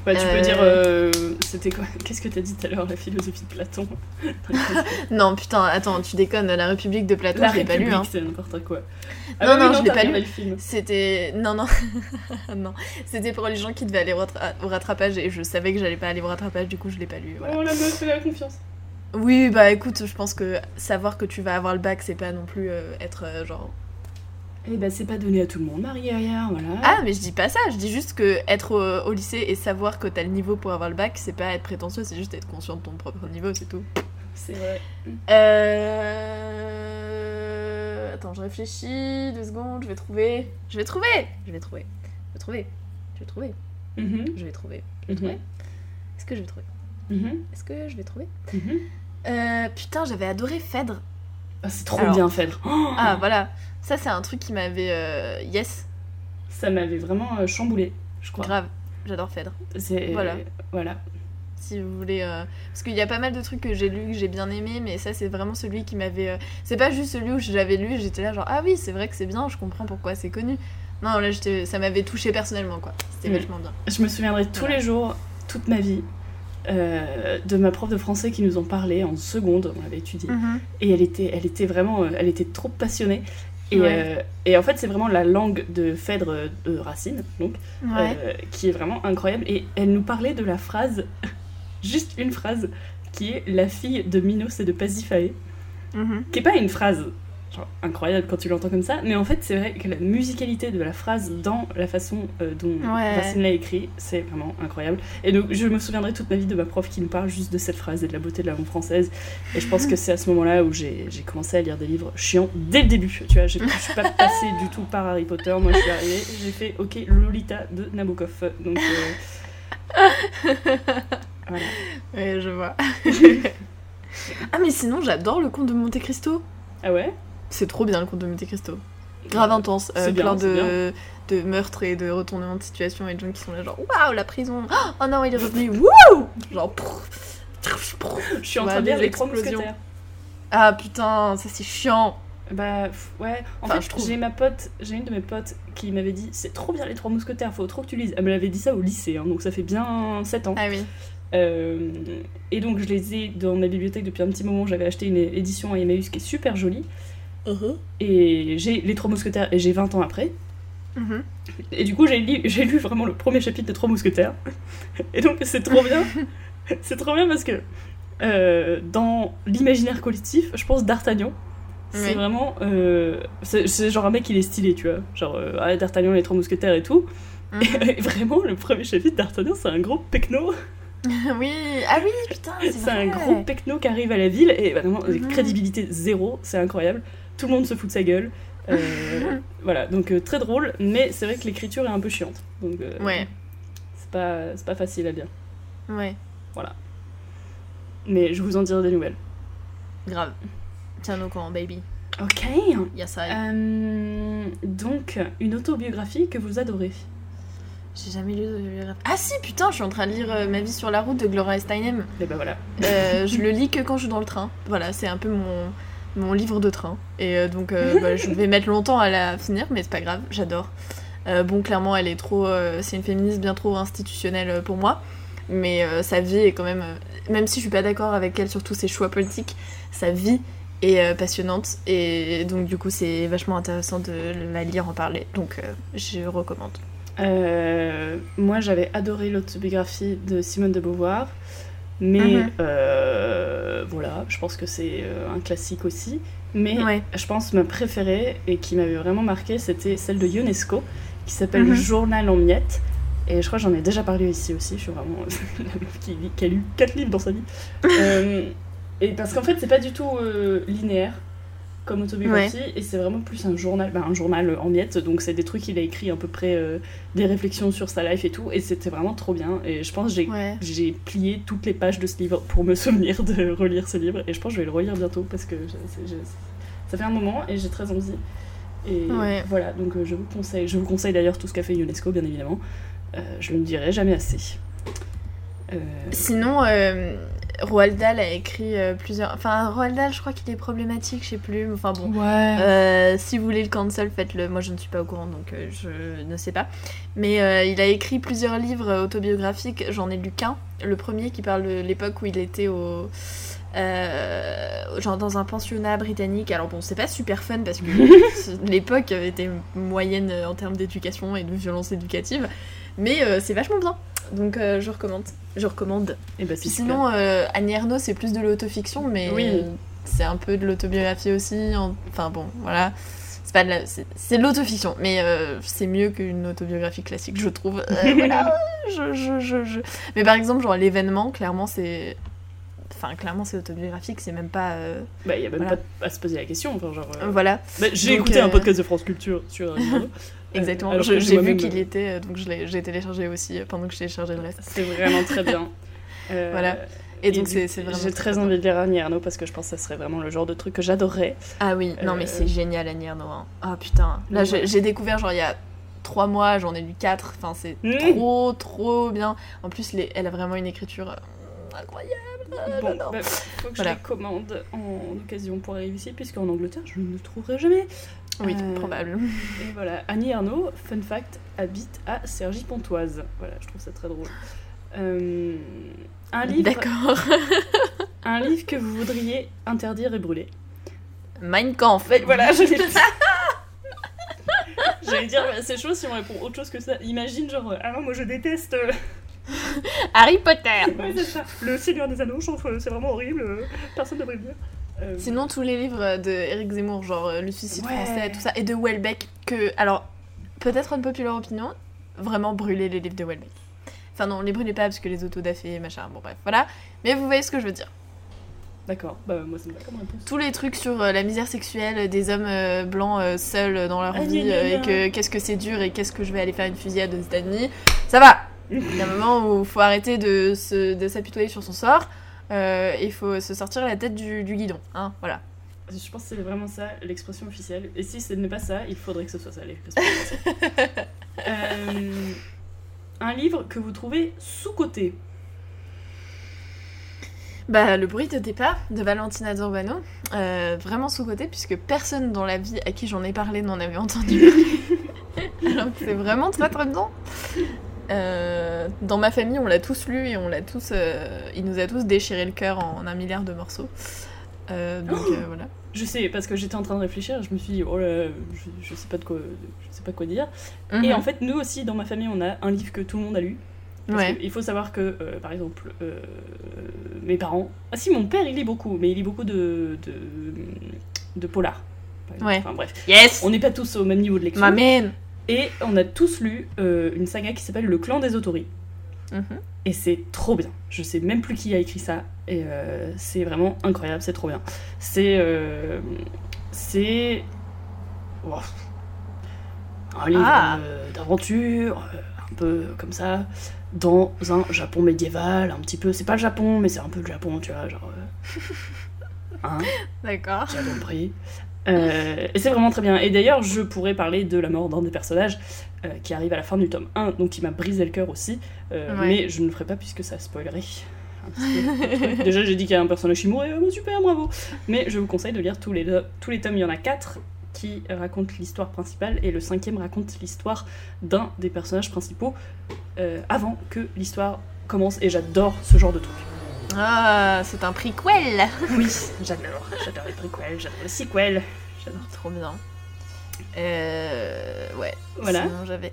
Bah, tu peux Euh, dire. euh, C'était quoi Qu'est-ce que t'as dit tout à l'heure, la philosophie de Platon Non, putain, attends, tu déconnes, La République de Platon, La je l'ai pas lu. Hein. c'est n'importe quoi. Non, bah oui, non, je l'ai pas lu. le film. C'était. Non, non. non. C'était pour les gens qui devaient aller au, rattra- au rattrapage et je savais que j'allais pas aller au rattrapage, du coup, je l'ai pas lu. Voilà. Oh la meuf, la confiance. Oui, bah écoute, je pense que savoir que tu vas avoir le bac, c'est pas non plus euh, être euh, genre. Eh bah, c'est pas donné à tout le monde, Marie Arrière, voilà. Ah, mais je dis pas ça, je dis juste que être au, au lycée et savoir que t'as le niveau pour avoir le bac, c'est pas être prétentieux, c'est juste être conscient de ton propre niveau, c'est tout. C'est vrai. Euh... Attends, je réfléchis, deux secondes, je vais trouver. Je vais trouver Je vais trouver. Je vais trouver. Je vais trouver. Mhm, Je vais trouver. mhm, trouver Est-ce que je vais trouver? Mhm, Est-ce que je vais trouver? Mhm. euh, Putain, j'avais adoré Phèdre. Ah, c'est trop Alors- bien, Phèdre. Oh, Ah, voilà. Ça, c'est un truc qui m'avait. euh, Yes, Ça m'avait vraiment euh, chamboulé, je crois. grave. J'adore Phèdre. C'est... Voilà. Voilà. Si vous voulez. euh, Parce qu'il y a pas mal de trucs que j'ai lus, que j'ai bien aimé, mais ça, c'est vraiment celui qui m'avait. C'est pas juste celui où j'avais lu, j'étais là, genre, ah oui, c'est vrai que c'est bien, je comprends pourquoi c'est connu. Non, là, ça m'avait touché personnellement, quoi. C'était Mm. vachement bien. Je me souviendrai tous Voilà. les jours, toute ma vie, euh, de ma prof de français qui nous en parlait en seconde, on l'avait étudié. Et elle était, elle était vraiment, elle était trop passionnée. Et, Ouais. euh, et en fait, c'est vraiment la langue de Phèdre euh, de Racine, donc, Ouais. euh, qui est vraiment incroyable. Et elle nous parlait de la phrase, juste une phrase, qui est la fille de Minos et de Pasiphae, Mhm. qui est pas une phrase genre, incroyable quand tu l'entends comme ça, mais en fait, c'est vrai que la musicalité de la phrase dans la façon euh, dont Ouais. Racine l'a écrit, c'est vraiment incroyable. Et donc, je me souviendrai toute ma vie de ma prof qui nous parle juste de cette phrase et de la beauté de la langue française. Et je pense que c'est à ce moment-là où j'ai commencé à lire des livres chiants dès le début. Tu vois, je suis pas passée du tout par Harry Potter. Moi, je suis arrivée, j'ai fait OK, Lolita de Nabokov. Donc, euh, voilà. Ouais, je vois. ah, mais sinon, j'adore le conte de Monte Cristo. Ah ouais? C'est trop bien le conte de Monte Cristo. Grave intense, euh, bien, plein de, de meurtres et de retournements de situation et de gens qui sont là genre waouh la prison, oh non il est revenu, wouh genre. Je suis en train de lire les trois ah putain ça c'est chiant. Bah ouais, en Enfin, fait j'ai ma pote, j'ai une de mes potes qui m'avait dit c'est trop bien les trois mousquetaires, faut trop que tu lises. Elle me l'avait dit ça au lycée, hein, donc ça fait bien 7 ans. Ah oui. Euh, et donc je les ai dans ma bibliothèque depuis un petit moment, j'avais acheté une édition à Emmaüs qui est super jolie. Et j'ai les trois mousquetaires et j'ai 20 ans après. Mhm. Et du coup j'ai lu, vraiment le premier chapitre des trois mousquetaires. Et donc c'est trop bien. C'est trop bien parce que euh, dans l'imaginaire collectif, je pense D'Artagnan. C'est Oui. vraiment. euh, c'est genre un mec, il est stylé, tu vois. Genre, euh, ah, D'Artagnan, les trois mousquetaires et tout. Mhm. Et vraiment, le premier chapitre d'Artagnan, c'est un gros pecno. oui, ah oui, putain, c'est un gros pecno qui arrive à la ville et vraiment, Mhm. crédibilité zéro, c'est incroyable. Tout le monde se fout de sa gueule. Euh, voilà, donc euh, très drôle, mais c'est vrai que l'écriture est un peu chiante. Donc, euh, Ouais, c'est pas, c'est pas facile à lire. ouais, Mais je vous en dirai des nouvelles. grave. Tiens au courant, baby. Ok. Yes, I. Donc, une autobiographie que vous adorez. J'ai jamais lu de biographie. Ah si, putain, je suis en train de lire euh, Ma vie sur la route de Gloria Steinem. Et ben voilà. Euh, je le lis que quand je suis dans le train. Voilà, c'est un peu mon, mon livre de train. Et euh, donc, euh, bah, je vais mettre longtemps à la finir, mais c'est pas grave, j'adore. Euh, bon, clairement, elle est trop. c'est une féministe bien trop institutionnelle pour moi. Mais sa vie est quand même. même si je suis pas d'accord avec elle sur tous ses choix politiques, sa vie est passionnante. Et donc, du coup, c'est vachement intéressant de la lire, en parler. Donc, je recommande. Moi, j'avais adoré l'autobiographie de Simone de Beauvoir. Mais Mhm. euh, voilà, je pense que c'est euh, un classique aussi. Mais Ouais. je pense ma préférée et qui m'avait vraiment marqué, c'était celle de Ionesco, qui s'appelle Mhm. Journal en miettes. Et je crois que j'en ai déjà parlé ici aussi. Je suis vraiment la meuf qui, a lu 4 livres dans sa vie. Euh, et parce qu'en fait, c'est pas du tout euh, linéaire comme autobiographie, et c'est vraiment plus un journal, ben, un journal en miettes. Donc c'est des trucs qu'il a écrit à peu près euh, des réflexions sur sa life et tout. Et c'était vraiment trop bien. Et je pense que j'ai Ouais. j'ai plié toutes les pages de ce livre pour me souvenir de relire ce livre et je pense que je vais le relire bientôt parce que je- c'est- je- ça fait un moment et j'ai très envie. Et Ouais. voilà, donc euh, je vous conseille. Je vous conseille d'ailleurs tout ce qu'a fait UNESCO, bien évidemment. Euh, je ne dirai jamais assez. Euh, Sinon, Roald Dahl a écrit euh, plusieurs. Enfin, Roald Dahl, je crois qu'il est problématique, je sais plus. Enfin bon. ouais. Euh, si vous voulez le cancel, faites-le. Moi, je ne suis pas au courant, donc euh, je ne sais pas. Mais il a écrit plusieurs livres autobiographiques. J'en ai lu qu'un. Le premier qui parle de l'époque où il était au. genre dans un pensionnat britannique. Alors bon, c'est pas super fun parce que l'époque était moyenne en termes d'éducation et de violence éducative. Mais c'est vachement bien. Donc euh, je recommande. Je recommande. et bah, Puis sinon, euh, Annie Ernaux, c'est plus de l'autofiction, mais Oui. c'est un peu de l'autobiographie aussi. en- Enfin bon, voilà. C'est pas de la- c'est de l'autofiction, mais euh, c'est mieux qu'une autobiographie classique, je trouve. Euh, voilà, je, je, je, je- Mais par exemple, genre l'événement, clairement, c'est. Enfin, clairement, c'est autobiographique, c'est même pas. Bah, il y a même voilà. pas à se poser la question. Enfin, genre, Voilà, bah, j'ai écouté un podcast de France Culture sur. exactement. J'ai vu qu'il y euh, était, euh, donc je l'ai- j'ai téléchargé aussi euh, pendant que je téléchargeais le reste. C'est vraiment très bien. Euh, Voilà. Et donc, c'est c'est vraiment. J'ai très envie de lire Annie Ernaux parce que je pense que ça serait vraiment le genre de truc que j'adorerais. Ah oui, non mais c'est génial Annie Ernaux. hein. Ah putain, là Ouais. j'ai découvert genre il y a trois mois, j'en ai lu quatre. Enfin c'est Mm. trop trop bien. En plus les- elle a vraiment une écriture euh, incroyable. Bon, bah, faut que Voilà. je les commande en occasion pour arriver ici, puisqu'en Angleterre, je ne le trouverai jamais. Oui, Euh, probable. Et voilà, Annie Ernaux, fun fact, habite à Cergy-Pontoise. Voilà, je trouve ça très drôle. Euh, un, livre, D'accord. un livre que vous voudriez interdire et brûler. Mein Kampf. Mais voilà, je l'ai J'allais dire, bah, c'est chaud si on répond autre chose que ça. Imagine, genre, euh, ah non, moi je déteste. euh, Harry Potter. Ouais, c'est ça. Le Seigneur des Anneaux, je trouve c'est vraiment horrible. Personne ne devrait le dire. Euh, Sinon tous les livres de Eric Zemmour, genre euh, Le suicide Ouais. français, tout ça, et de Welbeck, que alors peut-être une populaire opinion, vraiment brûler les livres de Welbeck. Enfin non, les brûlez pas parce que les autodafés, machin, bon bref, voilà. Mais vous voyez ce que je veux dire. D'accord, bah moi ça me va comme réponse. tous les trucs sur euh, la misère sexuelle des hommes euh, blancs euh, seuls dans leur Ah, vie et que qu'est-ce que c'est dur et qu'est-ce que je vais aller faire une fusillade aux États-Unis, ça va. Il y a un moment où il faut arrêter de s'apitoyer sur son sort. Euh, Il faut se sortir la tête du, du guidon, hein, voilà. Je pense que c'est vraiment ça l'expression officielle. Et si ce n'est pas ça, il faudrait que ce soit ça l'expression officielle. Euh, un livre que vous trouvez sous-coté. Bah, le bruit de départ de Valentina Zorbano, euh, vraiment sous-côté, puisque personne dans la vie à qui j'en ai parlé n'en avait entendu parler. Alors que c'est vraiment très très bien. Euh, dans ma famille, on l'a tous lu et on l'a tous, euh, il nous a tous déchiré le cœur en un milliard de morceaux. Euh, donc euh, voilà. Je sais, parce que j'étais en train de réfléchir, je me suis dit, oh là, je, je sais pas de quoi, je sais pas quoi dire. Et Mhm. en fait, nous aussi, dans ma famille, on a un livre que tout le monde a lu. Parce Ouais. que Il faut savoir que, par exemple, mes parents. Ah si, mon père il lit beaucoup, mais il lit beaucoup de. de, de polar. Ouais. Enfin bref. Yes On n'est pas tous au même niveau de lecture. Ma man Et on a tous lu euh, une saga qui s'appelle Le clan des Autori. Mhm. Et c'est trop bien. Je sais même plus qui a écrit ça. Et euh, c'est vraiment incroyable, c'est trop bien. C'est. euh, c'est. Wow. Un livre Ah. d'aventure, un peu comme ça, dans un Japon médiéval, un petit peu. C'est pas le Japon, mais c'est un peu le Japon, tu vois, genre. hein D'accord. as compris. Euh, et c'est vraiment très bien. Et d'ailleurs, je pourrais parler de la mort d'un des personnages euh, qui arrive à la fin du tome 1, donc qui m'a brisé le cœur aussi. Euh, Ouais. Mais je ne le ferai pas puisque ça spoilerait. un petit peu le truc. Déjà, j'ai dit qu'il y a un personnage qui mourrait, oh, super, bravo. Mais je vous conseille de lire tous les, tous les tomes, il y en a 4 qui racontent l'histoire principale, et le cinquième raconte l'histoire d'un des personnages principaux avant que l'histoire commence. Et j'adore ce genre de truc. Ah, c'est un prequel Oui, j'adore. J'adore les prequels, j'adore les sequels. J'adore. Trop bien. Euh, ouais. Voilà. Sinon, j'avais...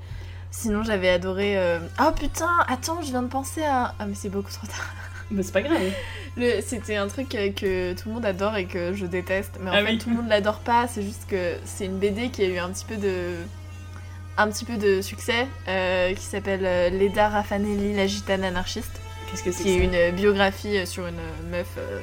Sinon, j'avais adoré... euh, Oh putain, attends, je viens de penser à... Ah mais c'est beaucoup trop tard. Mais c'est pas grave. Le- C'était un truc euh, que tout le monde adore et que je déteste. Mais en Ah fait, oui. tout le monde l'adore pas. C'est juste que c'est une BD qui a eu un petit peu de... Un petit peu de succès, euh, qui s'appelle euh, Leda Raffanelli, la gitane anarchiste. Qu'est-ce que c'est qui est que une biographie sur une meuf euh,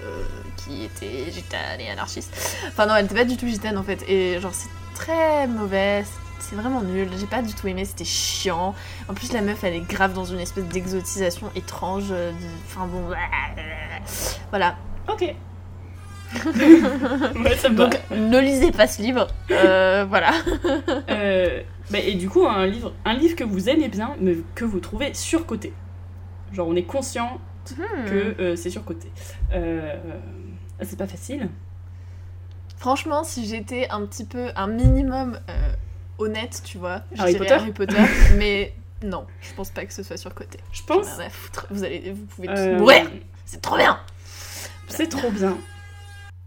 qui était gitane et anarchiste. Enfin non, elle était pas du tout gitane en fait. Et genre c'est très mauvais, c'est vraiment nul. J'ai pas du tout aimé, c'était chiant. En plus la meuf elle est grave dans une espèce d'exotisation étrange. euh, de- Enfin bon, voilà. Ok. ouais, ça me va. Donc ne lisez pas ce livre. Euh, voilà. Euh, bah, et du coup, un livre, un livre que vous aimez bien, mais que vous trouvez surcoté. Genre, on est conscient Hmm. que euh, c'est surcoté. Euh, c'est pas facile. Franchement, si j'étais un petit peu, un minimum euh, honnête, tu vois, je Harry dirais Potter Harry Potter, mais non, je pense pas que ce soit surcoté. Je pense. rien à foutre. Vous, allez, vous pouvez tous mourir, c'est trop bien C'est trop bien.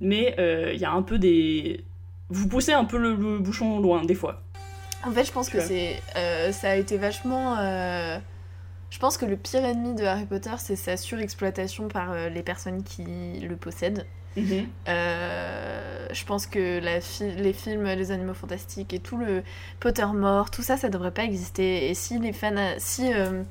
Mais il y a un peu des. Vous poussez un peu le, le bouchon loin, des fois. En fait, je pense que c'est, euh, ça a été vachement... euh, Je pense que le pire ennemi de Harry Potter, c'est sa surexploitation par euh, les personnes qui le possèdent. Mhm. Euh, je pense que la fi- les films Les Animaux Fantastiques et tout le Pottermore, tout ça, ça devrait pas exister. Et si les fans, si euh,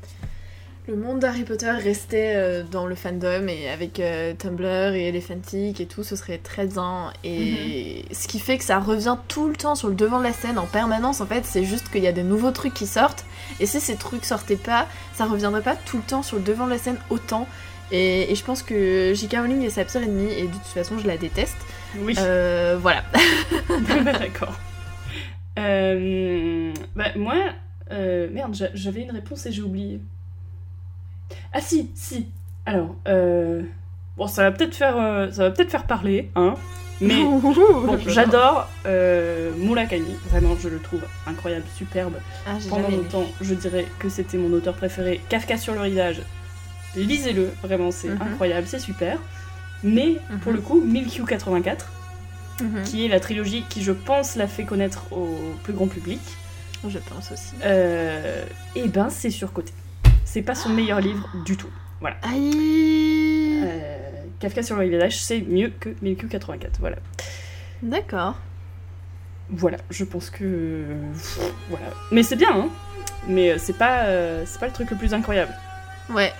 le monde d'Harry Potter restait euh, dans le fandom et avec euh, Tumblr et les fanfics et tout, ce serait très bien. Et ce qui fait que ça revient tout le temps sur le devant de la scène en permanence. En fait, c'est juste qu'il y a des nouveaux trucs qui sortent. Et si ces trucs sortaient pas, ça reviendrait pas tout le temps sur le devant de la scène autant. Et, et je pense que J.K. Rowling est sa pire ennemie et de toute façon je la déteste. Oui. Euh, voilà. D'accord. Euh, bah, moi, merde, j'a- j'avais une réponse et j'ai oublié. Ah si, si. Alors, euh, bon, ça va peut-être faire, euh, ça va peut-être faire parler, hein. Mais bon, j'adore euh, Murakami. Vraiment, je le trouve incroyable, superbe. Ah, Pendant longtemps, je dirais que c'était mon auteur préféré. Kafka sur le rivage. Lisez-le, vraiment, c'est Mhm. incroyable, c'est super. Mais pour Mhm. le coup, 1000Q84 Mhm. qui est la trilogie qui, je pense, l'a fait connaître au plus grand public, Je pense aussi. euh, et ben c'est surcoté. C'est pas son meilleur livre du tout. Aïe Euh, Kafka sur le village, c'est mieux que 1000Q84. Voilà. D'accord. Voilà, je pense que. Voilà. Mais c'est bien, hein Mais euh, c'est pas, euh, c'est pas le truc le plus incroyable. Ouais.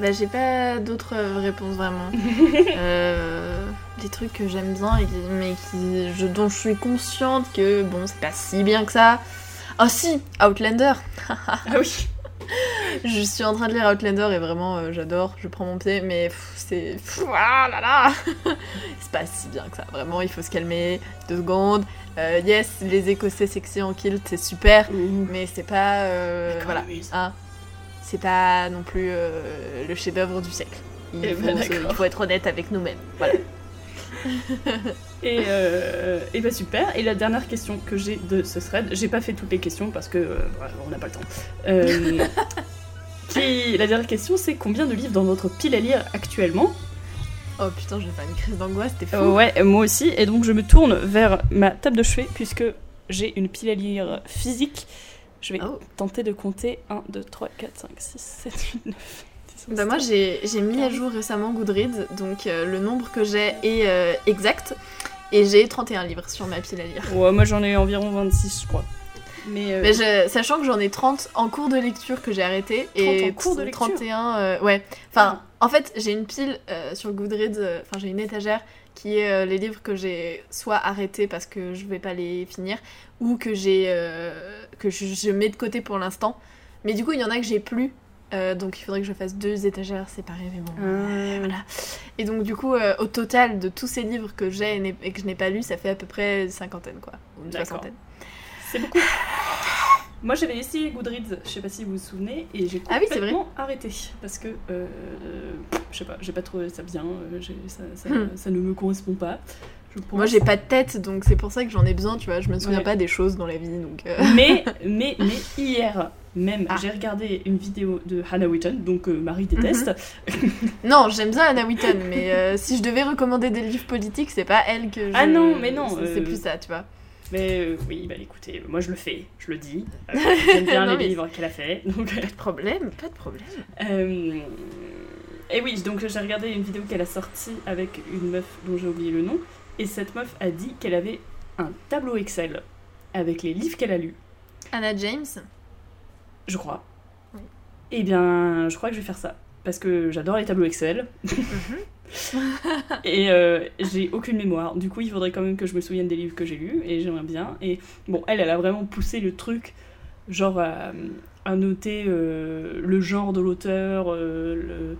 Bah, j'ai pas d'autres réponses vraiment. euh, des trucs que j'aime bien et qui, mais qui, je, dont je suis consciente que bon, c'est pas si bien que ça. Ah si, Outlander. Ah oui Je suis en train de lire Outlander et vraiment euh, j'adore, je prends mon pied, mais c'est. Ah là là C'est pas si bien que ça, vraiment, il faut se calmer. Deux secondes. Euh, yes, les Écossais sexy en kilt, c'est super, mais c'est pas. euh, voilà. Hein, c'est pas non plus le chef-d'œuvre du siècle. Il, Eh faut ben, se- d'accord. il faut être honnête avec nous-mêmes. Voilà. Et, euh, et bah super. Et la dernière question que j'ai de ce thread, j'ai pas fait toutes les questions parce que euh, on n'a pas le temps. Euh, qui, la dernière question, c'est combien de livres dans votre pile à lire actuellement? Oh putain, je vais faire une crise d'angoisse, t'es fou. Ouais, moi aussi. Et donc je me tourne vers ma table de chevet puisque j'ai une pile à lire physique. Je vais Oh. tenter de compter 1, 2, 3, 4, 5, 6, 7, 8, 9. 10, Bah moi j'ai mis à jour récemment Goodreads, donc euh, le nombre que j'ai est euh, exact. Et j'ai 31 livres sur ma pile à lire. Ouais, moi j'en ai environ 26, je crois. Mais, euh, Mais je- sachant que j'en ai 30 en cours de lecture que j'ai arrêté. 30 et en cours de lecture 31, euh, ouais. Enfin, en fait, j'ai une pile sur Goodreads, enfin j'ai une étagère qui est les livres que j'ai soit arrêtés parce que je vais pas les finir, ou que j'ai que je, je mets de côté pour l'instant. Mais du coup, il y en a que j'ai plus. Euh, donc il faudrait que je fasse deux étagères séparées, mais bon. euh, Voilà. Et donc du coup, euh, au total de tous ces livres que j'ai et que je n'ai pas lus, ça fait à peu près une cinquantaine, quoi. Une soixantaine. C'est beaucoup. Moi j'avais essayé Goodreads, je sais pas si vous vous souvenez, et j'ai Ah oui, vrai. complètement arrêté. Parce que, euh, je sais pas, j'ai pas trouvé ça bien, euh, j'ai- ça, ça- Hmm. ça ne me correspond pas. Moi, j'ai pas de tête, donc c'est pour ça que j'en ai besoin, tu vois. Je me souviens Ouais. pas des choses dans la vie, donc... euh, Mais, mais, mais hier même, Ah. j'ai regardé une vidéo de Hannah Witton, donc euh, Marie déteste. Non, j'aime bien Anna Wheaton, mais euh, si je devais recommander des livres politiques, c'est pas elle que je... Ah non, mais non, C'est euh, plus ça, tu vois. Mais euh, oui, bah écoutez, moi je le fais, je le dis. Euh, J'aime bien Non, les livres qu'elle a fait. Donc, Pas de problème, pas de problème. Euh, Et oui, donc j'ai regardé une vidéo qu'elle a sortie avec une meuf dont j'ai oublié le nom. Et cette meuf a dit qu'elle avait un tableau Excel avec les livres qu'elle a lus, Anna James je crois. Oui. Eh bien, je crois que je vais faire ça. Parce que j'adore les tableaux Excel. et euh, j'ai aucune mémoire. Du coup, il faudrait quand même que je me souvienne des livres que j'ai lus. Et j'aimerais bien. Et bon, elle, elle a vraiment poussé le truc, genre à, à noter euh, le genre de l'auteur, euh,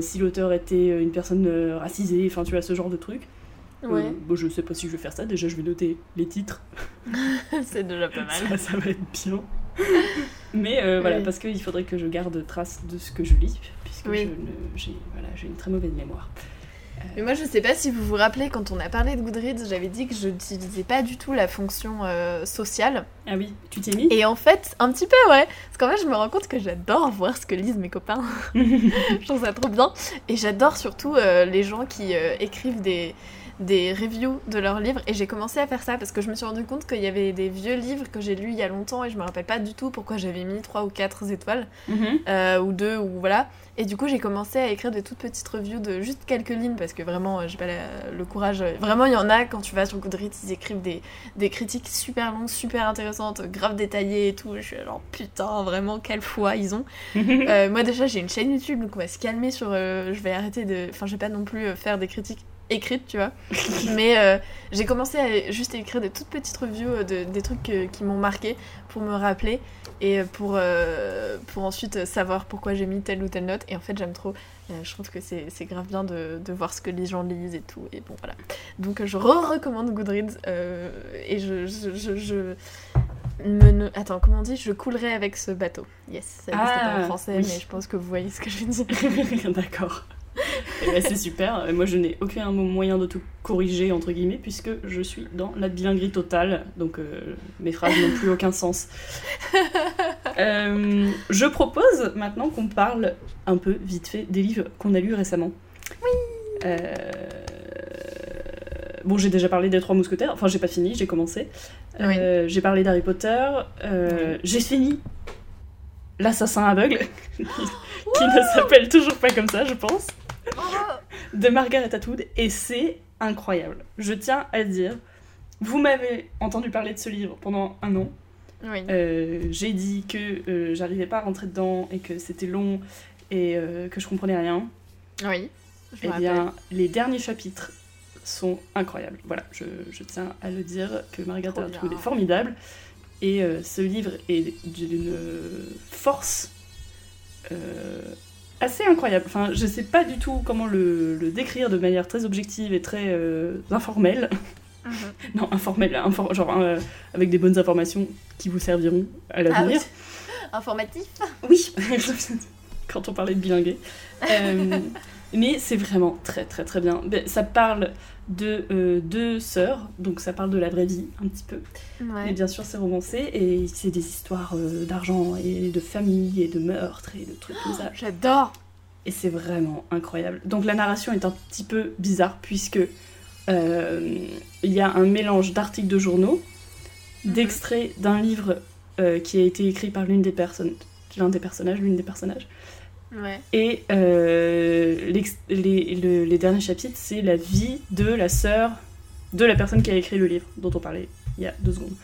si l'auteur était une personne racisée, enfin, tu vois, ce genre de truc. Euh, Ouais, bon, je sais pas si je vais faire ça. Déjà, je vais noter les titres. c'est déjà pas mal. Ça, ça va être bien. Mais euh, voilà, Oui. parce qu'il faudrait que je garde trace de ce que je lis, puisque Oui. j'ai voilà, une très mauvaise mémoire. Mais moi, je sais pas si vous vous rappelez, quand on a parlé de Goodreads, j'avais dit que je n'utilisais pas du tout la fonction euh, sociale. Ah oui, tu t'es mis? Et en fait, un petit peu, ouais. Parce qu'en fait, je me rends compte que j'adore voir ce que lisent mes copains. je trouve ça trop bien. Et j'adore surtout euh, les gens qui euh, écrivent des, des reviews de leurs livres. Et j'ai commencé à faire ça parce que je me suis rendu compte qu'il y avait des vieux livres que j'ai lus il y a longtemps et je me rappelle pas du tout pourquoi j'avais mis 3 ou 4 étoiles. Mhm. euh, ou deux, ou voilà. Et du coup, j'ai commencé à écrire des toutes petites reviews de juste quelques lignes parce que vraiment, euh, j'ai pas la- le courage. Vraiment, il y en a quand tu vas sur Goodreads, ils écrivent des, des critiques super longues, super intéressantes, grave détaillées et tout. Je suis genre putain, vraiment, quelle foi ils ont. Euh, moi, déjà, j'ai une chaîne YouTube donc on va se calmer sur. euh, je vais arrêter de. Enfin, je vais pas non plus euh, faire des critiques écrites, tu vois. Mais euh, j'ai commencé à juste écrire des toutes petites reviews euh, de, des trucs que- qui m'ont marqué pour me rappeler et pour, euh, pour ensuite savoir pourquoi j'ai mis telle ou telle note. Et en fait, j'aime trop. Je trouve que c'est grave bien de, de voir ce que les gens lisent et tout. Et bon, voilà. Donc, je re-recommande Goodreads. euh, et je. je, je, je me Attends, comment on dit? Je coulerai avec ce bateau. Yes, ça n'existe pas Ah, en français, oui. mais je pense que vous voyez ce que je veux dire. D'accord. Eh ben, c'est super. Euh, Moi, je n'ai aucun moyen de tout corriger, entre guillemets, puisque je suis dans la bilinguerie totale. Donc, euh, mes phrases n'ont plus aucun sens. Euh, je propose maintenant qu'on parle un peu, vite fait, des livres qu'on a lus récemment. Oui Bon, j'ai déjà parlé des Trois Mousquetaires. Enfin, j'ai pas fini, j'ai commencé. J'ai parlé d'Harry Potter. J'ai fini L'assassin aveugle, qui ne s'appelle toujours pas comme ça, je pense, de Margaret Atwood, et c'est incroyable. Je tiens à dire, vous m'avez entendu parler de ce livre pendant un an. Oui. Euh, J'ai dit que euh, j'arrivais pas à rentrer dedans et que c'était long et euh, que je comprenais rien. oui. Je Eh bien, rappelle. les derniers chapitres sont incroyables. Voilà, je, je tiens à le dire que Margaret Atwood est formidable. Et ce livre est d'une force assez incroyable. Enfin, je sais pas du tout comment le, le décrire de manière très objective et très euh, informelle. Mhm. non, informelle, infor- genre euh, avec des bonnes informations qui vous serviront à Ah l'avenir. Informatif. Oui, quand on parlait de bilinguer. Euh, mais c'est vraiment très très très bien. Ça parle de euh, deux sœurs, donc ça parle de la vraie vie un petit peu. Ouais. Mais bien sûr c'est romancé et c'est des histoires euh, d'argent et de famille et de meurtres et de trucs comme ça. J'adore. Et c'est vraiment incroyable. Donc la narration est un petit peu bizarre puisque euh, il y a un mélange d'articles de journaux, Mhm. d'extraits d'un livre qui a été écrit par l'une des personnes, l'un des personnages, l'une des personnages. Ouais. Et euh, les, le- les derniers chapitres, c'est la vie de la sœur de la personne qui a écrit le livre dont on parlait il y a deux secondes.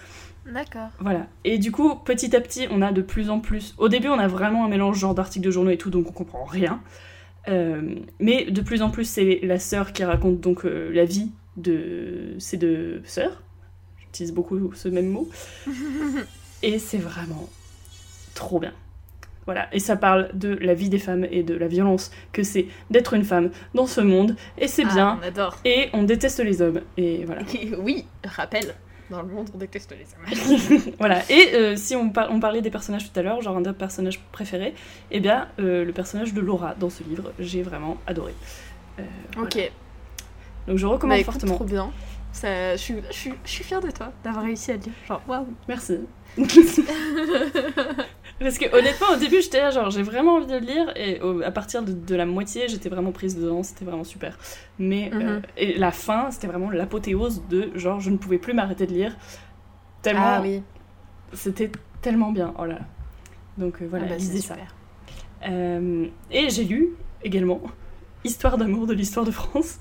D'accord. Voilà. Et du coup, petit à petit, on a de plus en plus. Au début, on a vraiment un mélange genre d'articles de journaux et tout, donc on comprend rien. Euh, mais de plus en plus, c'est la sœur qui raconte donc euh, la vie de ces deux sœurs. J'utilise beaucoup ce même mot. et c'est vraiment trop bien. Voilà, et ça parle de la vie des femmes et de la violence que c'est d'être une femme dans ce monde, et c'est Ah, bien, on adore. et on déteste les hommes, et voilà. Oui, rappel, dans le monde, on déteste les hommes. Voilà, et euh, si on, par- on parlait des personnages tout à l'heure, genre un des personnages préférés, eh bien, euh, le personnage de Laura dans ce livre, j'ai vraiment adoré. Euh, voilà. ok. Donc je Bah recommande écoute, fortement. trop bien. Ça, je, suis, je, suis, je suis fière de toi d'avoir réussi à le lire. Genre, waouh. Merci. Parce que honnêtement, au début, j'étais là, genre, j'ai vraiment envie de le lire, et au- à partir de, de la moitié, j'étais vraiment prise dedans, c'était vraiment super. Mais euh, Mhm. et la fin, c'était vraiment l'apothéose de genre, je ne pouvais plus m'arrêter de lire. Tellement, Ah oui. c'était tellement bien. Oh là là. Donc euh, voilà, Ah bah, lisez ça. Euh, et j'ai lu également Histoire d'amour de l'histoire de France.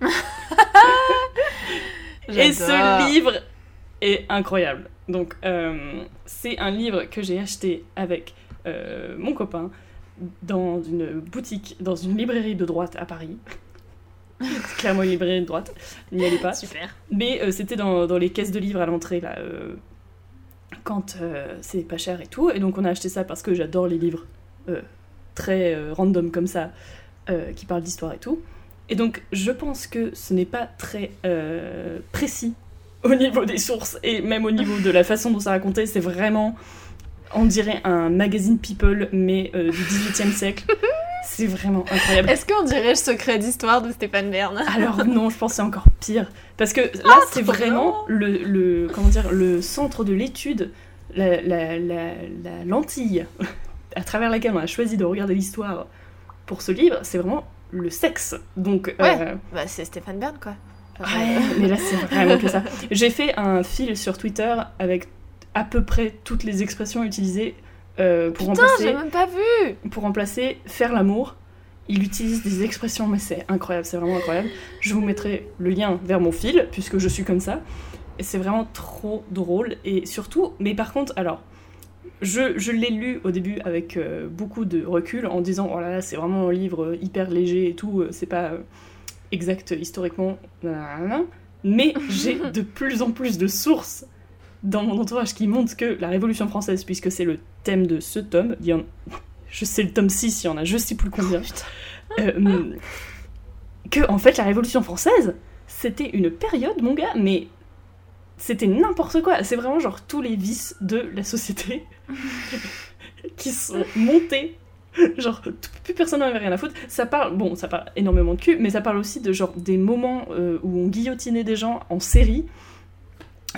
et ce livre est incroyable. Donc, euh, c'est un livre que j'ai acheté avec euh, mon copain dans une boutique, dans une librairie de droite à Paris. C'est clairement une librairie de droite, n'y allez pas. Super. Mais euh, c'était dans, dans les caisses de livres à l'entrée, là, quand c'est pas cher et tout. Et donc on a acheté ça parce que j'adore les livres très random comme ça, qui parlent d'histoire et tout. Et donc je pense que ce n'est pas très précis au niveau des sources et même au niveau de la façon dont c'est raconté. C'est vraiment, on dirait un magazine People, mais euh, du 18e siècle. C'est vraiment incroyable. Est-ce qu'on dirait le secret d'histoire de Stéphane Bern? Alors non, je pense que c'est encore pire. Parce que là, c'est trop vraiment le, le- comment dire, le centre de l'étude, la, la- la- la lentille à travers laquelle on a choisi de regarder l'histoire pour ce livre, c'est vraiment le sexe. Donc, euh, Ouais. Bah, c'est Stéphane Bern, quoi. Ouais, mais là, c'est vraiment que ça. J'ai fait un fil sur Twitter avec à peu près toutes les expressions utilisées euh, pour Putain, remplacer j'ai même pas vu pour remplacer faire l'amour. Il utilise des expressions, mais c'est incroyable, c'est vraiment incroyable. Je vous mettrai le lien vers mon fil, puisque je suis comme ça. Et c'est vraiment trop drôle. Et surtout, mais par contre, alors, je, je l'ai lu au début avec euh, beaucoup de recul, en disant, oh là là, c'est vraiment un livre hyper léger et tout, euh, c'est pas euh, exact historiquement, mais j'ai de plus en plus de sources dans mon entourage qui montrent que la Révolution française, puisque c'est le thème de ce tome, il y en- je sais le tome 6, il y en a je sais plus combien, euh, que en fait la Révolution française, c'était une période, mon gars, mais c'était n'importe quoi. C'est vraiment genre tous les vices de la société qui sont montés. Genre, plus personne n'en avait rien à foutre. Ça parle, bon, ça parle énormément de cul, mais ça parle aussi de genre des moments euh, où on guillotinait des gens en série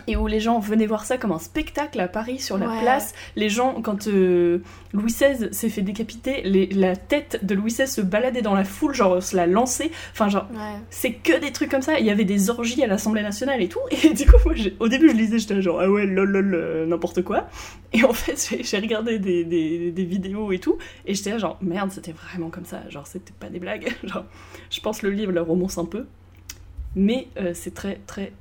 et où les gens venaient voir ça comme un spectacle à Paris sur la Ouais. place. Les gens, quand euh, Louis XVI s'est fait décapiter, les- la tête de Louis XVI se baladait dans la foule, genre se la lançait. Enfin, genre, Ouais. c'est que des trucs comme ça. Il y avait des orgies à l'Assemblée nationale et tout. Et du coup, moi, au début, je lisais, j'étais genre, ah ouais, lol, lol, euh, n'importe quoi. Et en fait, j'ai- regardé des, des- des vidéos et tout. Et j'étais genre, merde, c'était vraiment comme ça. Genre, c'était pas des blagues. Genre, je pense le livre le romance un peu. Mais euh, c'est très, très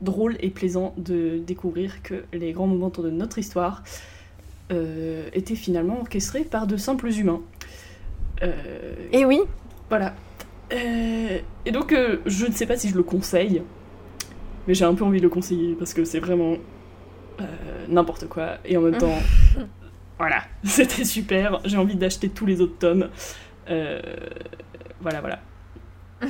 drôle et plaisant de découvrir que les grands moments de notre histoire euh, étaient finalement orchestrés par de simples humains. Euh, Et oui, voilà. Euh, et donc, je ne sais pas si je le conseille, mais j'ai un peu envie de le conseiller parce que c'est vraiment n'importe quoi. Et en même temps, voilà, c'était super. J'ai envie d'acheter tous les autres tomes. Voilà, voilà.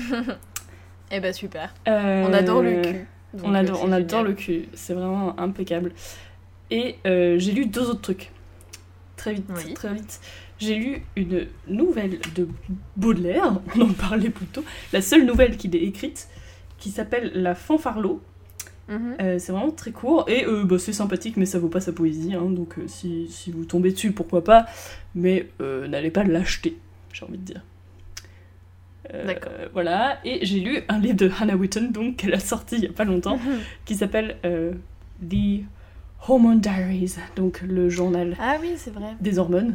eh ben super. On adore le cul. Donc, On euh, adore, c'est on adore le cul, c'est vraiment impeccable. Et euh, j'ai lu deux autres trucs. Très vite, Oui. très vite. J'ai lu une nouvelle de Baudelaire, on en parlait plus tôt, la seule nouvelle qu'il ait écrite, qui s'appelle La Fanfarlot. Mhm. Euh, c'est vraiment très court et euh, bah, c'est sympathique, mais ça vaut pas sa poésie, hein, donc euh, si, si vous tombez dessus, pourquoi pas, mais euh, n'allez pas l'acheter, j'ai envie de dire. Euh, D'accord. Voilà, et j'ai lu un livre de Hannah Witton, donc qu'elle a sorti il y a pas longtemps, qui s'appelle euh, The Hormone Diaries, donc le journal Ah oui, c'est vrai. des hormones.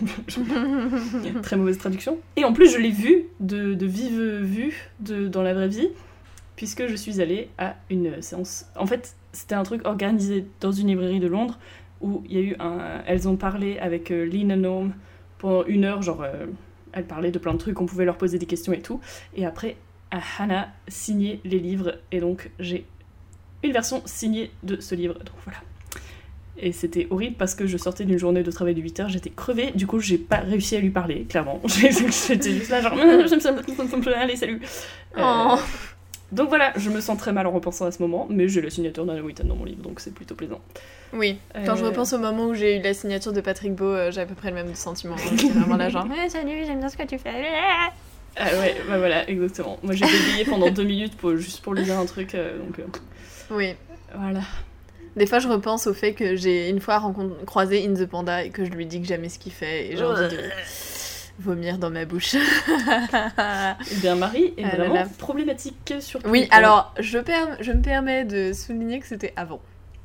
Très mauvaise traduction. Et en plus, je l'ai vu de, de vive vue de, dans la vraie vie, puisque je suis allée à une séance. En fait, c'était un truc organisé dans une librairie de Londres où il y a eu un. Elles ont parlé avec euh, Lina Norm pendant une heure, genre. euh, elles parlaient de plein de trucs, on pouvait leur poser des questions et tout. Et après, à Hannah signé les livres, et donc j'ai une version signée de ce livre. Donc voilà. Et c'était horrible parce que je sortais d'une journée de travail de 8 heures, j'étais crevée, du coup j'ai pas réussi à lui parler, clairement. J'étais juste là, genre, allez, salut. Euh, Oh. Donc voilà, je me sens très mal en repensant à ce moment, mais j'ai la signature d'Anna Whitten dans mon livre, donc c'est plutôt plaisant. Oui, quand je Euh, repense au moment où j'ai eu la signature de Patrick Beau, euh, j'ai à peu près le même sentiment. J'étais vraiment là, genre, salut, j'aime bien ce que tu fais. Ah ouais, bah voilà, exactement. Moi j'ai bégayé pendant deux minutes pour, juste pour lui dire un truc, euh, donc euh, Oui. voilà. Des fois, je repense au fait que j'ai une fois rencontré, croisé In the Panda et que je lui dis que j'aimais ce qu'il fait et j'ai envie de vomir dans ma bouche. Eh bien Marie est Ah vraiment là. problématique sur oui, Twitter. alors, je, perm- je me permets de souligner que c'était avant.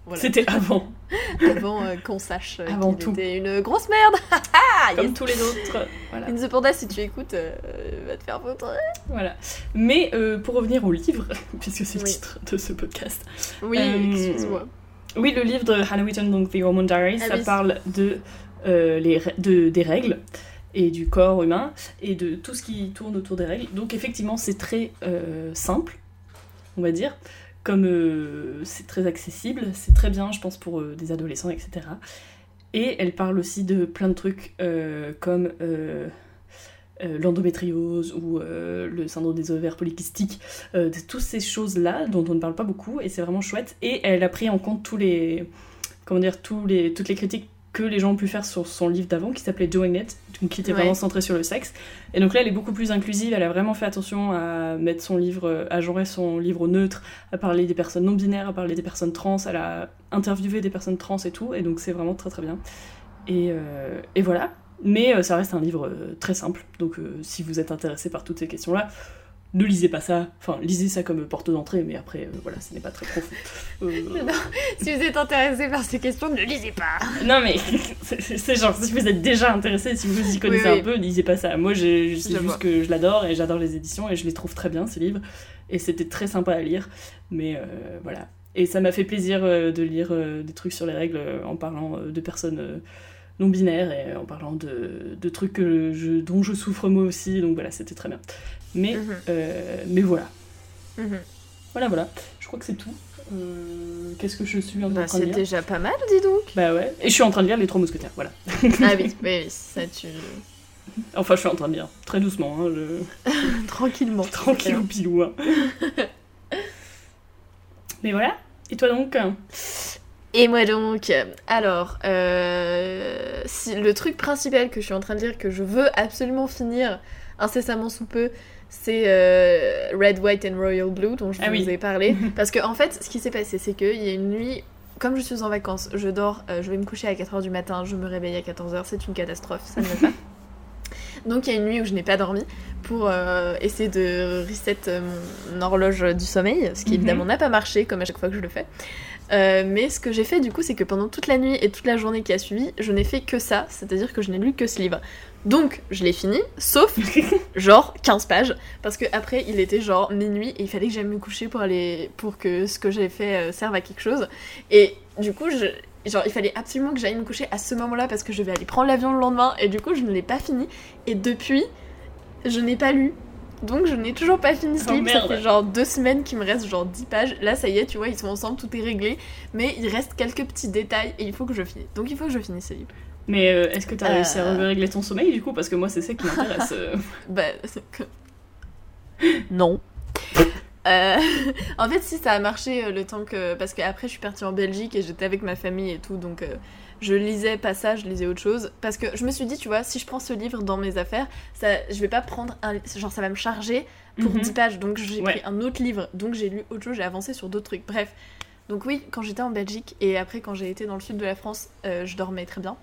Voilà. C'était avant, avant euh, qu'on sache euh, Avant tout. était une grosse merde. Ah, comme yes. tous les autres. Voilà. In the Panda, si tu écoutes, euh, va te faire foutre. voilà. Mais pour revenir au livre, puisque c'est le Oui. titre de ce podcast, Oui, excuse-moi. Oui, le livre de Hannah Whitten, donc The Hormone Diaries, Ah ça oui. parle de, les, de, des règles et du corps humain et de tout ce qui tourne autour des règles. Donc effectivement, c'est très euh, simple, on va dire. Comme euh, c'est très accessible, c'est très bien, je pense, pour euh, des adolescents, etc. Et elle parle aussi de plein de trucs comme l'endométriose ou le syndrome des ovaires polykystiques, de toutes ces choses-là dont on ne parle pas beaucoup et c'est vraiment chouette. Et elle a pris en compte tous les, comment dire, toutes les critiques que les gens ont pu faire sur son livre d'avant qui s'appelait Doing It, donc qui était Ouais. vraiment centré sur le sexe. Et donc là, elle est beaucoup plus inclusive, elle a vraiment fait attention à mettre son livre, à genrer son livre neutre, à parler des personnes non binaires, à parler des personnes trans, elle a interviewé des personnes trans et tout, et donc c'est vraiment très très bien. Et, euh, et voilà. Mais euh, ça reste un livre euh, très simple, donc si vous êtes intéressé par toutes ces questions-là, ne lisez pas ça, enfin lisez ça comme porte d'entrée, mais après, euh, voilà, ce n'est pas très profond. Euh, Si vous êtes intéressé par ces questions, ne lisez pas. non mais c'est- genre si vous êtes déjà intéressé, si vous y connaissez Oui, oui. un peu, lisez pas ça. Moi Je juste vois. que je l'adore et j'adore les éditions et je les trouve très bien ces livres et c'était très sympa à lire. Mais euh, voilà. Et ça m'a fait plaisir euh, de lire des trucs sur les règles en parlant de personnes non binaires et en parlant de, de trucs que je, dont je souffre moi aussi. Donc voilà, c'était très bien. Mais, Mhm. euh, mais voilà. Mhm. Voilà, voilà. Je crois que c'est tout. Euh, Qu'est-ce que je suis en Bah, train de c'est lire déjà pas mal, dis donc. Bah ouais. Et je suis en train de lire Les Trois Mousquetaires, voilà. ah oui, oui, oui, ça tu. Enfin, je suis en train de lire. Très doucement, hein, je... Tranquillement. tranquille ou pilou. hein. Mais voilà. Et toi donc Et moi donc, alors, euh, si, le truc principal que je suis en train de dire, que je veux absolument finir incessamment sous peu, c'est euh, Red, White and Royal Blue, dont je Ah vous oui. ai parlé. Parce que en fait, ce qui s'est passé, c'est qu'il y a une nuit, comme je suis en vacances, je dors, euh, je vais me coucher à 4h du matin, je me réveille à 14h, c'est une catastrophe, ça ne va pas. Donc il y a une nuit où je n'ai pas dormi pour euh, essayer de reset euh, mon horloge du sommeil, ce qui Mhm. évidemment n'a pas marché comme à chaque fois que je le fais. Euh, mais ce que j'ai fait du coup, c'est que pendant toute la nuit et toute la journée qui a suivi, je n'ai fait que ça, c'est-à-dire que je n'ai lu que ce livre. Donc je l'ai fini, sauf genre 15 pages, parce que après il était genre minuit et il fallait que j'aille me coucher pour aller pour que ce que j'ai fait serve à quelque chose. Et du coup, je, genre il fallait absolument que j'aille me coucher à ce moment-là parce que je vais aller prendre l'avion le lendemain et du coup je ne l'ai pas fini. Et depuis, je n'ai pas lu. Donc je n'ai toujours pas fini ce Oh, livre, ça fait genre deux semaines qu'il me reste genre 10 pages. Là ça y est, tu vois, ils sont ensemble, tout est réglé. Mais il reste quelques petits détails et il faut que je finisse. Donc il faut que je finisse ce livre. Mais euh, est-ce que t'as Euh. réussi à régler ton sommeil du coup? Parce que moi c'est ça qui m'intéresse. euh. Bah. non. Euh, en fait, si ça a marché euh, le temps que. Parce qu'après, je suis partie en Belgique et j'étais avec ma famille et tout, donc euh, je lisais pas ça, je lisais autre chose. Parce que je me suis dit, tu vois, si je prends ce livre dans mes affaires, ça, je vais pas prendre un. Genre, ça va me charger pour Mhm. 10 pages, donc j'ai Ouais. pris un autre livre, donc j'ai lu autre chose, j'ai avancé sur d'autres trucs. Bref. Donc oui, quand j'étais en Belgique et après quand j'ai été dans le sud de la France, euh, je dormais très bien.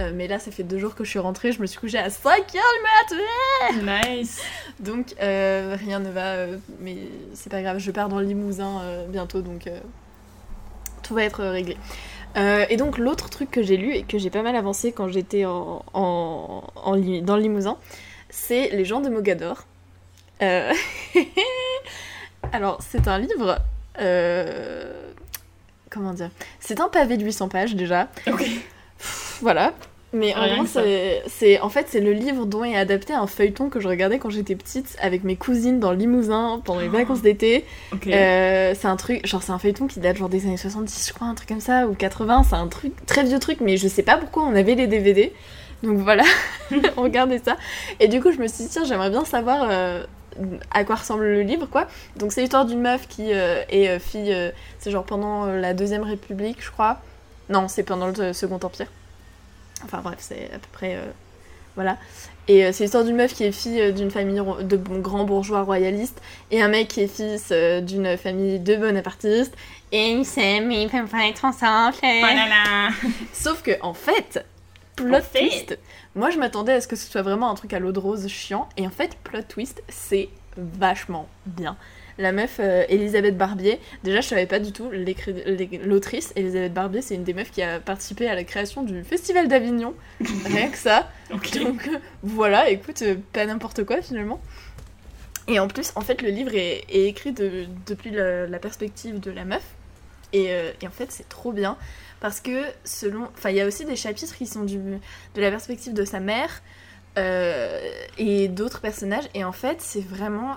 Euh, mais là, ça fait deux jours que je suis rentrée, je me suis couchée à 5h du matin. Nice. Donc euh, rien ne va, mais c'est pas grave, je pars dans le Limousin bientôt, donc tout va être réglé. Et donc l'autre truc que j'ai lu et que j'ai pas mal avancé quand j'étais en, en- en Li- dans le Limousin, c'est Les gens de Mogador. Alors c'est un livre... euh, Comment dire? C'est un pavé de 800 pages déjà. Ok. Voilà. Mais en gros, c'est, en fait, c'est le livre dont est adapté un feuilleton que je regardais quand j'étais petite avec mes cousines dans le Limousin pendant les vacances d'été. Ok. Euh, c'est un truc, genre c'est un feuilleton qui date genre des années 70, je crois, un truc comme ça, ou 80. C'est un truc, très vieux truc, mais je sais pas pourquoi on avait les DVD. Donc voilà, on regardait ça. Et du coup, je me suis dit, tiens, j'aimerais bien savoir euh, à quoi ressemble le livre, quoi. Donc c'est l'histoire d'une meuf qui euh, est euh, fille, euh, c'est genre pendant la Deuxième République, je crois. Non, c'est pendant le Second Empire. Enfin bref, c'est à peu près. euh, voilà. Et c'est l'histoire d'une meuf qui est fille d'une famille de bons grands bourgeois royalistes et un mec qui est fils d'une famille de bonapartistes. Et ils s'aiment, ils peuvent pas être ensemble. Oh. Sauf que, en fait, plot twist, moi je m'attendais à ce que ce soit vraiment un truc à l'eau de rose chiant. Et en fait, plot twist, c'est vachement bien. La meuf euh, Elisabeth Barbier, déjà je savais pas du tout, l'autrice Elisabeth Barbier, c'est une des meufs qui a participé à la création du Festival d'Avignon. Rien que ça. Donc euh, voilà, écoute, euh, pas n'importe quoi finalement. Et en plus, en fait, le livre est, est écrit de- depuis la, la perspective de la meuf. Et, euh, et en fait, c'est trop bien. Parce que selon. Enfin, il y a aussi des chapitres qui sont du, de la perspective de sa mère euh, et d'autres personnages. Et en fait, c'est vraiment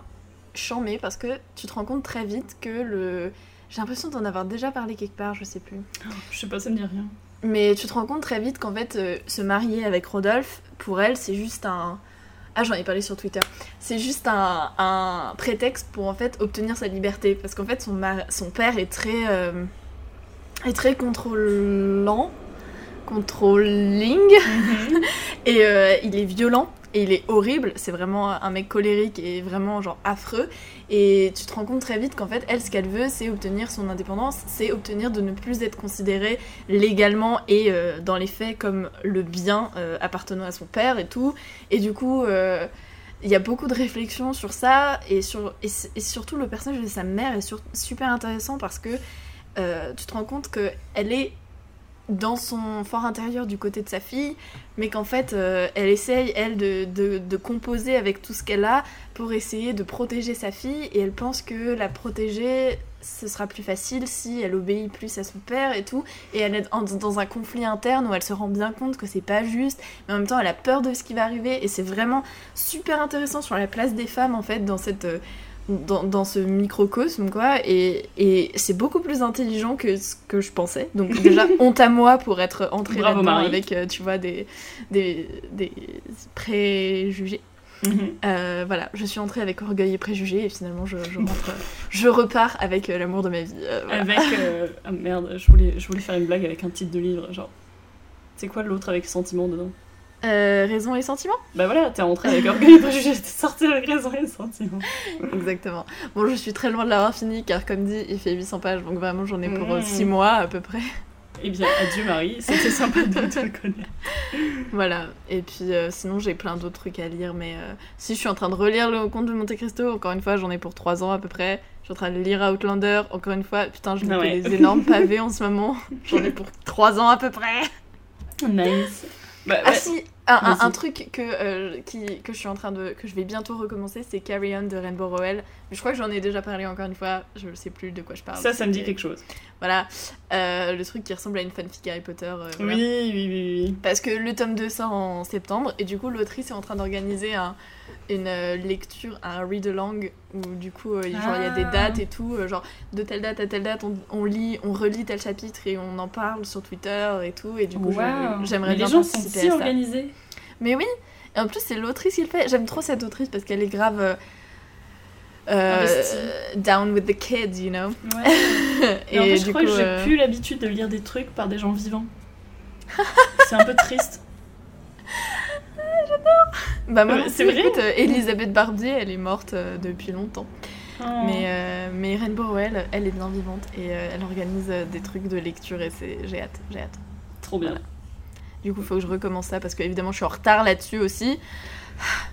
charmé parce que tu te rends compte très vite que le. J'ai l'impression d'en avoir déjà parlé quelque part, je sais plus. Je sais pas, ça me dit rien. Mais tu te rends compte très vite qu'en fait, euh, se marier avec Rodolphe, pour elle, c'est juste un. Ah, j'en ai parlé sur Twitter. C'est juste un, un prétexte pour en fait obtenir sa liberté. Parce qu'en fait, son, son père est très. euh, est très contrôlant. Controlling. Et euh, il est violent. Et il est horrible. C'est vraiment un mec colérique et vraiment genre affreux. Et tu te rends compte très vite qu'en fait, elle, ce qu'elle veut, c'est obtenir son indépendance, c'est obtenir de ne plus être considérée légalement et euh, dans les faits comme le bien euh, appartenant à son père et tout. Et du coup, euh, il y a beaucoup de réflexions sur ça et, sur, et, surtout le personnage de sa mère est super intéressant parce que tu te rends compte qu'elle est dans son fort intérieur du côté de sa fille, mais qu'en fait, euh, elle essaye, elle, de, composer avec tout ce qu'elle a pour essayer de protéger sa fille, et elle pense que la protéger, ce sera plus facile si elle obéit plus à son père et tout, et elle est dans un conflit interne où elle se rend bien compte que c'est pas juste, mais en même temps, elle a peur de ce qui va arriver, et c'est vraiment super intéressant sur la place des femmes, en fait, dans cette... euh, dans, dans ce microcosme quoi et, et c'est beaucoup plus intelligent que ce que je pensais donc déjà honte à moi pour être entrée là-dedans avec euh, tu vois des, des, des préjugés Mhm. Euh, voilà je suis entrée avec orgueil et préjugés et finalement je, je rentre je repars avec euh, l'amour de ma vie euh, voilà. Avec. euh, Ah merde, je voulais, je voulais faire une blague avec un titre de livre, genre. C'est quoi l'autre avec sentiment dedans? Euh, raison et sentiment? Bah voilà, t'es rentré avec orgueil et préjugé, t'es sorti avec raison et sentiment. exactement bon je suis très loin de l'avoir fini car comme dit il fait 800 pages donc vraiment j'en ai pour Mhm. 6 mois à peu près Eh bien, adieu Marie, c'était sympa de te connaître. Voilà, et puis euh, sinon j'ai plein d'autres trucs à lire, mais euh, si je suis en train de relire le Comte de Monte Cristo, encore une fois j'en ai pour 3 ans à peu près. Je suis en train de lire Outlander, encore une fois, putain je lis Ah ouais. des énormes pavés en ce moment. J'en ai pour 3 ans à peu près. Nice. Bah, Ah ouais. si, un, un- Vas-y. un truc que, euh, qui, que je suis en train de. que je vais bientôt recommencer, c'est Carry On de Rainbow Rowell. Je crois que j'en ai déjà parlé encore une fois, je sais plus de quoi je parle. Ça, ça me dit quelque chose. Voilà, euh, le truc qui ressemble à une fanfic Harry Potter. euh, voilà. Oui, oui, oui, oui. Parce que le tome 2 sort en septembre et du coup l'autrice est en train d'organiser un- une euh, lecture, un read-along où du coup euh, il y a des Ah. dates et tout, euh, genre de telle date à telle date on, on lit, on relit tel chapitre et on en parle sur Twitter et tout et du coup j'aimerais bien Les gens sont participer si à ça. organisés. Mais oui, et en plus c'est l'autrice qui le fait, j'aime trop cette autrice parce qu'elle est grave euh, down with the kids, you know. Ouais. et Et en fait, je crois coup, que j'ai euh, plus l'habitude de lire des trucs par des gens vivants. C'est un peu triste. Bah moi, non c'est vrai écoute, euh, Elisabeth Barbier, elle est morte euh, depuis longtemps. Oh. Mais, euh, mais Rainbow Rowell, elle est bien vivante et euh, elle organise euh, des trucs de lecture et c'est j'ai hâte, j'ai hâte. Trop bien. voilà. Du coup, il faut que je recommence ça parce que évidemment, je suis en retard là-dessus aussi.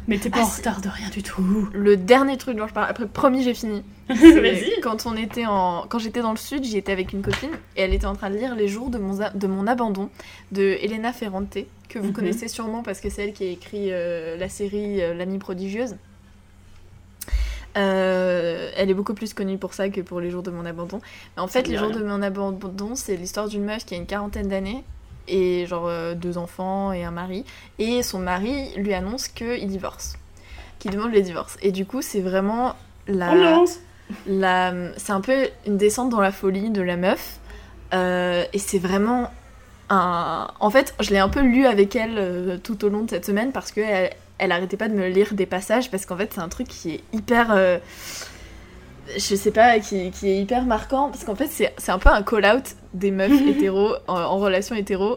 Mais t'es pas Ah, en c'est- retard de rien du tout. Le dernier truc dont je parle, après, promis, j'ai fini. Vas-y. Quand on était en, quand j'étais dans le sud, j'y étais avec une copine et elle était en train de lire Les jours de mon, a- de mon abandon de Elena Ferrante que vous Mhm. connaissez sûrement parce que c'est elle qui a écrit euh, la série euh, L'amie prodigieuse. Euh, elle est beaucoup plus connue pour ça que pour Les jours de mon abandon. Mais en fait, Les jours rien. de mon abandon, c'est l'histoire d'une meuf qui a une quarantaine d'années et genre euh, deux enfants et un mari. Et son mari lui annonce qu'il divorce, qu'il demande le divorce. Et du coup, c'est vraiment la Ambiance. la... c'est un peu une descente dans la folie de la meuf. Euh, et c'est vraiment un. En fait, je l'ai un peu lu avec elle euh, tout au long de cette semaine parce que elle, elle arrêtait pas de me lire des passages parce qu'en fait, c'est un truc qui est hyper. Je sais pas, qui, qui est hyper marquant parce qu'en fait, c'est un peu un call-out des meufs hétéros en, en relation hétéro.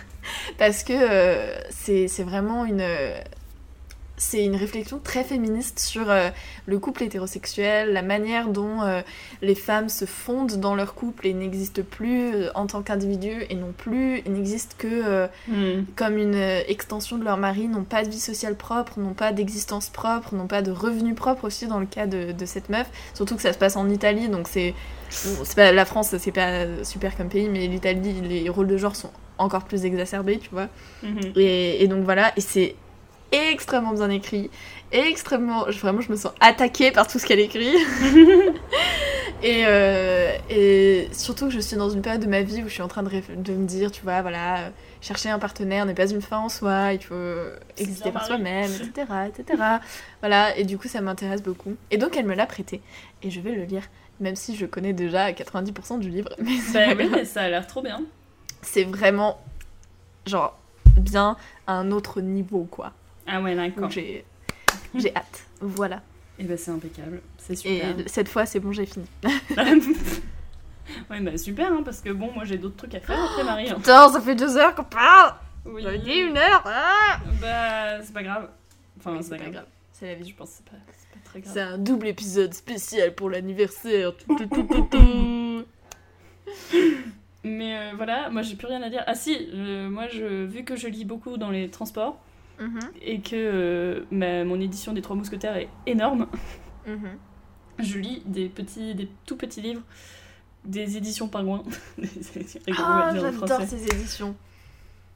parce que euh, c'est c'est vraiment une. C'est une réflexion très féministe sur euh, le couple hétérosexuel, la manière dont euh, les femmes se fondent dans leur couple et n'existent plus euh, en tant qu'individus et non plus, n'existent que Hmm. comme une extension de leur mari, n'ont pas de vie sociale propre, n'ont pas d'existence propre, n'ont pas de revenus propres aussi dans le cas de, de cette meuf. Surtout que ça se passe en Italie, donc c'est. pas la France, c'est pas super comme pays, mais l'Italie, les rôles de genre sont encore plus exacerbés, tu vois. Et, et donc voilà, et c'est extrêmement bien écrit, extrêmement, vraiment je me sens attaquée par tout ce qu'elle écrit. et, euh, et surtout que je suis dans une période de ma vie où je suis en train de, me dire, tu vois, voilà, chercher un partenaire n'est pas une fin en soi, il faut exister par soi-même, etc., etc. voilà, et du coup ça m'intéresse beaucoup. Et donc elle me l'a prêté, et je vais le lire, même si je connais déjà 90% du livre. Mais Bah oui, mais ça a l'air trop bien. c'est vraiment, genre, bien à un autre niveau, quoi. Ah ouais, d'accord. J'ai hâte. Voilà. Et bah c'est impeccable. C'est Et super. cette fois, c'est bon, j'ai fini. ouais, bah super, hein, parce que bon, moi j'ai d'autres trucs à faire après Marie. hein. Putain, ça fait deux heures qu'on parle Oui. J'avais dit une heure ah Bah c'est pas grave. Enfin, Oui, c'est pas grave. C'est la vie. Je pense c'est pas, pas très grave. C'est un double épisode spécial pour l'anniversaire. Mais euh, voilà, moi j'ai plus rien à dire. Ah si, euh, moi je, vu que je lis beaucoup dans les transports Mhm, et que euh, ma- mon édition des Trois Mousquetaires est énorme, mhm. je lis des petits, des tout petits livres des éditions Pingouin. Rigolo Ah, j'adore ces éditions.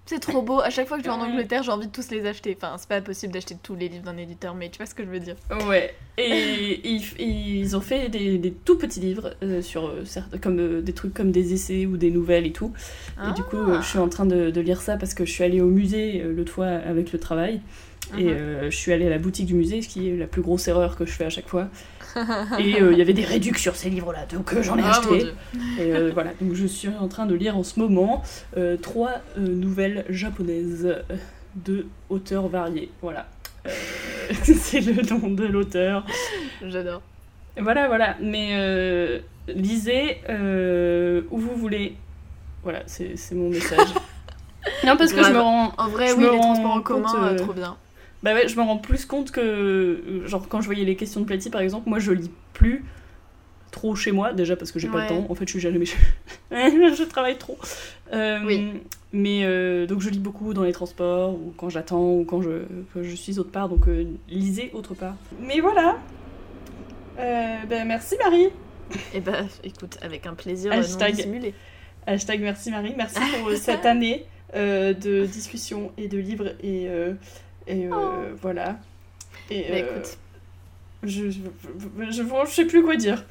C'est trop beau. À chaque fois que je vais en Ouais. Angleterre, j'ai envie de tous les acheter. Enfin, c'est pas possible d'acheter tous les livres d'un éditeur, mais tu vois ce que je veux dire. Ouais, et ils, ils ont fait des, des tout petits livres euh, sur euh, comme euh, des trucs comme des essais ou des nouvelles et tout. Et du coup, je suis en train de, de lire ça parce que je suis allée au musée l'autre fois avec le travail. Et euh, je suis allée à la boutique du musée, ce qui est la plus grosse erreur que je fais à chaque fois. Et euh, il y avait des réductions sur ces livres-là, donc euh, j'en ai Ah, acheté. Et euh, voilà, donc je suis en train de lire en ce moment euh, trois euh, nouvelles japonaises de auteurs variés. Voilà. Euh, c'est le nom de l'auteur. J'adore. Voilà, voilà. Mais euh, lisez euh, où vous voulez. Voilà, c'est mon message. non, parce que je me rends. En vrai, Je oui, me les rends transports en commun, euh, trop bien. Bah ouais, je me rends plus compte que. euh, Genre, quand je voyais les questions de Platy, par exemple, moi je lis plus trop chez moi, déjà parce que j'ai pas le temps. En fait, je suis jamais chez. je travaille trop. Euh, Oui. Mais euh, donc, je lis beaucoup dans les transports, ou quand j'attends, ou quand je, quand je suis autre part. Donc, euh, lisez autre part. Mais voilà. Ben, merci Marie. Et bah, écoute, avec un plaisir Hashtag. non dissimulé. Hashtag merci Marie. Merci pour cette année euh, de discussion et de livres. Et, euh, et euh, Oh. voilà. Et, Bah, euh, écoute, je, je, je, je, je sais plus quoi dire.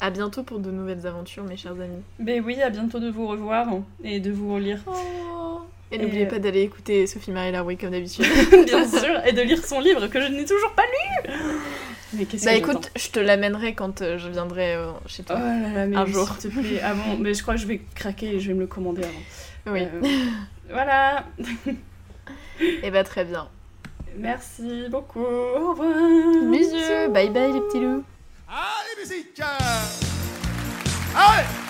à bientôt pour de nouvelles aventures, mes chers amis. Mais oui, à bientôt de vous revoir et de vous relire. Et Et, n'oubliez euh, pas d'aller écouter Sophie Marie Laroui comme d'habitude. Bien sûr, et de lire son livre que je n'ai toujours pas lu. Mais qu'est-ce bah que écoute, je te l'amènerai quand euh, je viendrai euh, chez toi. Oh là là, mais un jour. s'il te plaît, avant. Mais je crois que je vais craquer et je vais me le commander avant. oui. Euh, voilà. Et bah très bien. Merci beaucoup. Au revoir. Bisous, bye bye les petits loups. Allez, musique Allez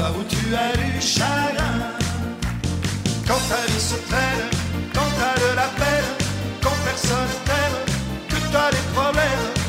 où tu as du chagrin. Quand ta vie se traîne, quand t'as de la peine, quand personne t'aime, que t'as des problèmes,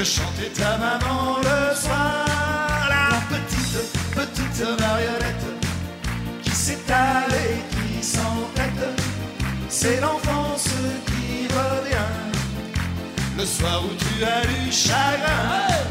que chantait ta maman le soir. La petite, petite marionnette qui s'étale et qui s'entête. C'est l'enfance qui revient le soir où tu as du chagrin.